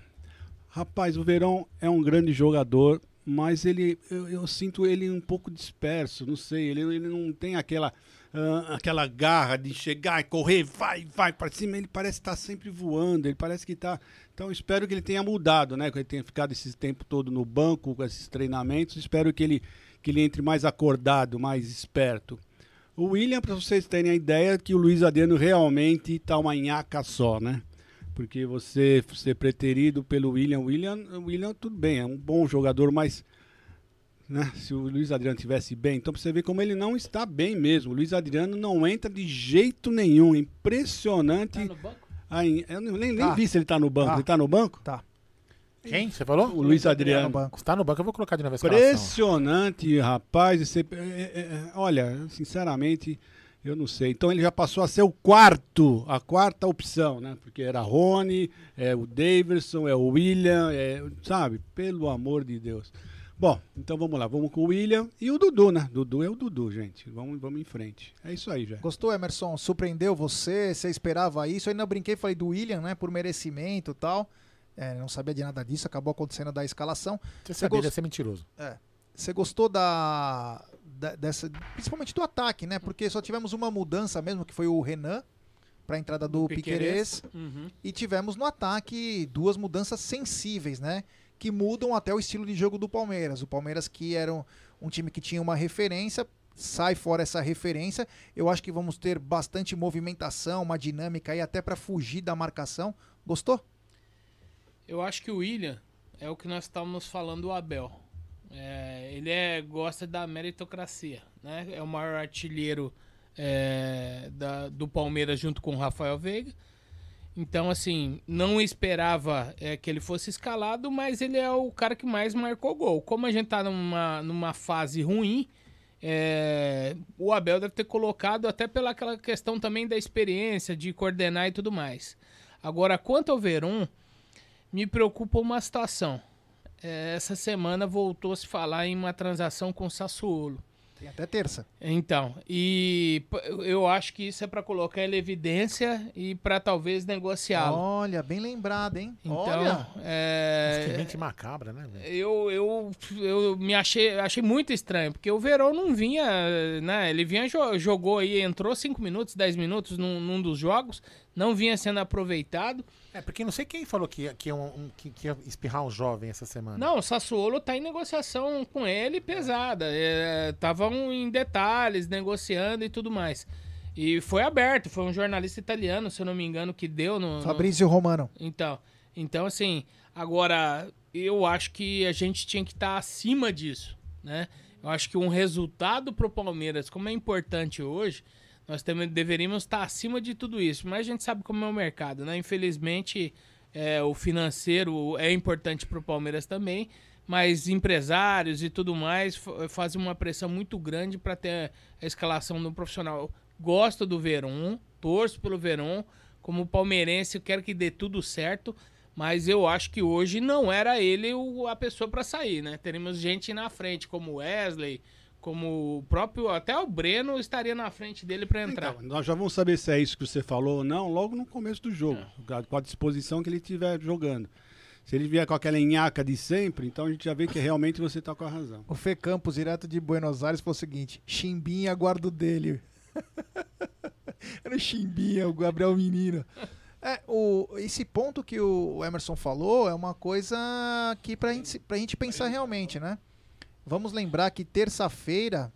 Rapaz, o Verão é um grande jogador, mas ele eu, eu sinto ele um pouco disperso, não sei, ele, ele não tem aquela uh, aquela garra de chegar e correr, vai, vai para cima, ele parece estar sempre voando, ele parece que está então espero que ele tenha mudado, né, que ele tenha ficado esse tempo todo no banco com esses treinamentos, espero que ele que ele entre mais acordado, mais esperto. O William, para vocês terem a ideia, que o Luiz Adriano realmente está uma nhaca só, né? porque você ser preterido pelo William, William, William tudo bem, é um bom jogador, mas né, se o Luiz Adriano tivesse bem, então você vê como ele não está bem mesmo. O Luiz Adriano não entra de jeito nenhum, impressionante. Tá no banco? Aí, eu nem, tá. nem vi se ele está no banco. Tá. Ele está no banco? Tá. Quem? Você falou? O Luiz Adriano. Está no banco. Está no banco, eu vou colocar de novo Impressionante, rapaz. Você, é, é, é, olha, sinceramente, eu não sei. Então ele já passou a ser o quarto, a quarta opção, né? Porque era Rony, é o Davidson, é o William, é, sabe? Pelo amor de Deus. Bom, então vamos lá, vamos com o William e o Dudu, né? Dudu é o Dudu, gente. Vamos, vamos em frente. É isso aí, já. Gostou, Emerson? Surpreendeu você? Você esperava isso? Eu ainda brinquei, falei do William, né? Por merecimento e tal. É, não sabia de nada disso, acabou acontecendo da escalação. Você, você sabia, gost... ser mentiroso. É. Você gostou da, dessa, principalmente do ataque, né? Porque só tivemos uma mudança mesmo, que foi o Renan para a entrada do Piquerez. Uhum. E tivemos no ataque duas mudanças sensíveis, né? Que mudam até o estilo de jogo do Palmeiras. O Palmeiras, que era um, um time que tinha uma referência, sai fora essa referência. Eu acho que vamos ter bastante movimentação, uma dinâmica aí até para fugir da marcação. Gostou? Eu acho que o William é o que nós estávamos falando do Abel. É, ele é, gosta da meritocracia, né? É o maior artilheiro é, da, do Palmeiras junto com o Rafael Veiga. Então, assim, não esperava é, que ele fosse escalado, mas ele é o cara que mais marcou gol. Como a gente tá numa, numa fase ruim, é, o Abel deve ter colocado até pela aquela questão também da experiência, de coordenar e tudo mais. Agora, quanto ao Veron, me preocupa uma situação. É, essa semana voltou a se falar em uma transação com o Sassuolo. Tem até terça. Então, e eu acho que isso é para colocar ele em evidência e para talvez negociá-lo. Olha, bem lembrado, hein? Então, Olha. é, Que mente macabra, né? eu, eu, eu me achei, achei muito estranho, porque o Verão não vinha, né? Ele vinha, jo- jogou aí, entrou 5 minutos, 10 minutos num, num dos jogos, não vinha sendo aproveitado. É, porque não sei quem falou que, ia- que, um- um- que, que ia espirrar um jovem essa semana. Não, o Sassuolo tá em negociação com ele pesada. Estavam em detalhes, negociando e tudo mais. E foi aberto, foi um jornalista italiano, se eu não me engano, que deu no. no- Fabrício Romano. Então, então assim, agora eu acho que a gente tinha que estar acima disso, né? Eu acho que um resultado pro Palmeiras, como é importante hoje, nós também deveríamos estar acima de tudo isso. Mas a gente sabe como é o mercado, né? Infelizmente, é, o financeiro é importante pro Palmeiras também, mas empresários e tudo mais fa- fazem uma pressão muito grande para ter a escalação do profissional. Gosto do Verón, torço pelo Verón, como palmeirense, eu quero que dê tudo certo, mas eu acho que hoje não era ele o- a pessoa para sair, né? Teríamos gente na frente, como Wesley, como o próprio, até o Breno estaria na frente dele para entrar. Então, nós já vamos saber se é isso que você falou ou não logo no começo do jogo, com a disposição que ele estiver jogando. Se ele vier com aquela enhaca de sempre, então a gente já vê que realmente você está com a razão. O Fê Campos, direto de Buenos Aires, falou o seguinte: Chimbinha, guardo dele. Era o Chimbinha, o Gabriel Menino. É, o, esse ponto que o Emerson falou é uma coisa que pra gente, pra gente pensar realmente, né? Vamos lembrar que terça-feira,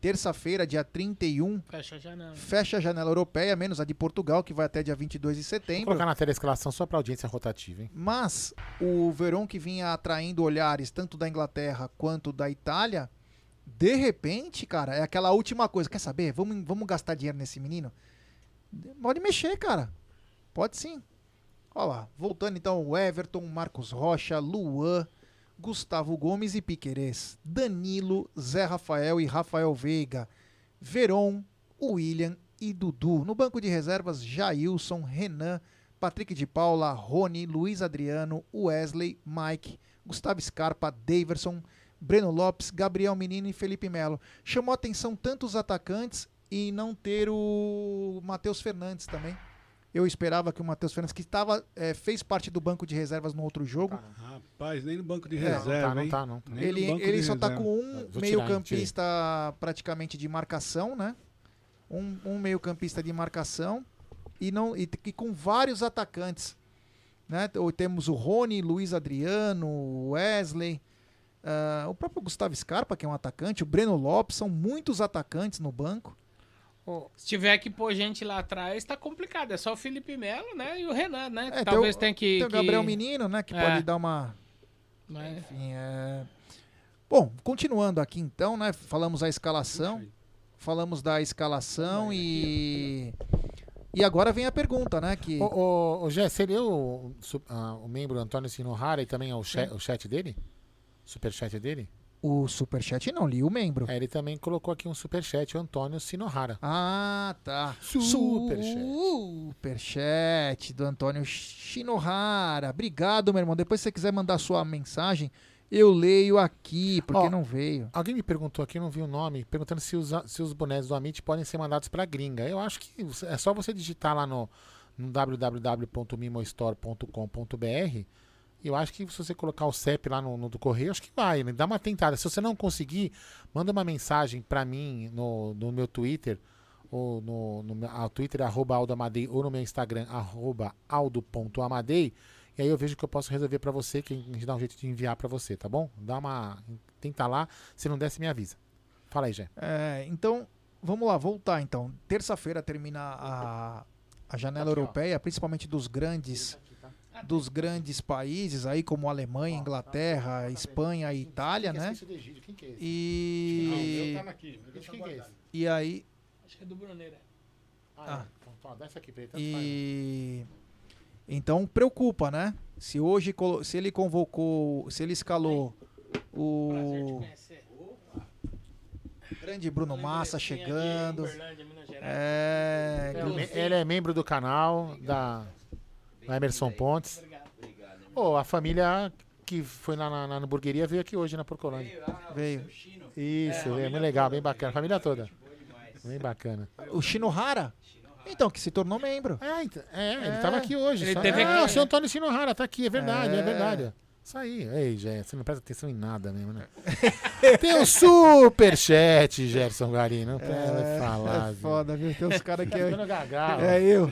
terça-feira, dia 31, Fecha a janela. fecha a janela europeia, menos a de Portugal, que vai até dia 22 de Vou setembro. colocar na tela a escalação só pra audiência rotativa, hein? Mas o Verón que vinha atraindo olhares tanto da Inglaterra quanto da Itália, de repente, cara, é aquela última coisa. Quer saber? Vamos, vamos gastar dinheiro nesse menino? Pode mexer, cara. Pode sim. Olha lá. Voltando então, o Everton, Marcos Rocha, Luan, Gustavo Gomes e Piquerez, Danilo, Zé Rafael e Rafael Veiga, Veron, William e Dudu. No banco de reservas, Jailson, Renan, Patrick de Paula, Rony, Luiz Adriano, Wesley, Mike, Gustavo Scarpa, Daverson, Breno Lopes, Gabriel Menino e Felipe Melo. Chamou atenção tanto os atacantes e não ter o Matheus Fernandes também. Eu esperava que o Matheus Fernandes, que estava, eh, fez parte do banco de reservas no outro jogo, Rapaz, nem no banco de É, reserva, não tá, não tá, não tá. Nem no ele, ele só tá reserva. com um meio-campista praticamente de marcação, né? Um, um meio-campista de marcação e, não, e, e com vários atacantes. Né? Ou Temos o Rony, Luiz Adriano, o Wesley, ah, o próprio Gustavo Scarpa, que é um atacante, o Breno Lopes, são muitos atacantes no banco. Se tiver que pôr gente lá atrás, tá complicado. É só o Felipe Melo, né? E o Renan, né? É, Talvez tem tenha o, que. tem o que- Gabriel Menino, né? Que É. pode dar uma. Mas- Enfim, é... Bom, continuando aqui então, né? Falamos a escalação. Falamos da escalação e. E agora vem a pergunta, né? Que... Ô, ô, ô Gé, seria o, su- ah, o membro Antônio Sinohara e também é o, chat, o chat dele? Superchat dele? O superchat não, li o membro. É, ele também colocou aqui um superchat, o Antônio Sinohara. Ah, tá. Superchat. Superchat do Antônio Shinohara. Obrigado, meu irmão. Depois, se você quiser mandar sua mensagem, eu leio aqui, porque Ó, não veio. Alguém me perguntou aqui, eu não vi o nome, perguntando se os, se os bonés do Amit podem ser mandados pra gringa. Eu acho que é só você digitar lá no, no www.mimostore.com.br. Eu acho que se você colocar o CEP lá no, no do correio, acho que vai, né? Dá uma tentada. Se você não conseguir, manda uma mensagem pra mim no, no meu Twitter, ou no, no meu ah, Twitter, arroba Aldo Amadei, ou no meu Instagram, arroba aldo.amadei. E aí eu vejo que eu posso resolver pra você, que a gente dá um jeito de enviar pra você, tá bom? Dá uma. Tenta lá. Se não der, você me avisa. Fala aí, Jé. É, então, vamos lá, voltar então. Terça-feira termina a, a janela europeia, principalmente dos grandes dos grandes países aí como Alemanha, Inglaterra, Espanha e Itália, né? E e aí? Acho que é do Bruneira. Ah, é. Então, dá essa aqui pra ele, tanto e Então preocupa, né? Se hoje, se ele convocou, se ele escalou o grande Bruno Massa chegando. É, é Ele é membro do canal da Emerson Pontes. Ô, a família que foi lá na, na hamburgueria veio aqui hoje na Porcolândia. Veio. Isso, é, muito legal, bem bacana. A família toda. Bem bacana. o Shinohara, então que se tornou membro. É, então- é, ele tava aqui hoje. Ele só- teve ah, aqui- o seu Antônio Shinohara tá aqui, é verdade, é, É. verdade. Isso aí. Ei, Gé, você não presta atenção em nada mesmo, né? Tem o superchat, Gerson Gari, não vai falar. É foda, viu? Tem uns caras que Tá é. É eu.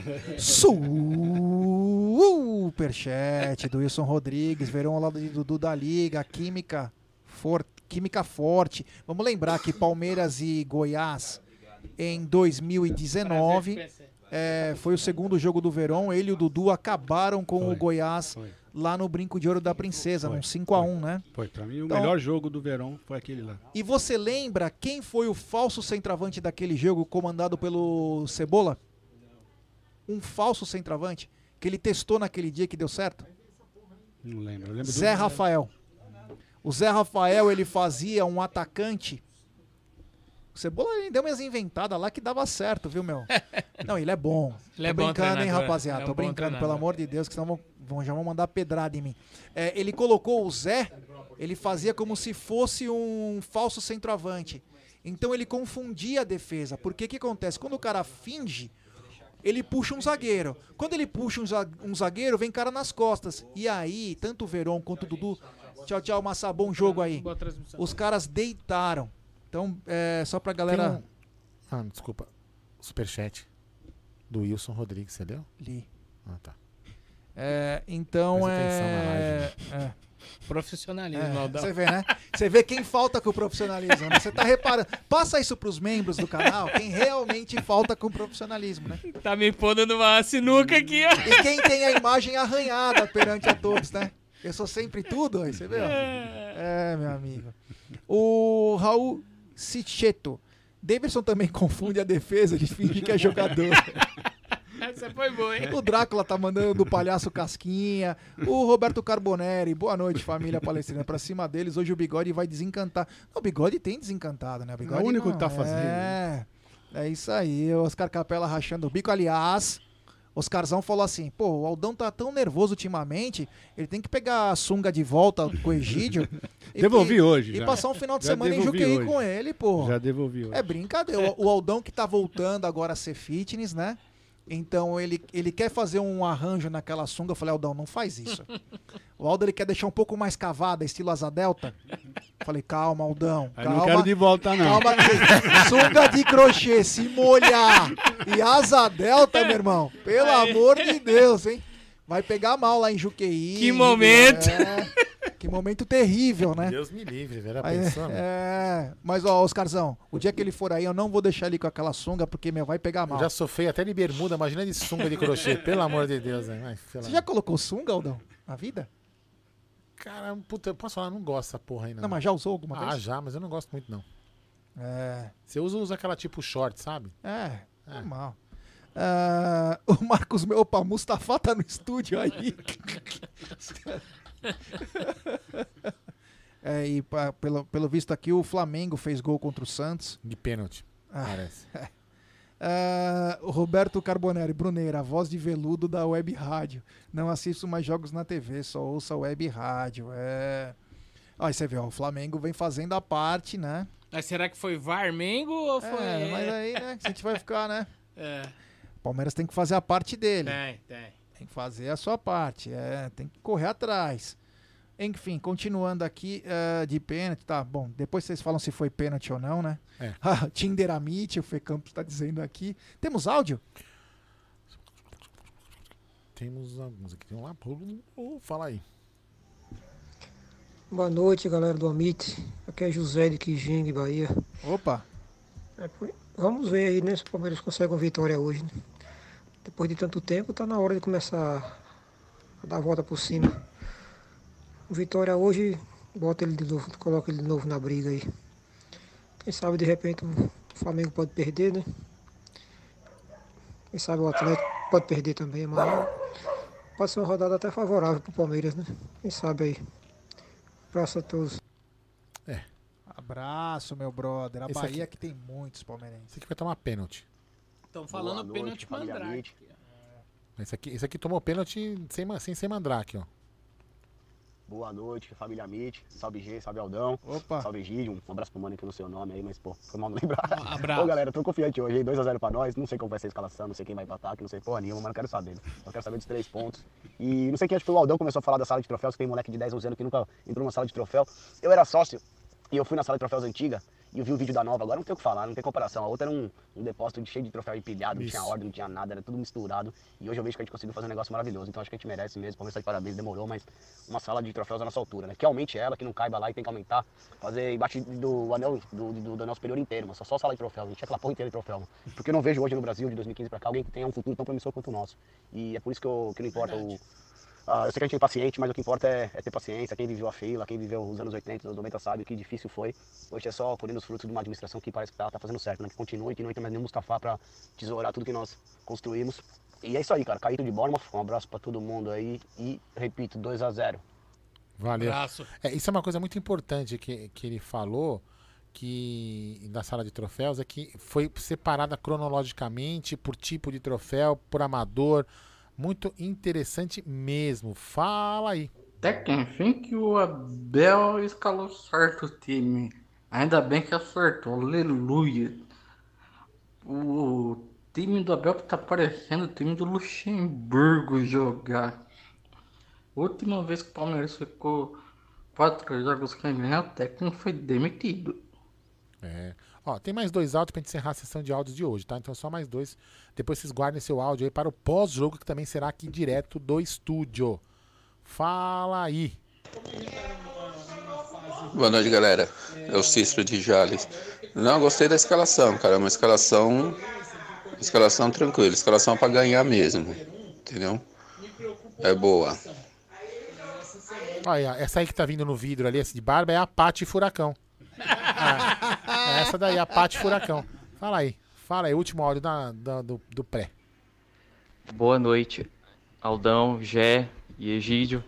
Superchat do Wilson Rodrigues. Verão ao lado de Dudu da Liga. Química, for... Química forte. Vamos lembrar que Palmeiras e Goiás em 2019 é, foi o segundo jogo do Verão. Ele e o Dudu acabaram com o Goiás lá no Brinco de Ouro da Princesa, num 5x1, né? Foi, pra mim, o Então- melhor jogo do verão foi aquele lá. E você lembra quem foi o falso centroavante daquele jogo comandado pelo Cebola? Um falso centroavante que ele testou naquele dia que deu certo? Não lembro. Eu lembro Zé do... Rafael. O Zé Rafael, ele fazia um atacante. O Cebola ele deu umas inventadas lá que dava certo, viu, meu? Não, ele é bom. Ele é Tô bom brincando, hein, rapaziada? É um Tô brincando, pelo treinador. amor de Deus, que senão vão, vão- já vão mandar pedrada em mim. É, ele colocou o Zé, ele fazia como se fosse um falso centroavante. Então ele confundia a defesa. Porque o que acontece? Quando o cara finge, ele puxa um zagueiro. Quando ele puxa um za- zagueiro, vem cara nas costas. E aí, tanto o Verón quanto o Dudu. Tchau, tchau, Massa, bom jogo aí. Os caras deitaram. Então, é, só pra galera. Um- Ah, desculpa. Superchat do Wilson Rodrigues, você leu? Li. Ah, tá. É, então é. é. Profissionalismo, É, Aldão. Você vê, né? Você vê quem falta com o profissionalismo. né? Você tá reparando. Passa isso pros membros do canal, quem realmente falta com o profissionalismo, né? Tá me pondo numa sinuca aqui, ó. E quem tem a imagem arranhada perante a todos, né? Eu sou sempre tudo, aí você vê, ó. É, meu amigo. O Raul Sicheto. Davidson também confunde a defesa de fingir que é jogador. Essa foi boa, hein? O Drácula tá mandando do palhaço Casquinha. O Roberto Carboneri. Boa noite, família palestrina. Pra cima deles, hoje o bigode vai desencantar. Não, o bigode tem desencantado, né? O bigode É o único não- que tá fazendo, É. É isso aí. O Oscar Capela rachando o bico. Aliás, Oscarzão falou assim: pô, o Aldão tá tão nervoso ultimamente, ele tem que pegar a sunga de volta com o Egídio. e Devolvi que- hoje E já. passar um final de Já semana em Juqueí hoje. com ele, pô. Já devolvi hoje. É brincadeira. O, o Aldão que tá voltando agora a ser fitness, né? Então ele, ele quer fazer um arranjo naquela sunga. Eu falei, Aldão, não faz isso. O Aldo ele quer deixar um pouco mais cavada, estilo asa delta. Eu Falei, calma, Aldão. Calma, não quero de volta, não. Calma que sunga de crochê, se molhar e asa delta, meu irmão. Pelo amor de Deus, hein? Vai pegar mal lá em Juqueí. Que momento. É, que momento terrível, né? Deus me livre, velho. Aí, Pensou, meu? é, mas ó, Oscarzão, o dia que ele for aí, eu não vou deixar ele com aquela sunga, porque, meu, vai pegar Eu mal. já sofri até de bermuda, imagina de sunga de crochê, pelo amor de Deus, né? Ai, Você já colocou sunga, Aldão? Na vida? Cara, puta, eu posso falar, eu não gosto dessa porra aí, não. Não, mas já usou alguma Ah, vez? já, mas eu não gosto muito, não. É. Você usa, usa aquela tipo short, sabe? É, normal. Ah, o Marcos, meu, opa, Mustafa tá no estúdio aí. é, e pa- pelo, pelo visto aqui, o Flamengo fez gol contra o Santos. De pênalti, Ah. parece. Ah, o Roberto Carboneri, Bruneira, a voz de veludo da web rádio. Não assisto mais jogos na TV, só ouço a web rádio. É. Aí você vê, ó, o Flamengo vem fazendo a parte, né? Mas será que foi Varmengo ou foi. É, mas aí, né? que A gente vai ficar, né? É. O Palmeiras tem que fazer a parte dele. Tem, tem. Tem que fazer a sua parte. É, tem que correr atrás. Enfim, continuando aqui eh, de pênalti, tá? Bom, depois vocês falam se foi pênalti ou não, né? É. Tinderamite, o Fê Campos tá dizendo aqui. Temos áudio? Temos alguns aqui. Vamos lá, oh, fala aí. Boa noite, galera do Amit. Aqui é José de Quijingue, Bahia. Opa! É, Vamos ver aí, né, se o Palmeiras consegue uma vitória hoje. né? Depois de tanto tempo, tá na hora de começar a dar a volta por cima. Vitória hoje, bota ele de novo, coloca ele de novo na briga aí. Quem sabe de repente o Flamengo pode perder, né? Quem sabe o Atlético pode perder também, mas pode ser uma rodada até favorável pro Palmeiras, né? Quem sabe aí. Abraço a todos. Abraço, meu brother. A Esse Bahia aqui- que tem muitos palmeirenses. Esse aqui vai tomar pênalti. Estão falando noite, pênalti mandrake. Mitch. Esse aqui, esse aqui tomou pênalti sem, sem ser mandrake, ó. Boa noite, família Mitch. Salve G, salve Aldão. Opa. Salve Gídio. Um abraço pro mano que não sei o nome aí, mas pô, foi mal não lembrar. abraço. Ô galera, tô confiante hoje, hein? 2x0 pra nós. Não sei como vai ser a escalação, não sei quem vai pra ataque, não sei porra nenhuma, mas não quero saber. Eu quero saber dos três pontos. E não sei quem acho que foi o Aldão começou a falar da sala de troféus, que tem moleque de 10, 11 anos que nunca entrou numa sala de troféu. Eu era sócio e eu fui na sala de troféus antiga. E eu vi o vídeo da nova, agora não tem o que falar, não tem comparação. A outra era um, um depósito cheio de troféu empilhado, não tinha Isso. ordem, não tinha nada, era tudo misturado. E hoje eu vejo que a gente conseguiu fazer um negócio maravilhoso. Então acho que a gente merece mesmo, Palmeiras tá de parabéns, demorou, mas uma sala de troféus à nossa altura, né? Que aumente ela, que não caiba lá e tem que aumentar. Fazer embaixo do anel, do, do, do anel superior inteiro, mas só, só sala de troféus, a gente tinha aquela porra inteira de troféu. mano. Porque eu não vejo hoje no Brasil, de 2015 pra cá, alguém que tenha um futuro tão promissor quanto o nosso. E é por isso que, eu, que não importa o. Ah, eu sei que a gente é impaciente, mas o que importa é, é ter paciência. Quem viveu a fila, quem viveu os anos 80, os 90 sabe o que difícil foi. Hoje é só colhendo os frutos de uma administração que parece que tá, tá fazendo certo, né? Que continue, que não entra mais nenhum Mustafa pra tesourar tudo que nós construímos. E é isso aí, cara. Caíto de Bournemouth, um abraço pra todo mundo aí. E, repito, 2 a 0 Valeu. Abraço. É, isso é uma coisa muito importante que, que ele falou que da sala de troféus é que foi separada cronologicamente por tipo de troféu, por amador. Muito interessante mesmo. Fala aí. Até que enfim que o Abel escalou certo o time. Ainda bem que acertou, aleluia. O time do Abel tá parecendo o time do Luxemburgo jogar. Última vez que o Palmeiras ficou quatro jogos sem ganhar, o técnico foi demitido. É. Ó, tem mais dois áudios pra gente encerrar a sessão de áudios de hoje, tá? Então só mais dois. Depois vocês guardem seu áudio aí para o pós-jogo, que também será aqui direto do estúdio. Fala aí. Boa noite, galera. É o Cícero de Jales. Não, gostei da escalação, cara. Uma escalação. Escalação tranquila. Escalação pra ganhar mesmo. Entendeu? É boa. Olha, essa aí que tá vindo no vidro ali, essa de barba, é a Pate Furacão. É, é essa daí, a Pate Furacão. Fala aí. Fala aí, último áudio da, da- do, do pré. Boa noite, Aldão, Gé e Egídio.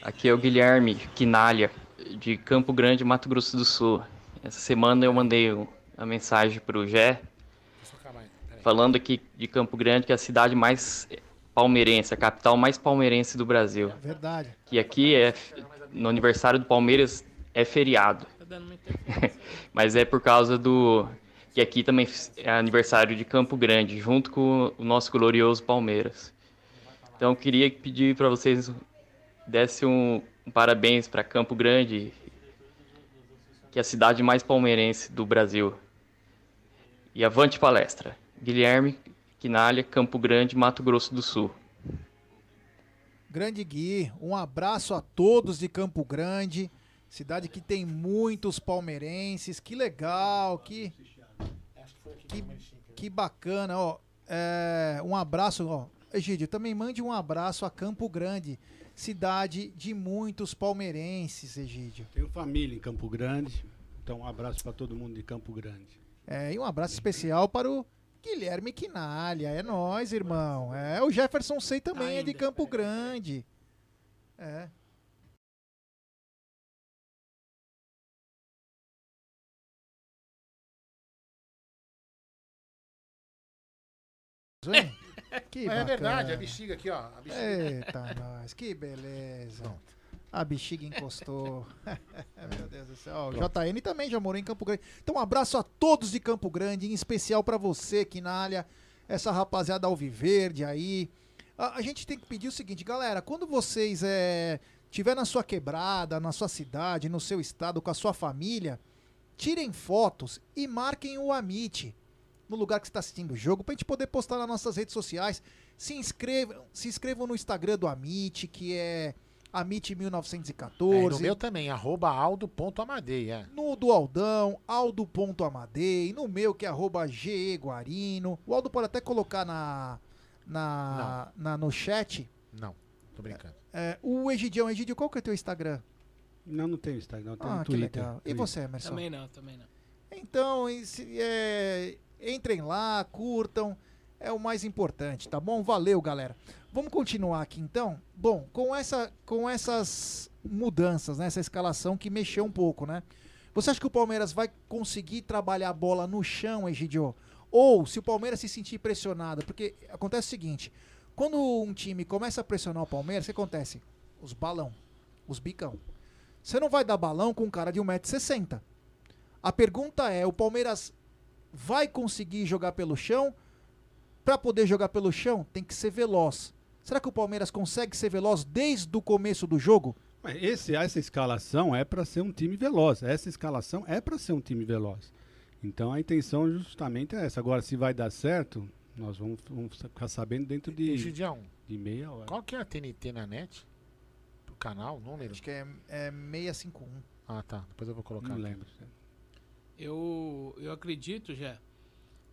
Aqui é o Guilherme Quinalha, de Campo Grande, Mato Grosso do Sul. Essa semana eu mandei uma mensagem para o Gé, falando aqui de Campo Grande, que é a cidade mais palmeirense, a capital mais palmeirense do Brasil. Verdade. Que aqui é no aniversário do Palmeiras é feriado. Mas é por causa do que aqui também é aniversário de Campo Grande, junto com o nosso glorioso Palmeiras. Então eu queria pedir para vocês dessem um, um parabéns para Campo Grande, que é a cidade mais palmeirense do Brasil. E avante palestra. Guilherme Quinalha, Campo Grande, Mato Grosso do Sul. Grande Gui, um abraço a todos de Campo Grande, cidade que tem muitos palmeirenses. Que legal, que que, que bacana, ó. É, um abraço, ó. Egídio, também mande um abraço a Campo Grande, cidade de muitos palmeirenses, Egídio. Tenho família em Campo Grande, então um abraço para todo mundo de Campo Grande. É, e um abraço especial para o Guilherme Quinalha. É nós, irmão. É, o Jefferson Sei também é de Campo Grande. É. Que é verdade, a bexiga aqui, ó. A bexiga. Eita, nós, que beleza. A bexiga encostou. Meu Deus do céu. Ó, O JN também já morou em Campo Grande. Então, um abraço a todos de Campo Grande, em especial pra você, Quinalha, essa rapaziada alviverde aí. A, a gente tem que pedir o seguinte, galera, quando vocês é, tiver na sua quebrada, na sua cidade, no seu estado, com a sua família, tirem fotos e marquem o Amit no lugar que você está assistindo o jogo, pra gente poder postar nas nossas redes sociais. Se inscrevam, se inscrevam no Instagram do Amit, que é É, Amit1914. no meu também, arroba aldo.amadei, é. No do Aldão, aldo.amadei. No meu, que é arroba geguarino. O Aldo pode até colocar na, na, na- no chat. Não, tô brincando. É, o Egidião, Egidio, qual que é o teu Instagram? Não, não tenho Instagram, tenho Ah, que Twitter. legal. E Twitter. você, Emerson? Também não, também não. Então, esse- é, entrem lá, curtam. é o mais importante, tá bom? Valeu, galera. Vamos continuar aqui então. Bom, com essa com essas mudanças, né, essa escalação que mexeu um pouco, né? Você acha que o Palmeiras vai conseguir trabalhar a bola no chão, Egidio? Ou se o Palmeiras se sentir pressionado, porque acontece o seguinte, quando um time começa a pressionar o Palmeiras, o que acontece? Os balão, os bicão. Você não vai dar balão com um cara de 1,60m. A pergunta é, o Palmeiras vai conseguir jogar pelo chão? Para poder jogar pelo chão, tem que ser veloz. Será que o Palmeiras consegue ser veloz desde o começo do jogo? Mas Esse, essa escalação é para ser um time veloz. Essa escalação é para ser um time veloz. Então a intenção justamente é essa. Agora, se vai dar certo, nós vamos, vamos ficar sabendo dentro de, Egidião, de meia hora. Qual que é a TNT na net? Do canal? Não lembro. Acho que é, é 651. Ah, tá. Depois eu vou colocar Não aqui. lembro. Eu, eu acredito, já,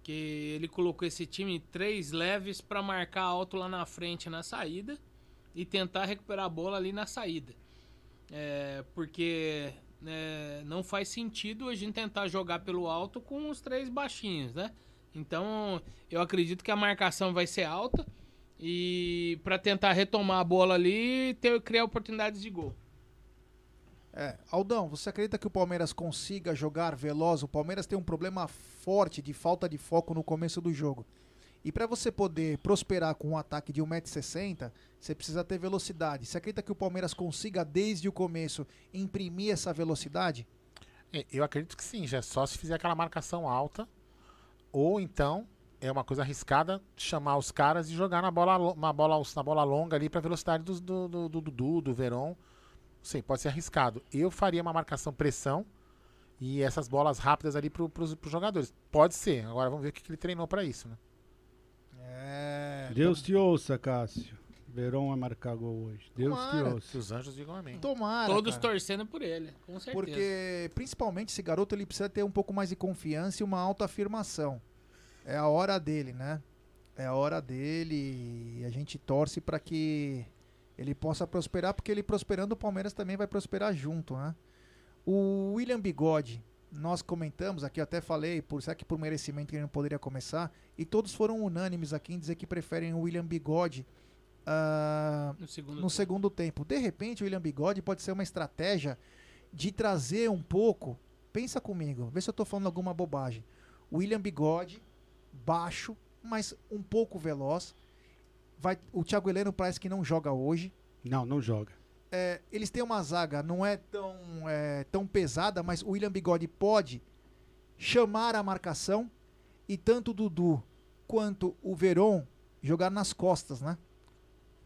que ele colocou esse time três leves para marcar alto lá na frente na saída e tentar recuperar a bola ali na saída. É, porque né, não faz sentido a gente tentar jogar pelo alto com os três baixinhos, né? Então eu acredito que a marcação vai ser alta e para tentar retomar a bola ali e ter, criar oportunidades de gol. É, Aldão, você acredita que o Palmeiras consiga jogar veloz? O Palmeiras tem um problema forte de falta de foco no começo do jogo. E para você poder prosperar com um ataque de 1,60m, você precisa ter velocidade. Você acredita que o Palmeiras consiga, desde o começo, imprimir essa velocidade? É, Eu acredito que sim, já só se fizer aquela marcação alta. Ou então, é uma coisa arriscada chamar os caras e jogar na bola, na bola, na bola longa ali pra velocidade dos- do do do Dudu, do Verón. Sim, pode ser arriscado. Eu faria uma marcação pressão e essas bolas rápidas ali pro, pros, pros jogadores. Pode ser. Agora vamos ver o que, que ele treinou pra isso, né? É. Deus te ouça, Cássio. Verão vai marcar gol hoje. Deus te Tomara. ouça. Que os anjos digam amém. Tomara. Todos cara. torcendo por ele, com certeza. Porque, principalmente, esse garoto ele precisa ter um pouco mais de confiança e uma autoafirmação. É a hora dele, né? É a hora dele e a gente torce para que ele possa prosperar, porque ele prosperando, o Palmeiras também vai prosperar junto, né? O William Bigode, nós comentamos aqui, eu até falei, por será que por merecimento que ele não poderia começar, e todos foram unânimes aqui em dizer que preferem o William Bigode ah, No segundo no tempo. segundo tempo. De repente, o William Bigode pode ser uma estratégia de trazer um pouco. Pensa comigo, vê se eu tô falando alguma bobagem. William Bigode, baixo, mas um pouco veloz. Vai, o Thiago Heleno parece que não joga hoje. Não, não joga. É, eles têm uma zaga, não é tão, é, tão pesada, mas o William Bigode pode chamar a marcação e tanto o Dudu quanto o Veron jogar nas costas, né?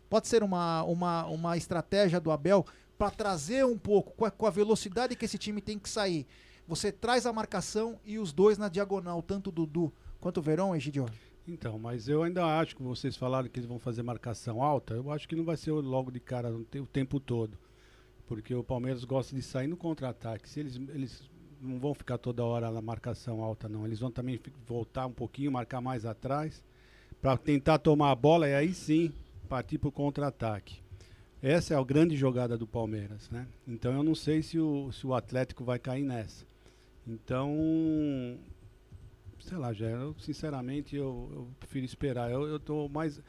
Pode ser uma, uma, uma estratégia do Abel para trazer um pouco, com a, com a velocidade que esse time tem que sair. Você traz a marcação e os dois na diagonal, tanto o Dudu quanto o Verón, Egidio. Então, mas eu ainda acho que vocês falaram que eles vão fazer marcação alta. Eu acho que não vai ser logo de cara o te- o tempo todo. Porque o Palmeiras gosta de sair no contra-ataque. Se eles, eles não vão ficar toda hora na marcação alta, não. Eles vão também voltar um pouquinho, marcar mais atrás, para tentar tomar a bola e aí sim partir para o contra-ataque. Essa é a grande jogada do Palmeiras, né? Então eu não sei se o, se o Atlético vai cair nessa. Então, sei lá, já, eu, sinceramente eu, eu prefiro esperar. Eu, eu tô mais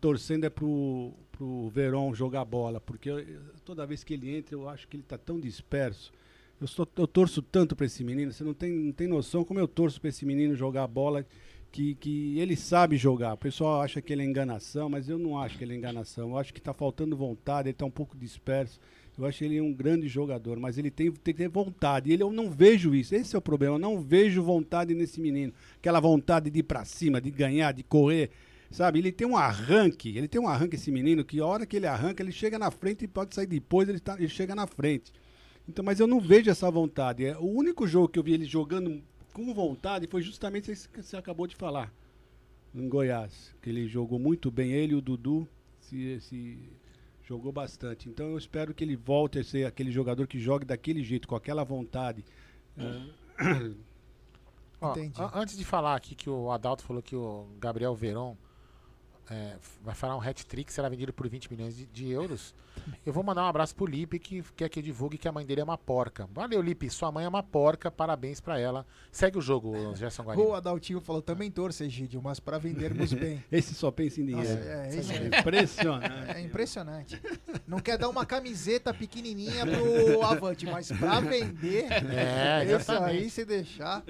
torcendo é pro, pro Verón jogar bola, porque eu- toda vez que ele entra eu acho que ele tá tão disperso. Eu, sou, eu torço tanto para esse menino, você não tem, não tem noção como eu torço para esse menino jogar bola, que, que ele sabe jogar. O pessoal acha que ele é enganação, mas eu não acho que ele é enganação. Eu acho que tá faltando vontade, ele tá um pouco disperso. Eu acho ele um grande jogador, mas ele tem, tem que ter vontade. Ele, eu não vejo isso. Esse é o problema. Eu não vejo vontade nesse menino. Aquela vontade de ir pra cima, de ganhar, de correr. Sabe? Ele tem um arranque. Ele tem um arranque, esse menino, que a hora que ele arranca, ele chega na frente e pode sair depois, ele, tá, ele chega na frente. Então, mas eu não vejo essa vontade. É, o único jogo que eu vi ele jogando com vontade foi justamente esse que você acabou de falar. Em Goiás. Que ele jogou muito bem. Ele e o Dudu se, se jogou bastante. Então eu espero que ele volte a ser aquele jogador que jogue daquele jeito, com aquela vontade. É, Ó, Entendi. a- antes de falar aqui que o Adalto falou que o Gabriel Veron é, vai falar um hat-trick, será vendido por 20 milhões de, de euros. Eu vou mandar um abraço pro Lipe, que quer que eu divulgue que a mãe dele é uma porca. Valeu, Lipe, sua mãe é uma porca, parabéns pra ela. Segue o jogo, Gerson Guarino. O Adaltinho falou, também torce, Egídio, mas para vendermos bem. Esse só pensa em dinheiro. Nossa, é, esse É impressionante. É impressionante. Não quer dar uma camiseta pequenininha pro Avante, mas pra vender, É, esse exatamente. aí se deixar.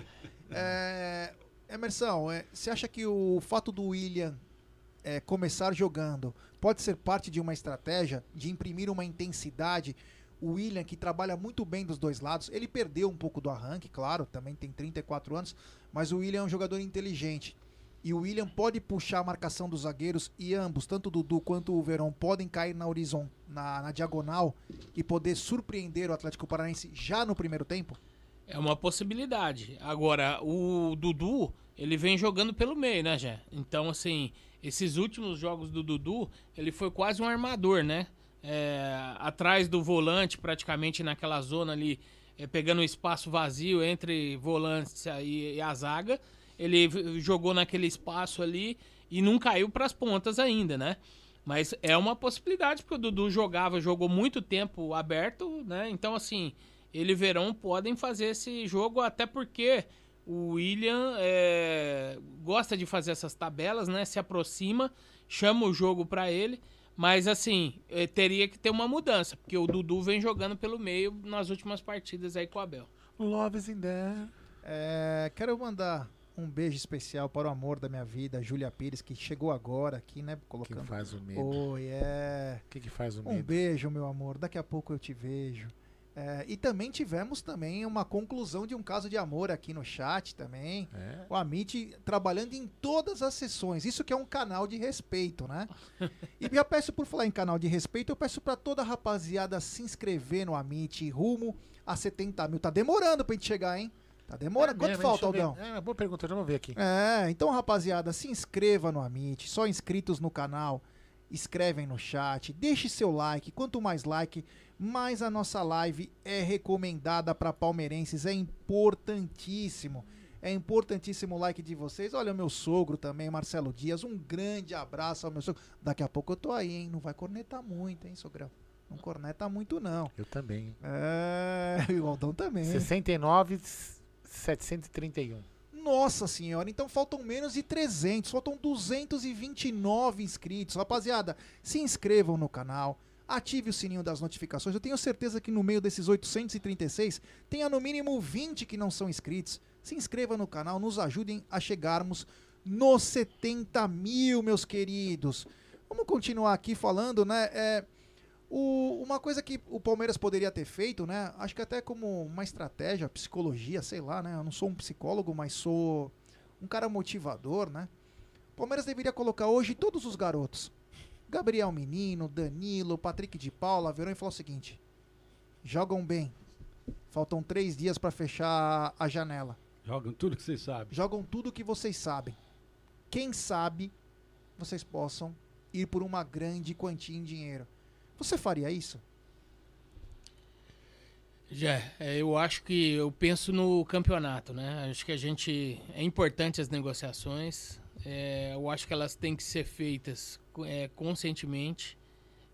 É, Emerson, é, você acha que o fato do William é, começar jogando pode ser parte de uma estratégia de imprimir uma intensidade? O William, que trabalha muito bem dos dois lados, ele perdeu um pouco do arranque, claro, também tem 34 anos, mas o William é um jogador inteligente. E o William pode puxar a marcação dos zagueiros e ambos, tanto o Dudu quanto o Verão, podem cair na horizon, na, na diagonal e poder surpreender o Atlético Paranaense já no primeiro tempo? É uma possibilidade. Agora, o Dudu, ele vem jogando pelo meio, né, Jé? Então, assim, esses últimos jogos do Dudu, ele foi quase um armador, né? É, atrás do volante, praticamente naquela zona ali, é, pegando o espaço vazio entre volantes e, e a zaga. Ele jogou naquele espaço ali e não caiu para as pontas ainda, né? Mas é uma possibilidade, porque o Dudu jogava, jogou muito tempo aberto, né? Então, assim, ele e Verão podem fazer esse jogo, até porque o William é, gosta de fazer essas tabelas, né? Se aproxima, chama o jogo para ele. Mas, assim, eh, teria que ter uma mudança, porque o Dudu vem jogando pelo meio nas últimas partidas aí com o Abel. Love is in there. É, quero mandar um beijo especial para o amor da minha vida, Júlia Pires, que chegou agora aqui, né? Colocando. faz o medo? Oi, é. O que, que faz o Um medo? beijo, meu amor. Daqui a pouco eu te vejo. É, e também tivemos também uma conclusão de um caso de amor aqui no chat também. É. O Amit trabalhando em todas as sessões. Isso que é um canal de respeito, né? e já peço por falar em canal de respeito, eu peço pra toda a rapaziada se inscrever no Amit rumo a 70 mil. Tá demorando pra gente chegar, hein? Tá demorando. Quanto mesmo, falta, Aldão? É uma boa pergunta, vamos ver aqui. É, então rapaziada, se inscreva no Amit, só inscritos no canal, escrevem no chat, deixe seu like, quanto mais like, mais a nossa live é recomendada para palmeirenses, é importantíssimo. É importantíssimo o like de vocês. Olha o meu sogro também, Marcelo Dias, um grande abraço ao meu sogro. Daqui a pouco eu tô aí, hein? Não vai cornetar muito, hein, sogrão? Não corneta muito, não. Eu também. É, e o Aldão também. 69, 731. Nossa senhora, então faltam menos de 300, faltam 229 inscritos. Rapaziada, se inscrevam no canal, ative o sininho das notificações. Eu tenho certeza que no meio desses 836 tenha no mínimo 20 que não são inscritos. Se inscreva no canal, nos ajudem a chegarmos nos 70 mil, meus queridos. Vamos continuar aqui falando, né? É, o- uma coisa que o Palmeiras poderia ter feito, né? Acho que até como uma estratégia, psicologia, sei lá, né? Eu não sou um psicólogo, mas sou um cara motivador, né? O Palmeiras deveria colocar hoje todos os garotos. Gabriel Menino, Danilo, Patrick de Paula, Verão e falar o seguinte: jogam bem. Faltam três dias para fechar a janela. Jogam tudo que vocês sabem. Jogam tudo que vocês sabem. Quem sabe vocês possam ir por uma grande quantia em dinheiro. Você faria isso? Já, é, eu acho que eu penso no campeonato, né? Acho que a gente é importante as negociações. É, eu acho que elas têm que ser feitas é, conscientemente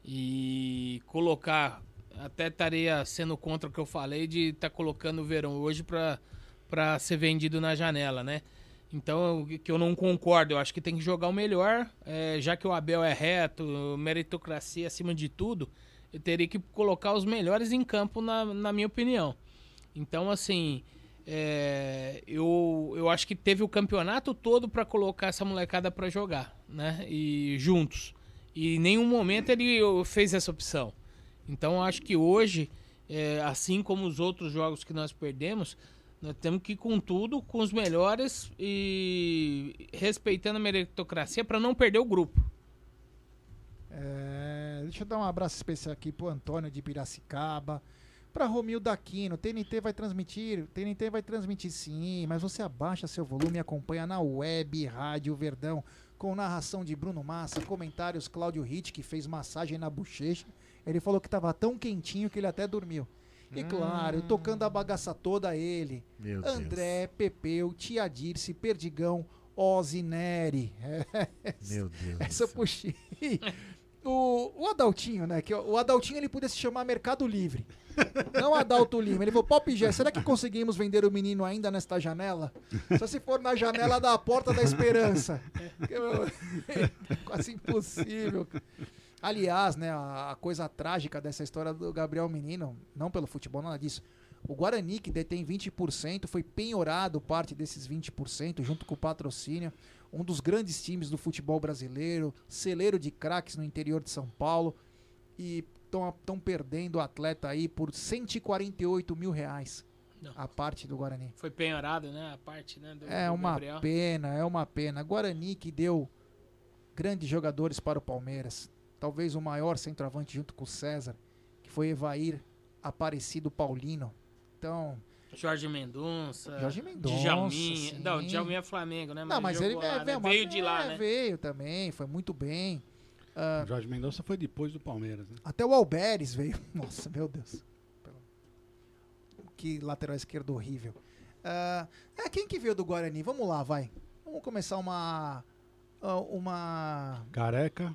e colocar. Até estaria sendo contra o que eu falei de estar colocando o verão hoje para ser vendido na janela, né? Então, que eu não concordo, eu acho que tem que jogar o melhor, é, já que o Abel é reto, meritocracia acima de tudo, eu teria que colocar os melhores em campo, na, na minha opinião. Então, assim, é, eu, eu acho que teve o campeonato todo para colocar essa molecada para jogar, né? E juntos. E em nenhum momento ele fez essa opção. Então, acho que hoje, é, assim como os outros jogos que nós perdemos, nós temos que ir com tudo, com os melhores e respeitando a meritocracia para não perder o grupo. É, deixa eu dar um abraço especial aqui pro Antônio de Piracicaba. Pra Romildo Aquino, TNT vai transmitir, TNT vai transmitir sim, mas você abaixa seu volume e acompanha na web Rádio Verdão, com narração de Bruno Massa, comentários Cláudio Ritt, que fez massagem na bochecha. Ele falou que tava tão quentinho que ele até dormiu. E claro, tocando a bagaça toda ele. Meu Deus. André, Pepeu, Tia Dirce, Perdigão, Ozzy Neri. Meu Deus. Essa eu puxei. O, o Adaltinho, né? Que o Adaltinho ele podia se chamar Mercado Livre. Não Adalto Lima. Ele falou, Pop Gé, será que conseguimos vender o menino ainda nesta janela? Só se for na janela da Porta da Esperança. Quase impossível. Aliás, né, a coisa trágica dessa história do Gabriel Menino, não pelo futebol, nada disso. O Guarani, que detém 20%, foi penhorado parte desses 20%, junto com o patrocínio. Um dos grandes times do futebol brasileiro, celeiro de craques no interior de São Paulo. E estão perdendo o atleta aí por 148 mil reais. Não. A parte do Guarani. Foi penhorado, né? A parte, né? do- É do uma Gabriel. pena, é uma pena. Guarani que deu grandes jogadores para o Palmeiras. Talvez o maior centroavante junto com o César, que foi Evair Aparecido Paulino. Então, Jorge Mendonça. Jorge Mendonça, Djalminha. sim. Não, Djalminha é Flamengo, né? não, mas ele jogou é, lá, né? veio, veio de lá, é, né? Veio também, foi muito bem. Ah, O Jorge Mendonça foi depois do Palmeiras, né? Até o Alberes veio. Nossa, meu Deus. Que lateral esquerdo horrível. Ah, é, quem que veio do Guarani? Vamos lá, vai. Vamos começar uma. ah, Uma. Careca.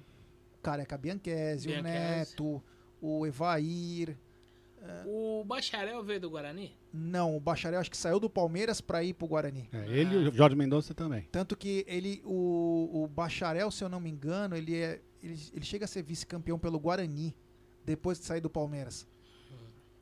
Careca Bianchese, o Bianchese. Neto, o Evair. O Bacharel veio do Guarani? Não, o Bacharel acho que saiu do Palmeiras pra ir pro Guarani. É, ele e o Jorge Mendonça também. Tanto que ele, o, o Bacharel, se eu não me engano, ele, é, ele, ele chega a ser vice-campeão pelo Guarani, depois de sair do Palmeiras.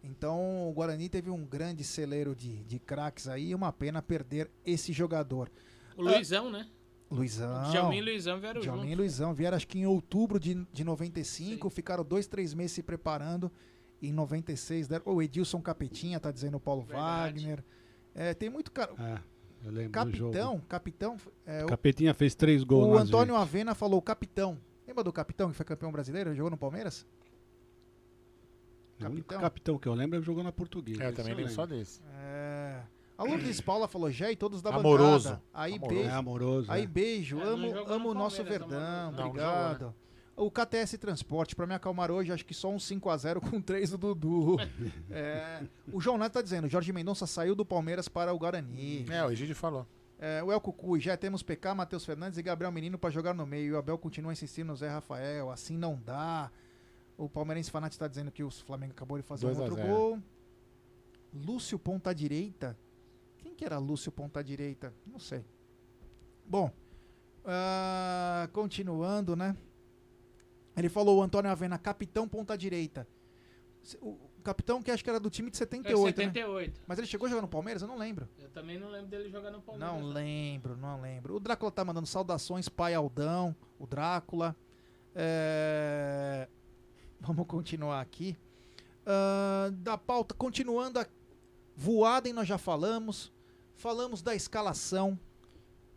Então o Guarani teve um grande celeiro de, de craques aí, e uma pena perder esse jogador. O Luizão, né? Luizão. Djalminha e Luizão vieram Djalminha e junto. Luizão vieram acho que em outubro de, de 95, ficaram dois, três meses se preparando. Em 96, deram, o Edilson Capetinha, tá dizendo o Paulo Wagner. É, tem muito cara. É, eu lembro do Capitão, jogo. capitão. é, o- Capetinha fez três gols o Antônio gente. Avena falou capitão. Lembra do capitão que foi campeão brasileiro? Jogou no Palmeiras? O único Capitão. capitão que eu lembro é que jogou na Portuguesa. É, eu também lembro só desse. É. A Lourdes Paula falou, já e todos da Amoroso. bancada. Aí Amoroso. beijo. É amoroso, Aí é. beijo. É, amo amo o no nosso Verdão. Não, obrigado. jogou, O KTS Transporte, pra me acalmar hoje, acho que só um 5x0 com 3 do Dudu. É, o João Neto tá dizendo, Jorge Mendonça saiu do Palmeiras para o Guarani. É, o Egídio falou. É, o El Cucu, já temos PK, Matheus Fernandes e Gabriel Menino pra jogar no meio. E o Abel continua insistindo no Zé Rafael, assim não dá. O Palmeirense Fanati tá dizendo que o Flamengo acabou de fazer um 2 a outro 0. gol. Lúcio Ponta Direita. Quem que era Lúcio Ponta Direita? Não sei. Bom, ah, continuando, né? Ele falou o Antônio Avena, capitão ponta direita. O capitão que acho que era do time de 78, É né? 78. Mas ele chegou a jogar no Palmeiras? Eu não lembro. Eu também não lembro dele jogar no Palmeiras. Não lembro, não lembro. O Drácula tá mandando saudações, pai Aldão, o Drácula. É, Vamos continuar aqui. Ah, da pauta, continuando a voada, nós já falamos. Falamos da escalação.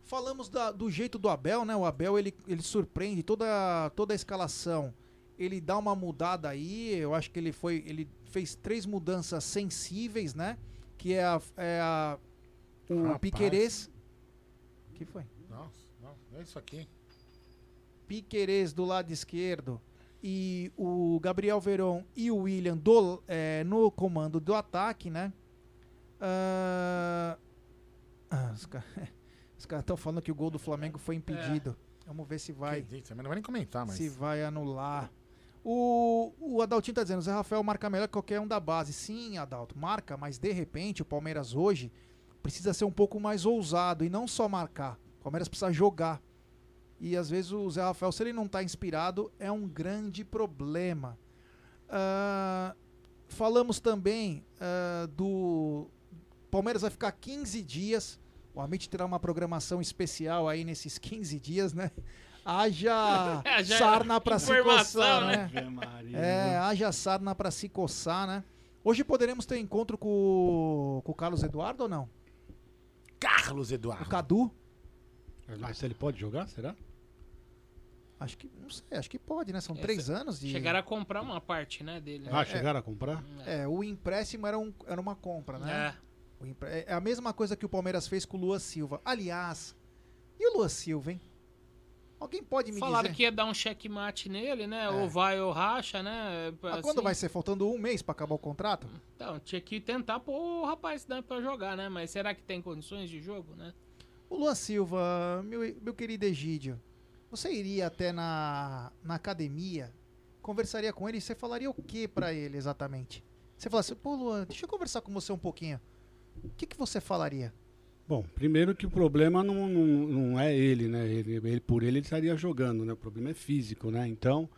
Falamos da- do jeito do Abel, né? O Abel ele, ele surpreende toda, toda a escalação. Ele dá uma mudada aí. Eu acho que ele foi. Ele fez três mudanças sensíveis, né? Que é a, é a o Rapaz. Que foi? Nossa, não, é isso aqui. Piquerez do lado esquerdo e o Gabriel Veron e o William do, é, no comando do ataque, né? Ah, ah, os caras estão falando que o gol do Flamengo foi impedido. Vamos ver se vai. Acredito, também não vai nem comentar, mas. Se vai anular. O, o Adaltinho tá dizendo, o Zé Rafael marca melhor que qualquer um da base. Sim, Adalto, marca, mas de repente o Palmeiras hoje precisa ser um pouco mais ousado e não só marcar. O Palmeiras precisa jogar. E às vezes o Zé Rafael, se ele não tá inspirado, é um grande problema. Ah, falamos também ah, do Palmeiras vai ficar 15 dias. O Amit terá uma programação especial aí nesses 15 dias, né? Haja sarna pra se coçar, né? né? É, haja sarna pra se coçar, né? Hoje poderemos ter encontro com, o- com o Carlos Eduardo ou não? Carlos O Eduardo. Cadu? Mas ele pode jogar, será? Acho que, não sei, acho que pode, né? São É, três anos de... Chegaram a comprar uma parte, né, dele. Ah, chegaram a comprar? É, o empréstimo era, um, era uma compra, né? É. Empre- É a mesma coisa que o Palmeiras fez com o Lua Silva. Aliás, e o Lua Silva, hein? Alguém pode me Falaram dizer? que ia dar um checkmate nele, né? É. Ou vai ou racha, né? Mas Assim. quando vai ser? Faltando um mês pra acabar o contrato? Então, tinha que tentar pôr o rapaz né, pra jogar, né? Mas será que tem condições de jogo, né? O Luan Silva, meu, meu querido Egídio, você iria até na, na academia, conversaria com ele, você falaria o que pra ele exatamente? Você falasse, pô Luan, deixa eu conversar com você um pouquinho. O que, que você falaria? Bom, primeiro que o problema não, não, não é ele, né? Ele, ele- por ele ele estaria jogando, né? O problema é físico, né? Então,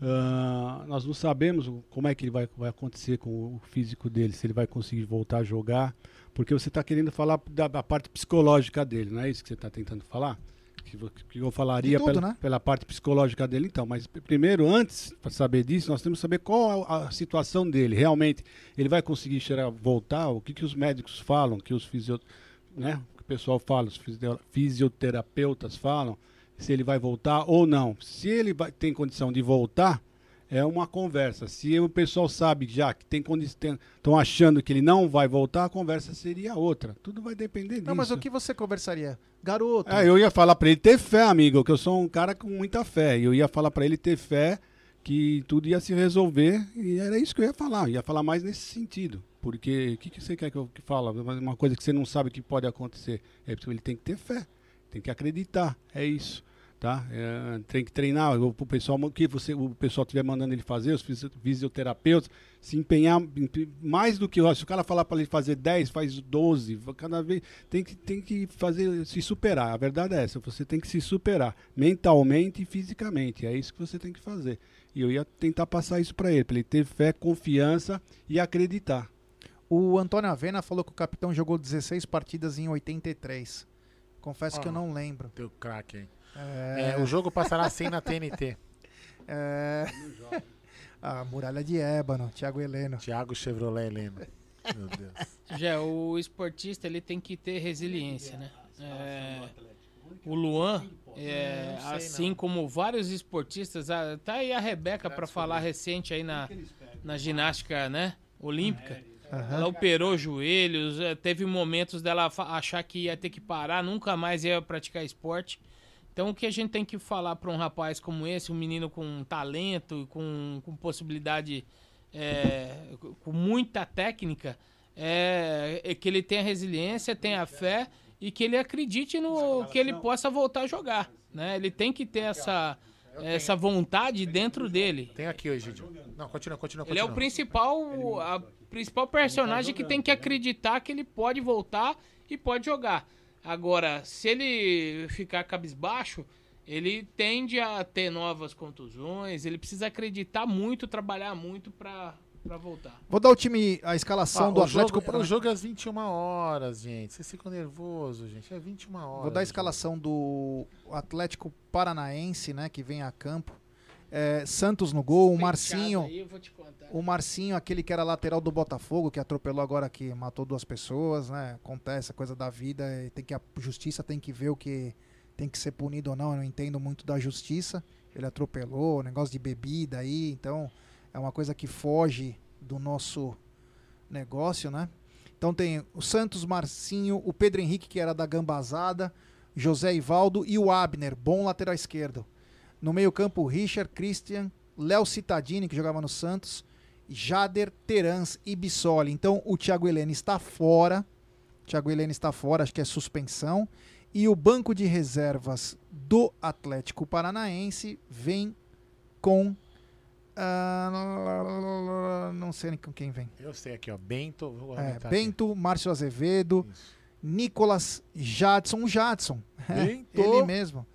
ah, nós não sabemos como é que ele vai, vai acontecer com o físico dele, se ele vai conseguir voltar a jogar, porque você está querendo falar da, da parte psicológica dele, não é isso que você está tentando falar? Que, que eu falaria tudo, pela, né? pela parte psicológica dele, então. Mas primeiro, antes, para saber disso, nós temos que saber qual é a situação dele. Realmente, ele vai conseguir chegar, voltar? O que, que os médicos falam, que os fisio, né? que o pessoal fala, os fisio- fisioterapeutas falam, se ele vai voltar ou não. Se ele vai, tem condição de voltar, é uma conversa. Se o pessoal sabe já que tem condição, estão achando que ele não vai voltar, a conversa seria outra. Tudo vai depender disso. Não, mas o que você conversaria? Garoto. Ah, eu ia falar pra ele ter fé, amigo, que eu sou um cara com muita fé. Eu ia falar pra ele ter fé que tudo ia se resolver e era isso que eu ia falar. Eu ia falar mais nesse sentido. Porque o que, que você quer que eu que fale? Uma coisa que você não sabe que pode acontecer. É ele tem que ter fé, tem que acreditar. É isso. Tá? É, tem que treinar. O, o pessoal, que você, o pessoal estiver mandando ele fazer, os fisio- fisioterapeutas, se empenhar em- mais do que. ó, Se o cara falar para ele fazer 10, faz 12. Cada vez tem que, tem que fazer se superar. A verdade é essa. Você tem que se superar mentalmente e fisicamente. É isso que você tem que fazer. E eu ia tentar passar isso para ele, para ele ter fé, confiança e acreditar. O Antônio Avena falou que o capitão jogou 16 partidas em 83. Confesso que eu Ah, não lembro. Teu craque, hein? É... É, o jogo passará assim na TNT. É... A muralha de ébano, Thiago Heleno. Thiago Chevrolet Heleno. Meu Deus. Já, o esportista ele tem que ter resiliência, né? É, o Luan, é, sei, assim como vários esportistas, a- tá aí a Rebeca para falar recente aí na, na ginástica, né? Olímpica. Aham. Ela operou joelhos, teve momentos dela achar que ia ter que parar, nunca mais ia praticar esporte. Então o que a gente tem que falar para um rapaz como esse, um menino com talento, com, com possibilidade, é, com muita técnica, é, é que ele tenha resiliência, tenha fé e que ele acredite no que ele possa voltar a jogar. Né? Ele tem que ter essa, essa vontade dentro dele. Tem aqui hoje, Egídio. Não, continua, continua, Ele é o continua. principal, a principal personagem que tem que acreditar que ele pode voltar e pode jogar. Agora, se ele ficar cabisbaixo, ele tende a ter novas contusões, ele precisa acreditar muito, trabalhar muito pra pra voltar. Vou dar o time, a escalação Ah, do Atlético jogo, O jogo é às 21 horas, gente. Vocês ficam nervosos, gente. É 21 horas. Vou dar a escalação do Atlético Paranaense, né, que vem a campo. É, Santos no gol, o Marcinho. Aí. O Marcinho, aquele que era lateral do Botafogo, que atropelou agora que matou duas pessoas, né? Acontece, a coisa da vida, tem que a justiça tem que ver o que tem que ser punido ou não. Eu não entendo muito da justiça. Ele atropelou, negócio de bebida aí, então é uma coisa que foge do nosso negócio, né? Então tem o Santos Marcinho, o Pedro Henrique, que era da Gambazada, José Ivaldo e o Abner, bom lateral esquerdo. No meio-campo, Richard, Christian, Léo Cittadini, que jogava no Santos, Jader, Terans e Bissoli. Então o Thiago Helena está fora. Thiago Helena está fora, acho que é suspensão. E o banco de reservas do Atlético Paranaense vem com. ah, não sei nem com quem vem. Eu sei aqui, ó. Bento. É, Bento, Márcio Azevedo, Nicolas Jadson, o Jadson. É, ele mesmo.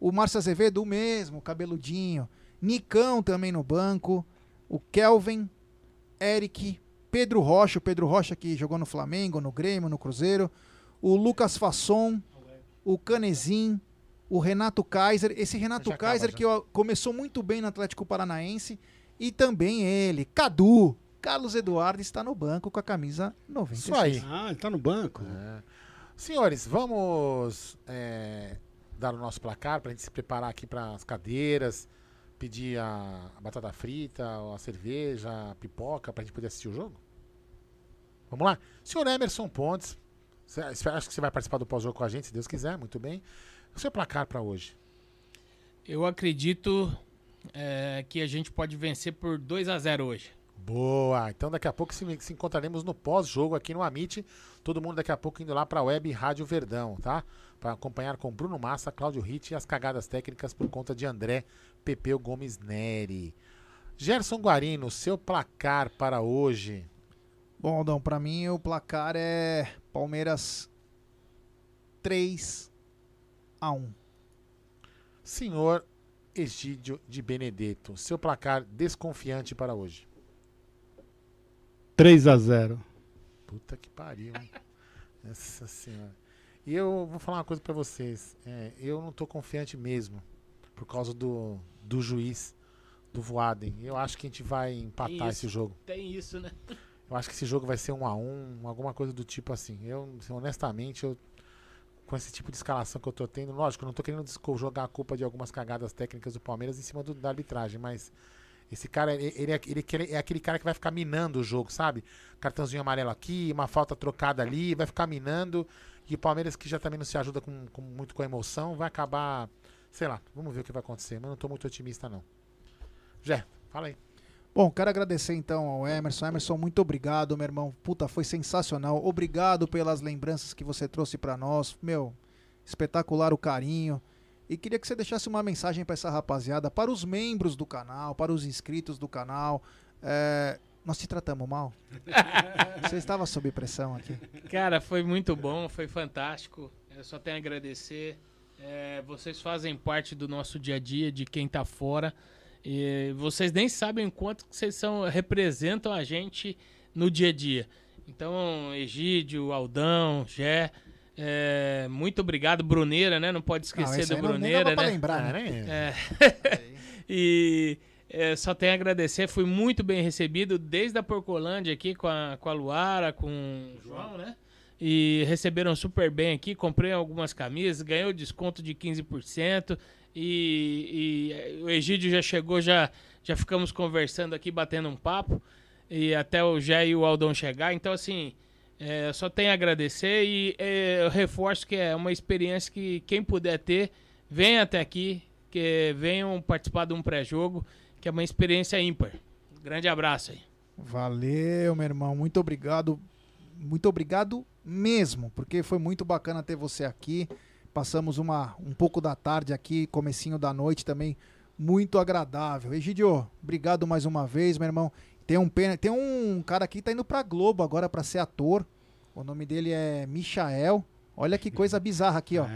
O Márcio Azevedo, o mesmo, cabeludinho. Nicão também no banco. O Kelvin, Eric, Pedro Rocha, o Pedro Rocha que jogou no Flamengo, no Grêmio, no Cruzeiro. O Lucas Fasson, o Canezin, o Renato Kaiser. Esse Renato acaba, Kaiser já. que ó, começou muito bem no Atlético Paranaense. E também ele, Cadu. Carlos Eduardo está no banco com a camisa 96. Isso aí. Ah, ele tá no banco. É. Senhores, vamos é, dar o nosso placar para a gente se preparar aqui para as cadeiras, pedir a, a batata frita, a cerveja, a pipoca, para a gente poder assistir o jogo? Vamos lá? Senhor Emerson Pontes, cê- acho que você vai participar do pós-jogo com a gente, se Deus quiser, muito bem. O seu placar para hoje? Eu acredito é, que a gente pode vencer por 2 a 0 hoje. Boa! Então daqui a pouco se, se encontraremos no pós-jogo aqui no Amit. Todo mundo daqui a pouco indo lá para a Web Rádio Verdão, tá? Para acompanhar com Bruno Massa, Cláudio Ritt e as cagadas técnicas por conta de André Pepeu Gomes Neri. Gerson Guarino, seu placar para hoje. Bom, Aldão, pra mim o placar é Palmeiras 3 a 1. Senhor Egídio de Benedetto, seu placar desconfiante para hoje. 3 a 0 Puta que pariu, hein? Nossa senhora. E eu vou falar uma coisa pra vocês. É, eu não tô confiante mesmo. Por causa do, do juiz, do Voaden. Eu acho que a gente vai empatar esse jogo. Tem isso, né? Eu acho que esse jogo vai ser um a um, alguma coisa do tipo assim. Eu, honestamente, eu com esse tipo de escalação que eu tô tendo, lógico, eu não tô querendo jogar a culpa de algumas cagadas técnicas do Palmeiras em cima do- da arbitragem, mas esse cara, ele, ele é, ele é- é aquele cara que vai ficar minando o jogo, sabe? Cartãozinho amarelo aqui, uma falta trocada ali, vai ficar minando. E o Palmeiras, que já também não se ajuda com, com- muito com a emoção, vai acabar. Sei lá, vamos ver o que vai acontecer, mas não tô muito otimista, não. Jé, fala aí. Bom, quero agradecer então ao Emerson. Emerson, muito obrigado, meu irmão. Puta, foi sensacional. Obrigado pelas lembranças que você trouxe pra nós. Meu, espetacular o carinho. E queria que você deixasse uma mensagem pra essa rapaziada, para os membros do canal, para os inscritos do canal. É, Nós te tratamos mal? você estava sob pressão aqui. Cara, foi muito bom, foi fantástico. Eu só tenho a agradecer. É, vocês fazem parte do nosso dia a dia, de quem tá fora. E vocês nem sabem o quanto que vocês são, representam a gente no dia a dia. Então, Egídio, Aldão, Gé, é, muito obrigado. Bruneira, né? Não pode esquecer esse do aí não- Bruneira, dava pra né? lembrar, né? É. e é, só tenho a agradecer, fui muito bem recebido desde a Porcolândia aqui com a, com a Luara, com o João, né? E receberam super bem aqui, comprei algumas camisas, ganhei o desconto de 15%. E, e o Egídio já chegou, já, já ficamos conversando aqui, batendo um papo. E até o Jé e o Aldão chegar. Então, assim, é, só tenho a agradecer e é, eu reforço que é uma experiência que quem puder ter, venha até aqui, que venham participar de um pré-jogo, que é uma experiência ímpar. Grande abraço aí. Valeu, meu irmão. Muito obrigado. Muito obrigado mesmo, porque foi muito bacana ter você aqui. Passamos uma, um pouco da tarde aqui, comecinho da noite também, muito agradável. Egidio, obrigado mais uma vez, meu irmão. Tem um, pena- tem um cara aqui que tá indo pra Globo agora pra ser ator. O nome dele é Michael. Olha que coisa bizarra aqui, ó.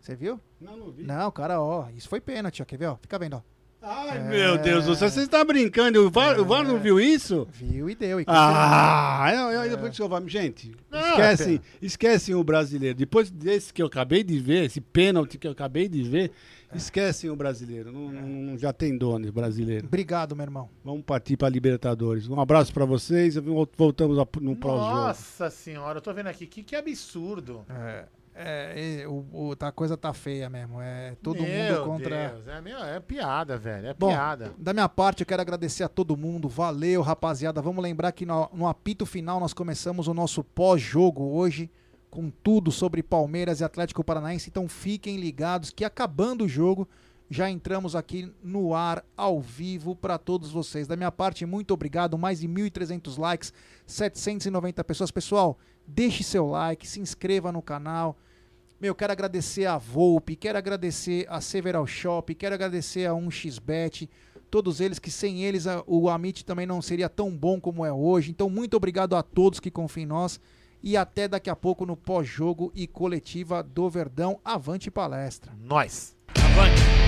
Você viu? Não, não vi. Não, cara, ó, isso foi pênalti, ó. Quer ver, ó? Fica vendo, ó. Ai, meu Deus do céu, você está brincando? O VAR, o VAR não viu isso? Viu e deu. E Ah, eu, eu, depois que eu vou. Gente, esquecem, esquecem o brasileiro. Depois desse que eu acabei de ver, esse pênalti que eu acabei de ver, esquecem o brasileiro. Não, não- já tem dono brasileiro. Obrigado, meu irmão. Vamos partir para Libertadores. Um abraço para vocês. Voltamos no pós-jogo. Nossa senhora, eu tô vendo aqui, que, que absurdo. É, é, o, o- tá, a coisa tá feia mesmo. É todo Meu mundo contra. Deus, é, meu, é piada, velho. É Bom, piada. da minha parte, eu quero agradecer a todo mundo. Valeu, rapaziada. Vamos lembrar que no, no apito final nós começamos o nosso pós-jogo hoje com tudo sobre Palmeiras e Atlético Paranaense. Então fiquem ligados que acabando o jogo, já entramos aqui no ar ao vivo para todos vocês. Da minha parte, muito obrigado. Mais de 1.300 likes, 790 pessoas. Pessoal, deixe seu like, se inscreva no canal. Meu, quero agradecer a Volpe, quero agradecer a Several Shop, quero agradecer a 1xBet, todos eles que sem eles a- o Amit também não seria tão bom como é hoje. Então, muito obrigado a todos que confiam em nós e até daqui a pouco no pós-jogo e coletiva do Verdão. Avante palestra. Nós. Avante.